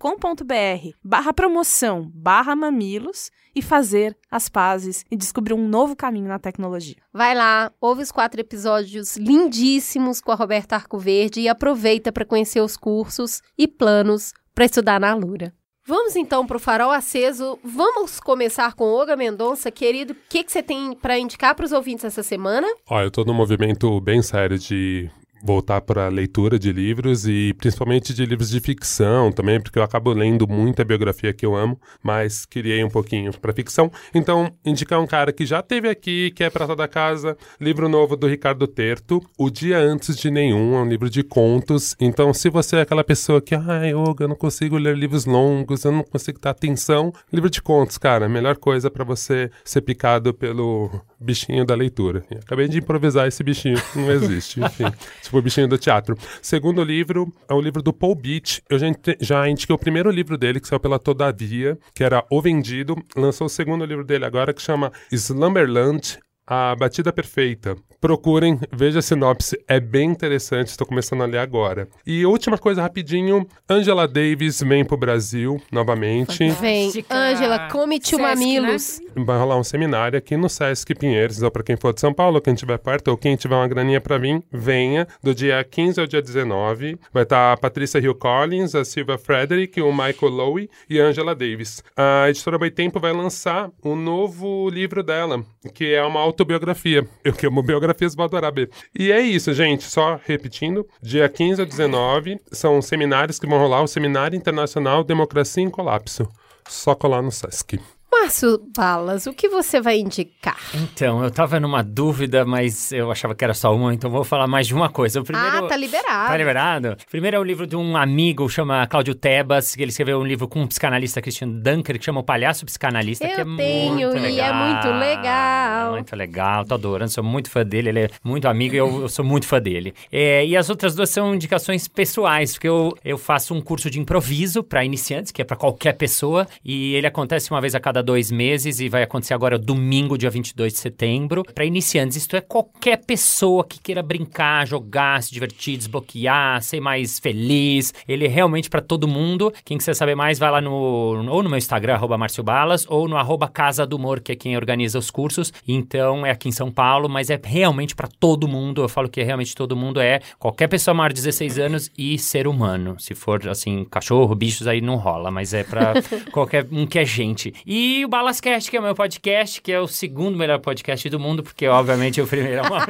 barra promoção barra mamilos e fazer as pazes e descobrir um novo caminho na tecnologia. Vai lá, ouve os quatro episódios lindíssimos com a Roberta Arcoverde e aproveita para conhecer os cursos e planos para estudar na Alura. Vamos então para o farol aceso. Vamos começar com Olga Mendonça, querido. O que, que você tem para indicar para os ouvintes essa semana? Ó, eu tô num movimento bem sério de voltar para a leitura de livros e principalmente de livros de ficção também, porque eu acabo lendo muita biografia que eu amo, mas queria ir um pouquinho para ficção. Então, indicar um cara que já teve aqui, que é Prata da Casa, livro novo do Ricardo Terto, O Dia Antes de Nenhum, é um livro de contos. Então, se você é aquela pessoa que, ai, Olga, eu não consigo ler livros longos, eu não consigo dar atenção, livro de contos, cara, melhor coisa para você ser picado pelo bichinho da leitura. Acabei de improvisar esse bichinho, não existe, enfim. tipo bichinho do teatro. Segundo livro é o livro do Paul Beach. Eu já, já indiquei o primeiro livro dele, que saiu pela Todavia, que era O Vendido. Lançou o segundo livro dele agora, que chama Slumberland, A Batida Perfeita. Procurem, veja a sinopse, é bem interessante, estou começando a ler agora. E última coisa rapidinho, Angela Davis vem pro Brasil novamente. Vem, Angela, come-te o mamilos. Né? Vai rolar um seminário aqui no Sesc Pinheiros, então para quem for de São Paulo, quem estiver perto ou quem tiver uma graninha para vir, venha, do dia 15 ao dia 19. Vai estar tá a Patrícia Hill Collins, a Silvia Frederick, o Michael Lowe e a Angela Davis. A editora Boitempo vai lançar um novo livro dela, que é uma autobiografia. Eu que amo biografia adorar ver. E é isso, gente. Só repetindo: dia 15 a 19 são seminários que vão rolar o Seminário Internacional Democracia em Colapso. Só colar no Sesc. Márcio Balas, o que você vai indicar? Então, eu tava numa dúvida, mas eu achava que era só uma, então vou falar mais de uma coisa. O primeiro... Ah, tá liberado. Tá liberado? Primeiro é o livro de um amigo, chama Cláudio Tebas, que ele escreveu um livro com um psicanalista, Christian Dunker, que chama O Palhaço Psicanalista, eu que é tenho, muito legal. e é muito legal. Muito legal, tô adorando, sou muito fã dele, ele é muito amigo e eu, eu sou muito fã dele. É, e as outras duas são indicações pessoais, porque eu, eu faço um curso de improviso para iniciantes, que é para qualquer pessoa, e ele acontece uma vez a cada cada dois meses e vai acontecer agora domingo, dia 22 de setembro. Para iniciantes, isto é qualquer pessoa que queira brincar, jogar, se divertir, desbloquear, ser mais feliz. Ele é realmente para todo mundo. Quem quiser saber mais, vai lá no, ou no meu Instagram, arroba Márcio Balas, ou no arroba Casa do Humor, que é quem organiza os cursos. Então, é aqui em São Paulo, mas é realmente para todo mundo. Eu falo que é realmente todo mundo é qualquer pessoa maior de 16 anos e ser humano. Se for, assim, cachorro, bichos, aí não rola, mas é para qualquer um que é gente. E e o Balascast, que é o meu podcast, que é o segundo melhor podcast do mundo, porque obviamente o primeiro é uma...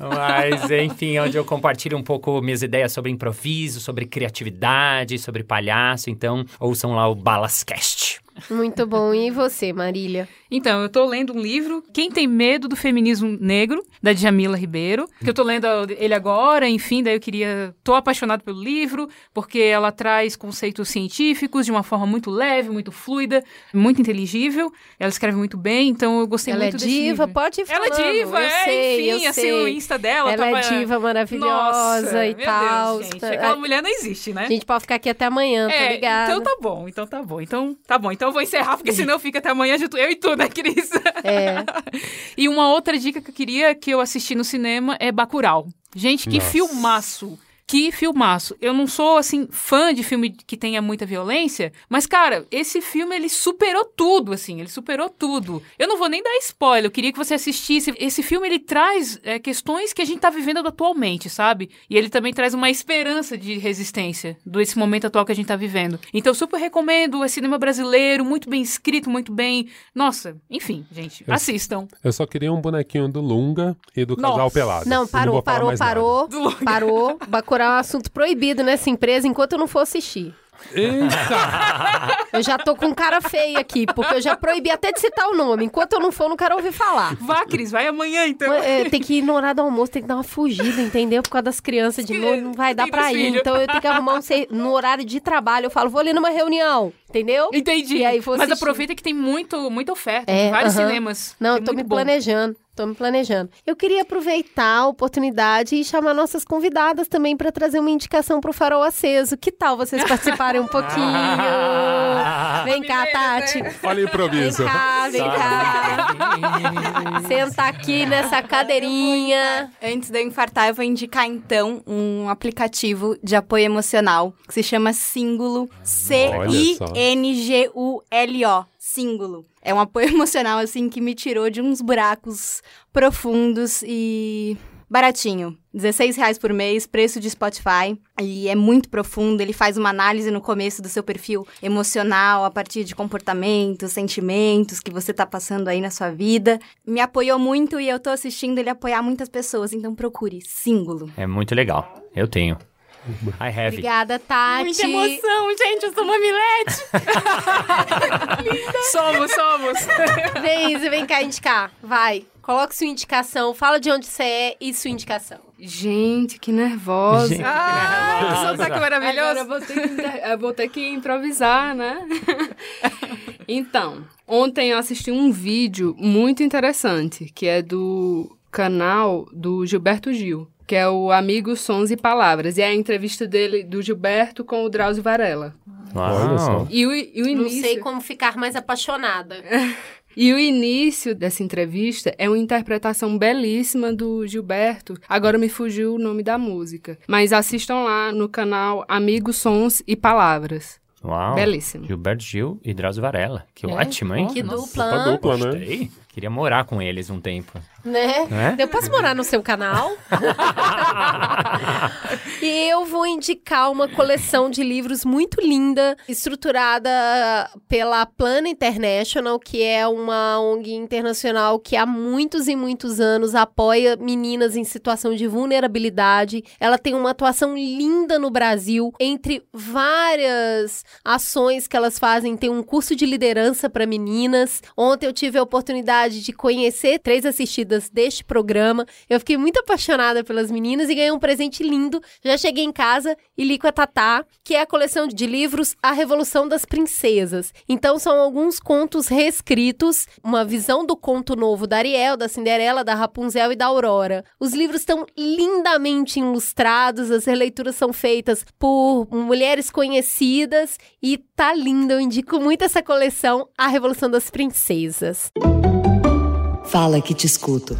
Mas, enfim, onde eu compartilho um pouco minhas ideias sobre improviso, sobre criatividade, sobre palhaço. Então, ouçam lá o Balascast. Muito bom. E você, Marília? Então, eu tô lendo um livro, Quem Tem Medo do Feminismo Negro, da Djamila Ribeiro, que eu tô lendo ele agora, enfim, daí eu queria... Tô apaixonado pelo livro, porque ela traz conceitos científicos de uma forma muito leve, muito fluida, muito inteligível. Ela escreve muito bem, então eu gostei ela muito é desse diva, livro. pode ir Ela é diva, eu é, sei, enfim, eu assim, sei. o Insta dela Ela tava... é diva maravilhosa Nossa, e tal. Deus, gente, aquela mulher não existe, né? A gente pode ficar aqui até amanhã, tá É, ligado? então tá bom, então tá bom. Então tá bom. Então eu vou encerrar, porque senão fica até amanhã junto eu e tu, né, Cris? É. e uma outra dica que eu queria que eu assisti no cinema é Bacurau. Gente, que Nossa. filmaço! Que filmaço. Eu não sou, assim, fã de filme que tenha muita violência, mas, cara, esse filme, ele superou tudo, assim, ele superou tudo. Eu não vou nem dar spoiler, eu queria que você assistisse. Esse filme, ele traz é, questões que a gente tá vivendo atualmente, sabe? E ele também traz uma esperança de resistência desse momento atual que a gente tá vivendo. Então, eu super recomendo, é cinema brasileiro, muito bem escrito, muito bem... Nossa, enfim, gente, Eu- assistam. Eu só queria um bonequinho do Lunga e do casal Nossa. pelado. Não, parou, falar parou, parou, parou. Bacurau é um assunto proibido nessa empresa enquanto eu não for assistir. Eita! Eu já tô com cara feia aqui, porque eu já proibi até de citar o nome. Enquanto eu não for, eu não quero ouvir falar. Vá, Cris, vai amanhã, então. É, tem que ir no horário do almoço, tem que dar uma fugida, entendeu? Por causa das crianças de novo, não vai dar pra ir. Então eu tenho que arrumar um ser- no horário de trabalho. Eu falo, vou ali numa reunião, entendeu? Entendi. E aí vou Mas aproveita que tem muito, muita oferta. É, vários aham. cinemas. Não, Tem eu tô me bom. planejando. Tô me planejando. Eu queria aproveitar a oportunidade e chamar nossas convidadas também pra trazer uma indicação pro Farol Aceso. Que tal vocês participarem um pouquinho? Vem cá, Tati. Olha o Vem improviso. cá, vem cá. Senta aqui nessa cadeirinha. Antes de eu infartar, eu vou indicar então um aplicativo de apoio emocional que se chama Síngulo. C-I-N-G-U-L-O. Síngulo. É um apoio emocional, assim, que me tirou de uns buracos profundos e baratinho. 16 reais por mês, preço de Spotify. E é muito profundo. Ele faz uma análise no começo do seu perfil emocional, a partir de comportamentos, sentimentos que você tá passando aí na sua vida. Me apoiou muito e eu tô assistindo ele apoiar muitas pessoas. Então procure, símbolo. É muito legal. Eu tenho. I have. Obrigada, Tati. Muita emoção, gente, eu sou mamilete. Somos, somos. Vem, Isa, vem cá indicar. Vai. Coloque sua indicação, fala de onde você é e sua indicação. Gente, que nervosa. Gente, que ah, nervosa. sotaque é maravilhoso. Agora eu vou ter que, eu vou ter que improvisar, né? então, ontem eu assisti um vídeo muito interessante, que é do canal do Gilberto Gil, que é o Amigo Sons e Palavras. E é a entrevista dele, do Gilberto, com o Drauzio Varela. Olha só. Uau. E o, e o Não início... sei como ficar mais apaixonada. E o início dessa entrevista é uma interpretação belíssima do Gilberto. Agora me fugiu o nome da música. Mas assistam lá no canal Amigos, Sons e Palavras. Uau. Belíssimo. Gilberto Gil e Drauzio Varela. Que É, ótimo, hein? Que Nossa, dupla, hã? dupla, né? Gostei. Queria morar com eles um tempo. Né? Né? Eu posso morar no seu canal? e eu vou indicar uma coleção de livros muito linda, estruturada pela Plana International, que é uma ONG internacional que há muitos e muitos anos apoia meninas em situação de vulnerabilidade. Ela tem uma atuação linda no Brasil, entre várias ações que elas fazem, tem um curso de liderança para meninas. Ontem eu tive a oportunidade de conhecer três assistidas deste programa. Eu fiquei muito apaixonada pelas meninas e ganhei um presente lindo. Já cheguei em casa e li com a Tatá, que é a coleção de livros A Revolução das Princesas. Então são alguns contos reescritos, uma visão do conto novo da Ariel, da Cinderela, da Rapunzel e da Aurora. Os livros estão lindamente ilustrados, as releituras são feitas por mulheres conhecidas e tá lindo. Eu indico muito essa coleção, A Revolução das Princesas. Fala que te escuto.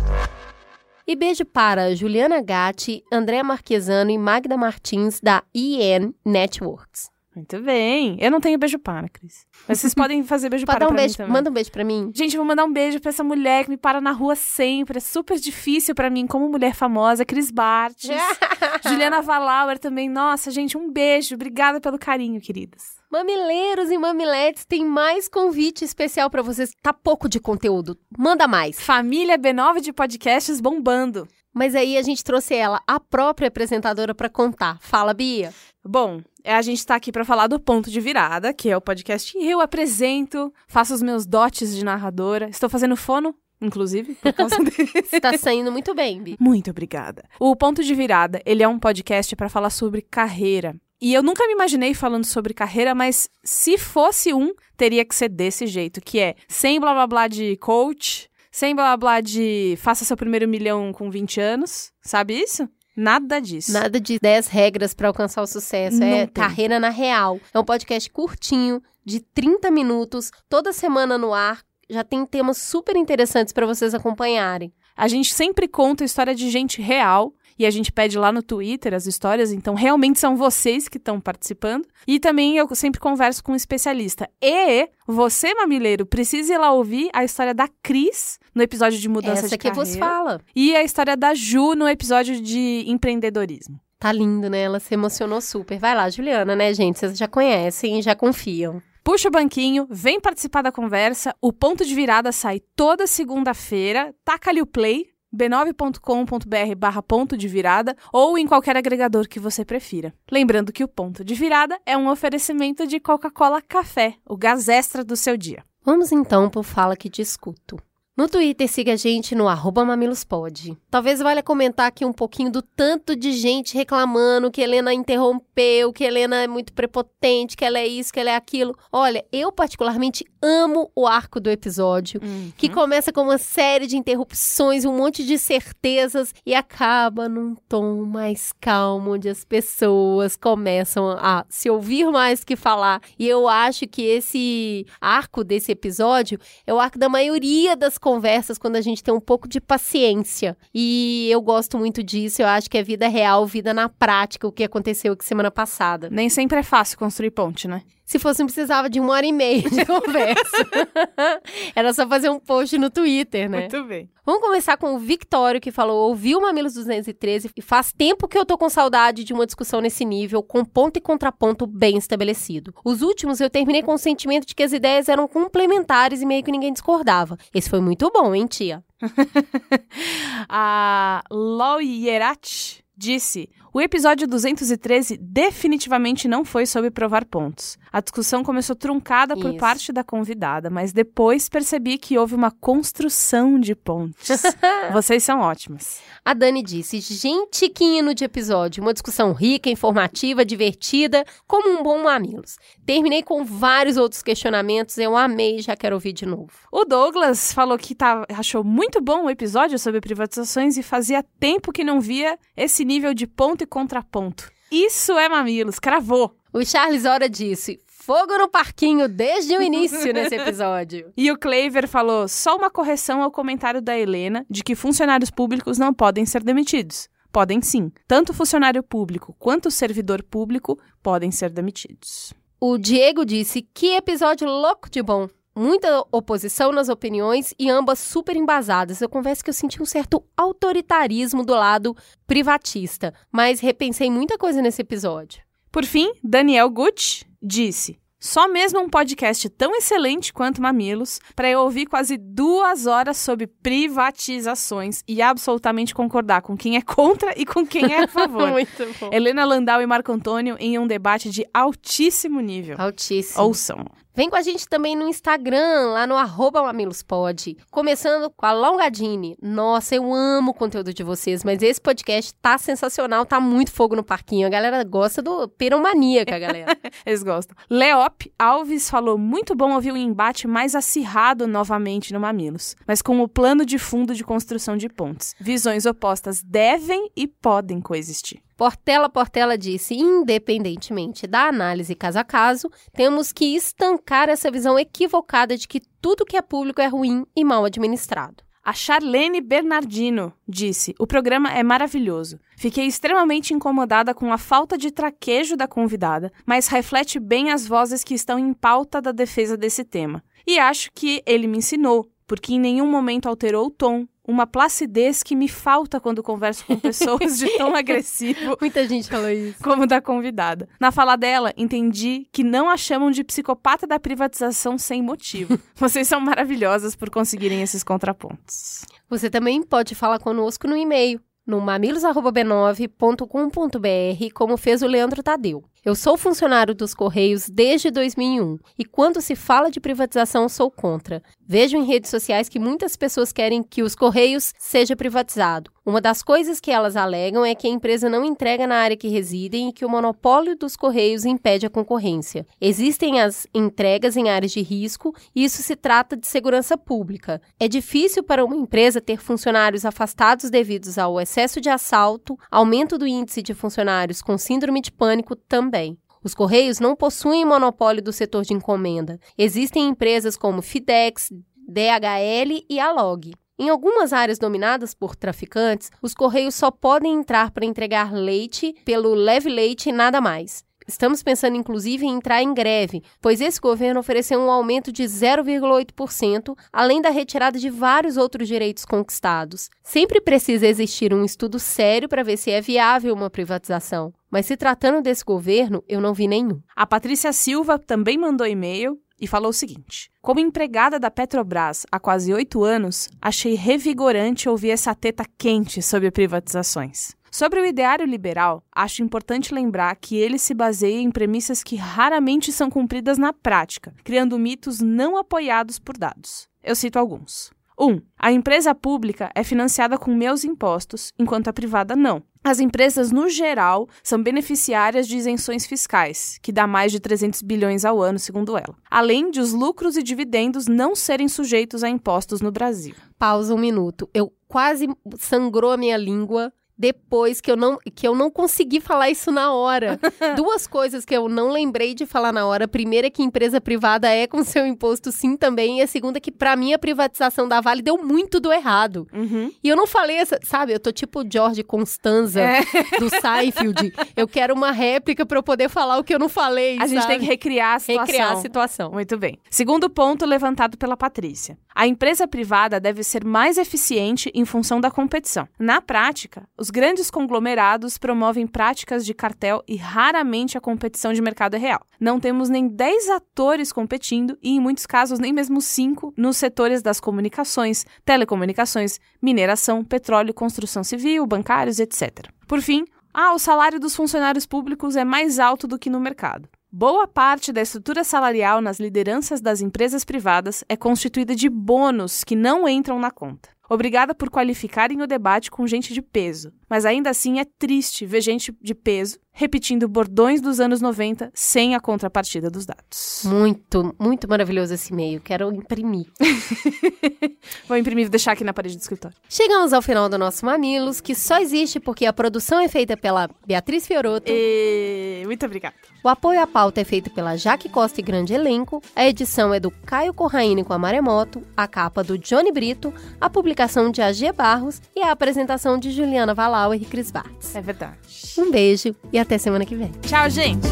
E beijo para Juliana Gatti, André Marquesano e Magda Martins, da EN Networks. Muito bem. Eu não tenho beijo para, Cris. Mas vocês podem fazer beijo Pode para um pra beijo, mim também. manda um beijo pra mim. Gente, vou mandar um beijo pra essa mulher que me para na rua sempre. É super difícil pra mim, como mulher famosa, Cris Bartes. Juliana Valauer também. Nossa, gente, um beijo. Obrigada pelo carinho, queridas. Mamileiros e mamiletes, tem mais convite especial pra vocês. Tá pouco de conteúdo, manda mais. Família B9 de podcasts bombando. Mas aí a gente trouxe ela, a própria apresentadora, pra contar. Fala, Bia. Bom, é, a gente tá aqui pra falar do Ponto de Virada, que é o podcast que eu apresento, faço os meus dotes de narradora. Estou fazendo fono, inclusive, por causa desse. Tá saindo muito bem, Bi. Muito obrigada. O Ponto de Virada, ele é um podcast para falar sobre carreira. E eu nunca me imaginei falando sobre carreira, mas se fosse um, teria que ser desse jeito, que é sem blá blá blá de coach, sem blá blá de faça seu primeiro milhão com 20 anos, sabe isso? Nada disso. Nada de 10 regras pra alcançar o sucesso. Não é tem. carreira na real. É um podcast curtinho, de 30 minutos, toda semana no ar. Já tem temas super interessantes pra vocês acompanharem. A gente sempre conta a história de gente real e a gente pede lá no Twitter as histórias, então realmente são vocês que estão participando. E também eu sempre converso com um especialista. E você, mamileiro, precisa ir lá ouvir a história da Cris no episódio de mudança Essa de que carreira. vos fala. E a história da Ju no episódio de empreendedorismo. Tá lindo, né? Ela se emocionou super. Vai lá, Juliana, né, gente? Vocês já conhecem e já confiam. Puxa o banquinho, vem participar da conversa. O ponto de virada sai toda segunda-feira. Taca ali o play, b9.com.br barra ponto de virada ou em qualquer agregador que você prefira. Lembrando que o ponto de virada é um oferecimento de Coca-Cola Café, o gás extra do seu dia. Vamos então pro Fala Que Te Escuto. No Twitter, siga a gente no mamilospod. Talvez valha comentar aqui um pouquinho do tanto de gente reclamando que Helena interrompeu, que Helena é muito prepotente, que ela é isso, que ela é aquilo. Olha, eu particularmente amo o arco do episódio, que começa com uma série de interrupções, um monte de certezas e acaba num tom mais calmo, onde as pessoas começam a se ouvir mais que falar. E eu acho que esse arco desse episódio é o arco da maioria das conversas quando a gente tem um pouco de paciência. E eu gosto muito disso, eu acho que é vida real, vida na prática, o que aconteceu aqui semana passada. Nem sempre é fácil construir ponte, né? Se fosse, não precisava de uma hora e meia de conversa. Era só fazer um post no Twitter, né? Muito bem. Vamos começar com o Victório, que falou: ouvi o Mamilos 213 e faz tempo que eu tô com saudade de uma discussão nesse nível, com ponto e contraponto bem estabelecido. Os últimos eu terminei com o sentimento de que as ideias eram complementares e meio que ninguém discordava. Esse foi muito bom, hein, tia? A Loyerat disse: O episódio 213 definitivamente não foi sobre provar pontos. A discussão começou truncada por Isso. parte da convidada, mas depois percebi que houve uma construção de pontes. Vocês são ótimas. A Dani disse: gente, que hino de episódio. Uma discussão rica, informativa, divertida, como um bom Mamilos. Terminei com vários outros questionamentos, eu amei e já quero ouvir de novo. O Douglas falou que tá, achou muito bom o episódio sobre privatizações e fazia tempo que não via esse nível de ponto e contraponto. Isso é Mamilos, cravou. O Charles Ora disse: fogo no parquinho desde o início nesse episódio. E o Cleiver falou só uma correção ao comentário da Helena de que funcionários públicos não podem ser demitidos. Podem sim. Tanto funcionário público quanto servidor público podem ser demitidos. O Diego disse: que episódio louco de bom. Muita oposição nas opiniões e ambas super embasadas. Eu confesso que eu senti um certo autoritarismo do lado privatista, mas repensei muita coisa nesse episódio. Por fim, Daniel Gucci disse: Só mesmo um podcast tão excelente quanto Mamilos para eu ouvir quase duas horas sobre privatizações e absolutamente concordar com quem é contra e com quem é a favor. Muito bom. Helena Landau e Marco Antônio em um debate de altíssimo nível. Altíssimo. Ouçam. Vem com a gente também no Instagram, lá no arroba mamilospod. Começando com a Longadine. Nossa, eu amo o conteúdo de vocês, mas esse podcast tá sensacional, tá muito fogo no parquinho. A galera gosta do piromaníaca, galera. Eles gostam. Leop Alves falou: muito bom ouvir um embate mais acirrado novamente no Mamilos, mas com o plano de fundo de construção de pontes. Visões opostas devem e podem coexistir. Portela Portela disse: independentemente da análise caso a caso, temos que estancar essa visão equivocada de que tudo que é público é ruim e mal administrado. A Charlene Bernardino disse: O programa é maravilhoso. Fiquei extremamente incomodada com a falta de traquejo da convidada, mas reflete bem as vozes que estão em pauta da defesa desse tema. E acho que ele me ensinou, porque em nenhum momento alterou o tom, uma placidez que me falta quando converso com pessoas de tom agressivo Muita gente falou isso. como da convidada. Na fala dela, entendi que não a chamam de psicopata da privatização sem motivo. Vocês são maravilhosas por conseguirem esses contrapontos. Você também pode falar conosco no e-mail, no mamilos.b9.com.br, como fez o Leandro Tadeu. Eu sou funcionário dos Correios desde 2001 e quando se fala de privatização sou contra. Vejo em redes sociais que muitas pessoas querem que os Correios seja privatizado. Uma das coisas que elas alegam é que a empresa não entrega na área que residem e que o monopólio dos Correios impede a concorrência. Existem as entregas em áreas de risco e isso se trata de segurança pública. É difícil para uma empresa ter funcionários afastados devido ao excesso de assalto, aumento do índice de funcionários com síndrome de pânico também. Os Correios não possuem monopólio do setor de encomenda. Existem empresas como Fidex, DHL e Alog. Em algumas áreas dominadas por traficantes, os Correios só podem entrar para entregar leite pelo leve leite e nada mais. Estamos pensando inclusive em entrar em greve, pois esse governo ofereceu um aumento de 0,8%, além da retirada de vários outros direitos conquistados. Sempre precisa existir um estudo sério para ver se é viável uma privatização. Mas se tratando desse governo, eu não vi nenhum. A Patrícia Silva também mandou e-mail e falou o seguinte: Como empregada da Petrobras há quase oito anos, achei revigorante ouvir essa teta quente sobre privatizações. Sobre o ideário liberal, acho importante lembrar que ele se baseia em premissas que raramente são cumpridas na prática, criando mitos não apoiados por dados. Eu cito alguns. 1. Um, a empresa pública é financiada com meus impostos, enquanto a privada não. As empresas, no geral, são beneficiárias de isenções fiscais, que dá mais de 300 bilhões ao ano, segundo ela, além de os lucros e dividendos não serem sujeitos a impostos no Brasil. Pausa um minuto. Eu quase sangrou a minha língua depois que eu não que eu não consegui falar isso na hora. Duas coisas que eu não lembrei de falar na hora. A primeira é que empresa privada é com seu imposto sim também, e a segunda é que para mim a privatização da Vale deu muito do errado. Uhum. E eu não falei essa, sabe? Eu tô tipo George Constanza É. do Seinfeld. Eu quero uma réplica para eu poder falar o que eu não falei, A gente sabe? tem que recriar a situação. recriar a situação. Muito bem. Segundo ponto levantado pela Patrícia. A empresa privada deve ser mais eficiente em função da competição. Na prática, os grandes conglomerados promovem práticas de cartel e raramente a competição de mercado é real. Não temos nem 10 atores competindo e, em muitos casos, nem mesmo 5 nos setores das comunicações, telecomunicações, mineração, petróleo, construção civil, bancários, etc. Por fim, ah, o salário dos funcionários públicos é mais alto do que no mercado. Boa parte da estrutura salarial nas lideranças das empresas privadas é constituída de bônus que não entram na conta. Obrigada por qualificarem o debate com gente de peso, mas ainda assim é triste ver gente de peso repetindo bordões dos anos 90 sem a contrapartida dos dados. Muito, muito maravilhoso esse e-mail. Quero imprimir. Vou imprimir e deixar aqui na parede do escritório. Chegamos ao final do nosso Mamilos, que só existe porque a produção é feita pela Beatriz Fioroto, E... Muito obrigada. o apoio à pauta é feito pela Jaque Costa e Grande Elenco, a edição é do Caio Corraine com a Maremoto, a capa do Johnny Brito, a publicação de AG Barros e a apresentação de Juliana Valauer e Cris Bartz. É verdade. Um beijo e até semana que vem. Tchau, gente!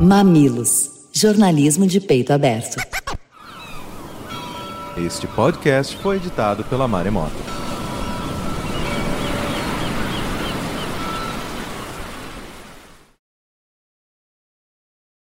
Mamilos. Jornalismo de peito aberto. Este podcast foi editado pela Maremoto.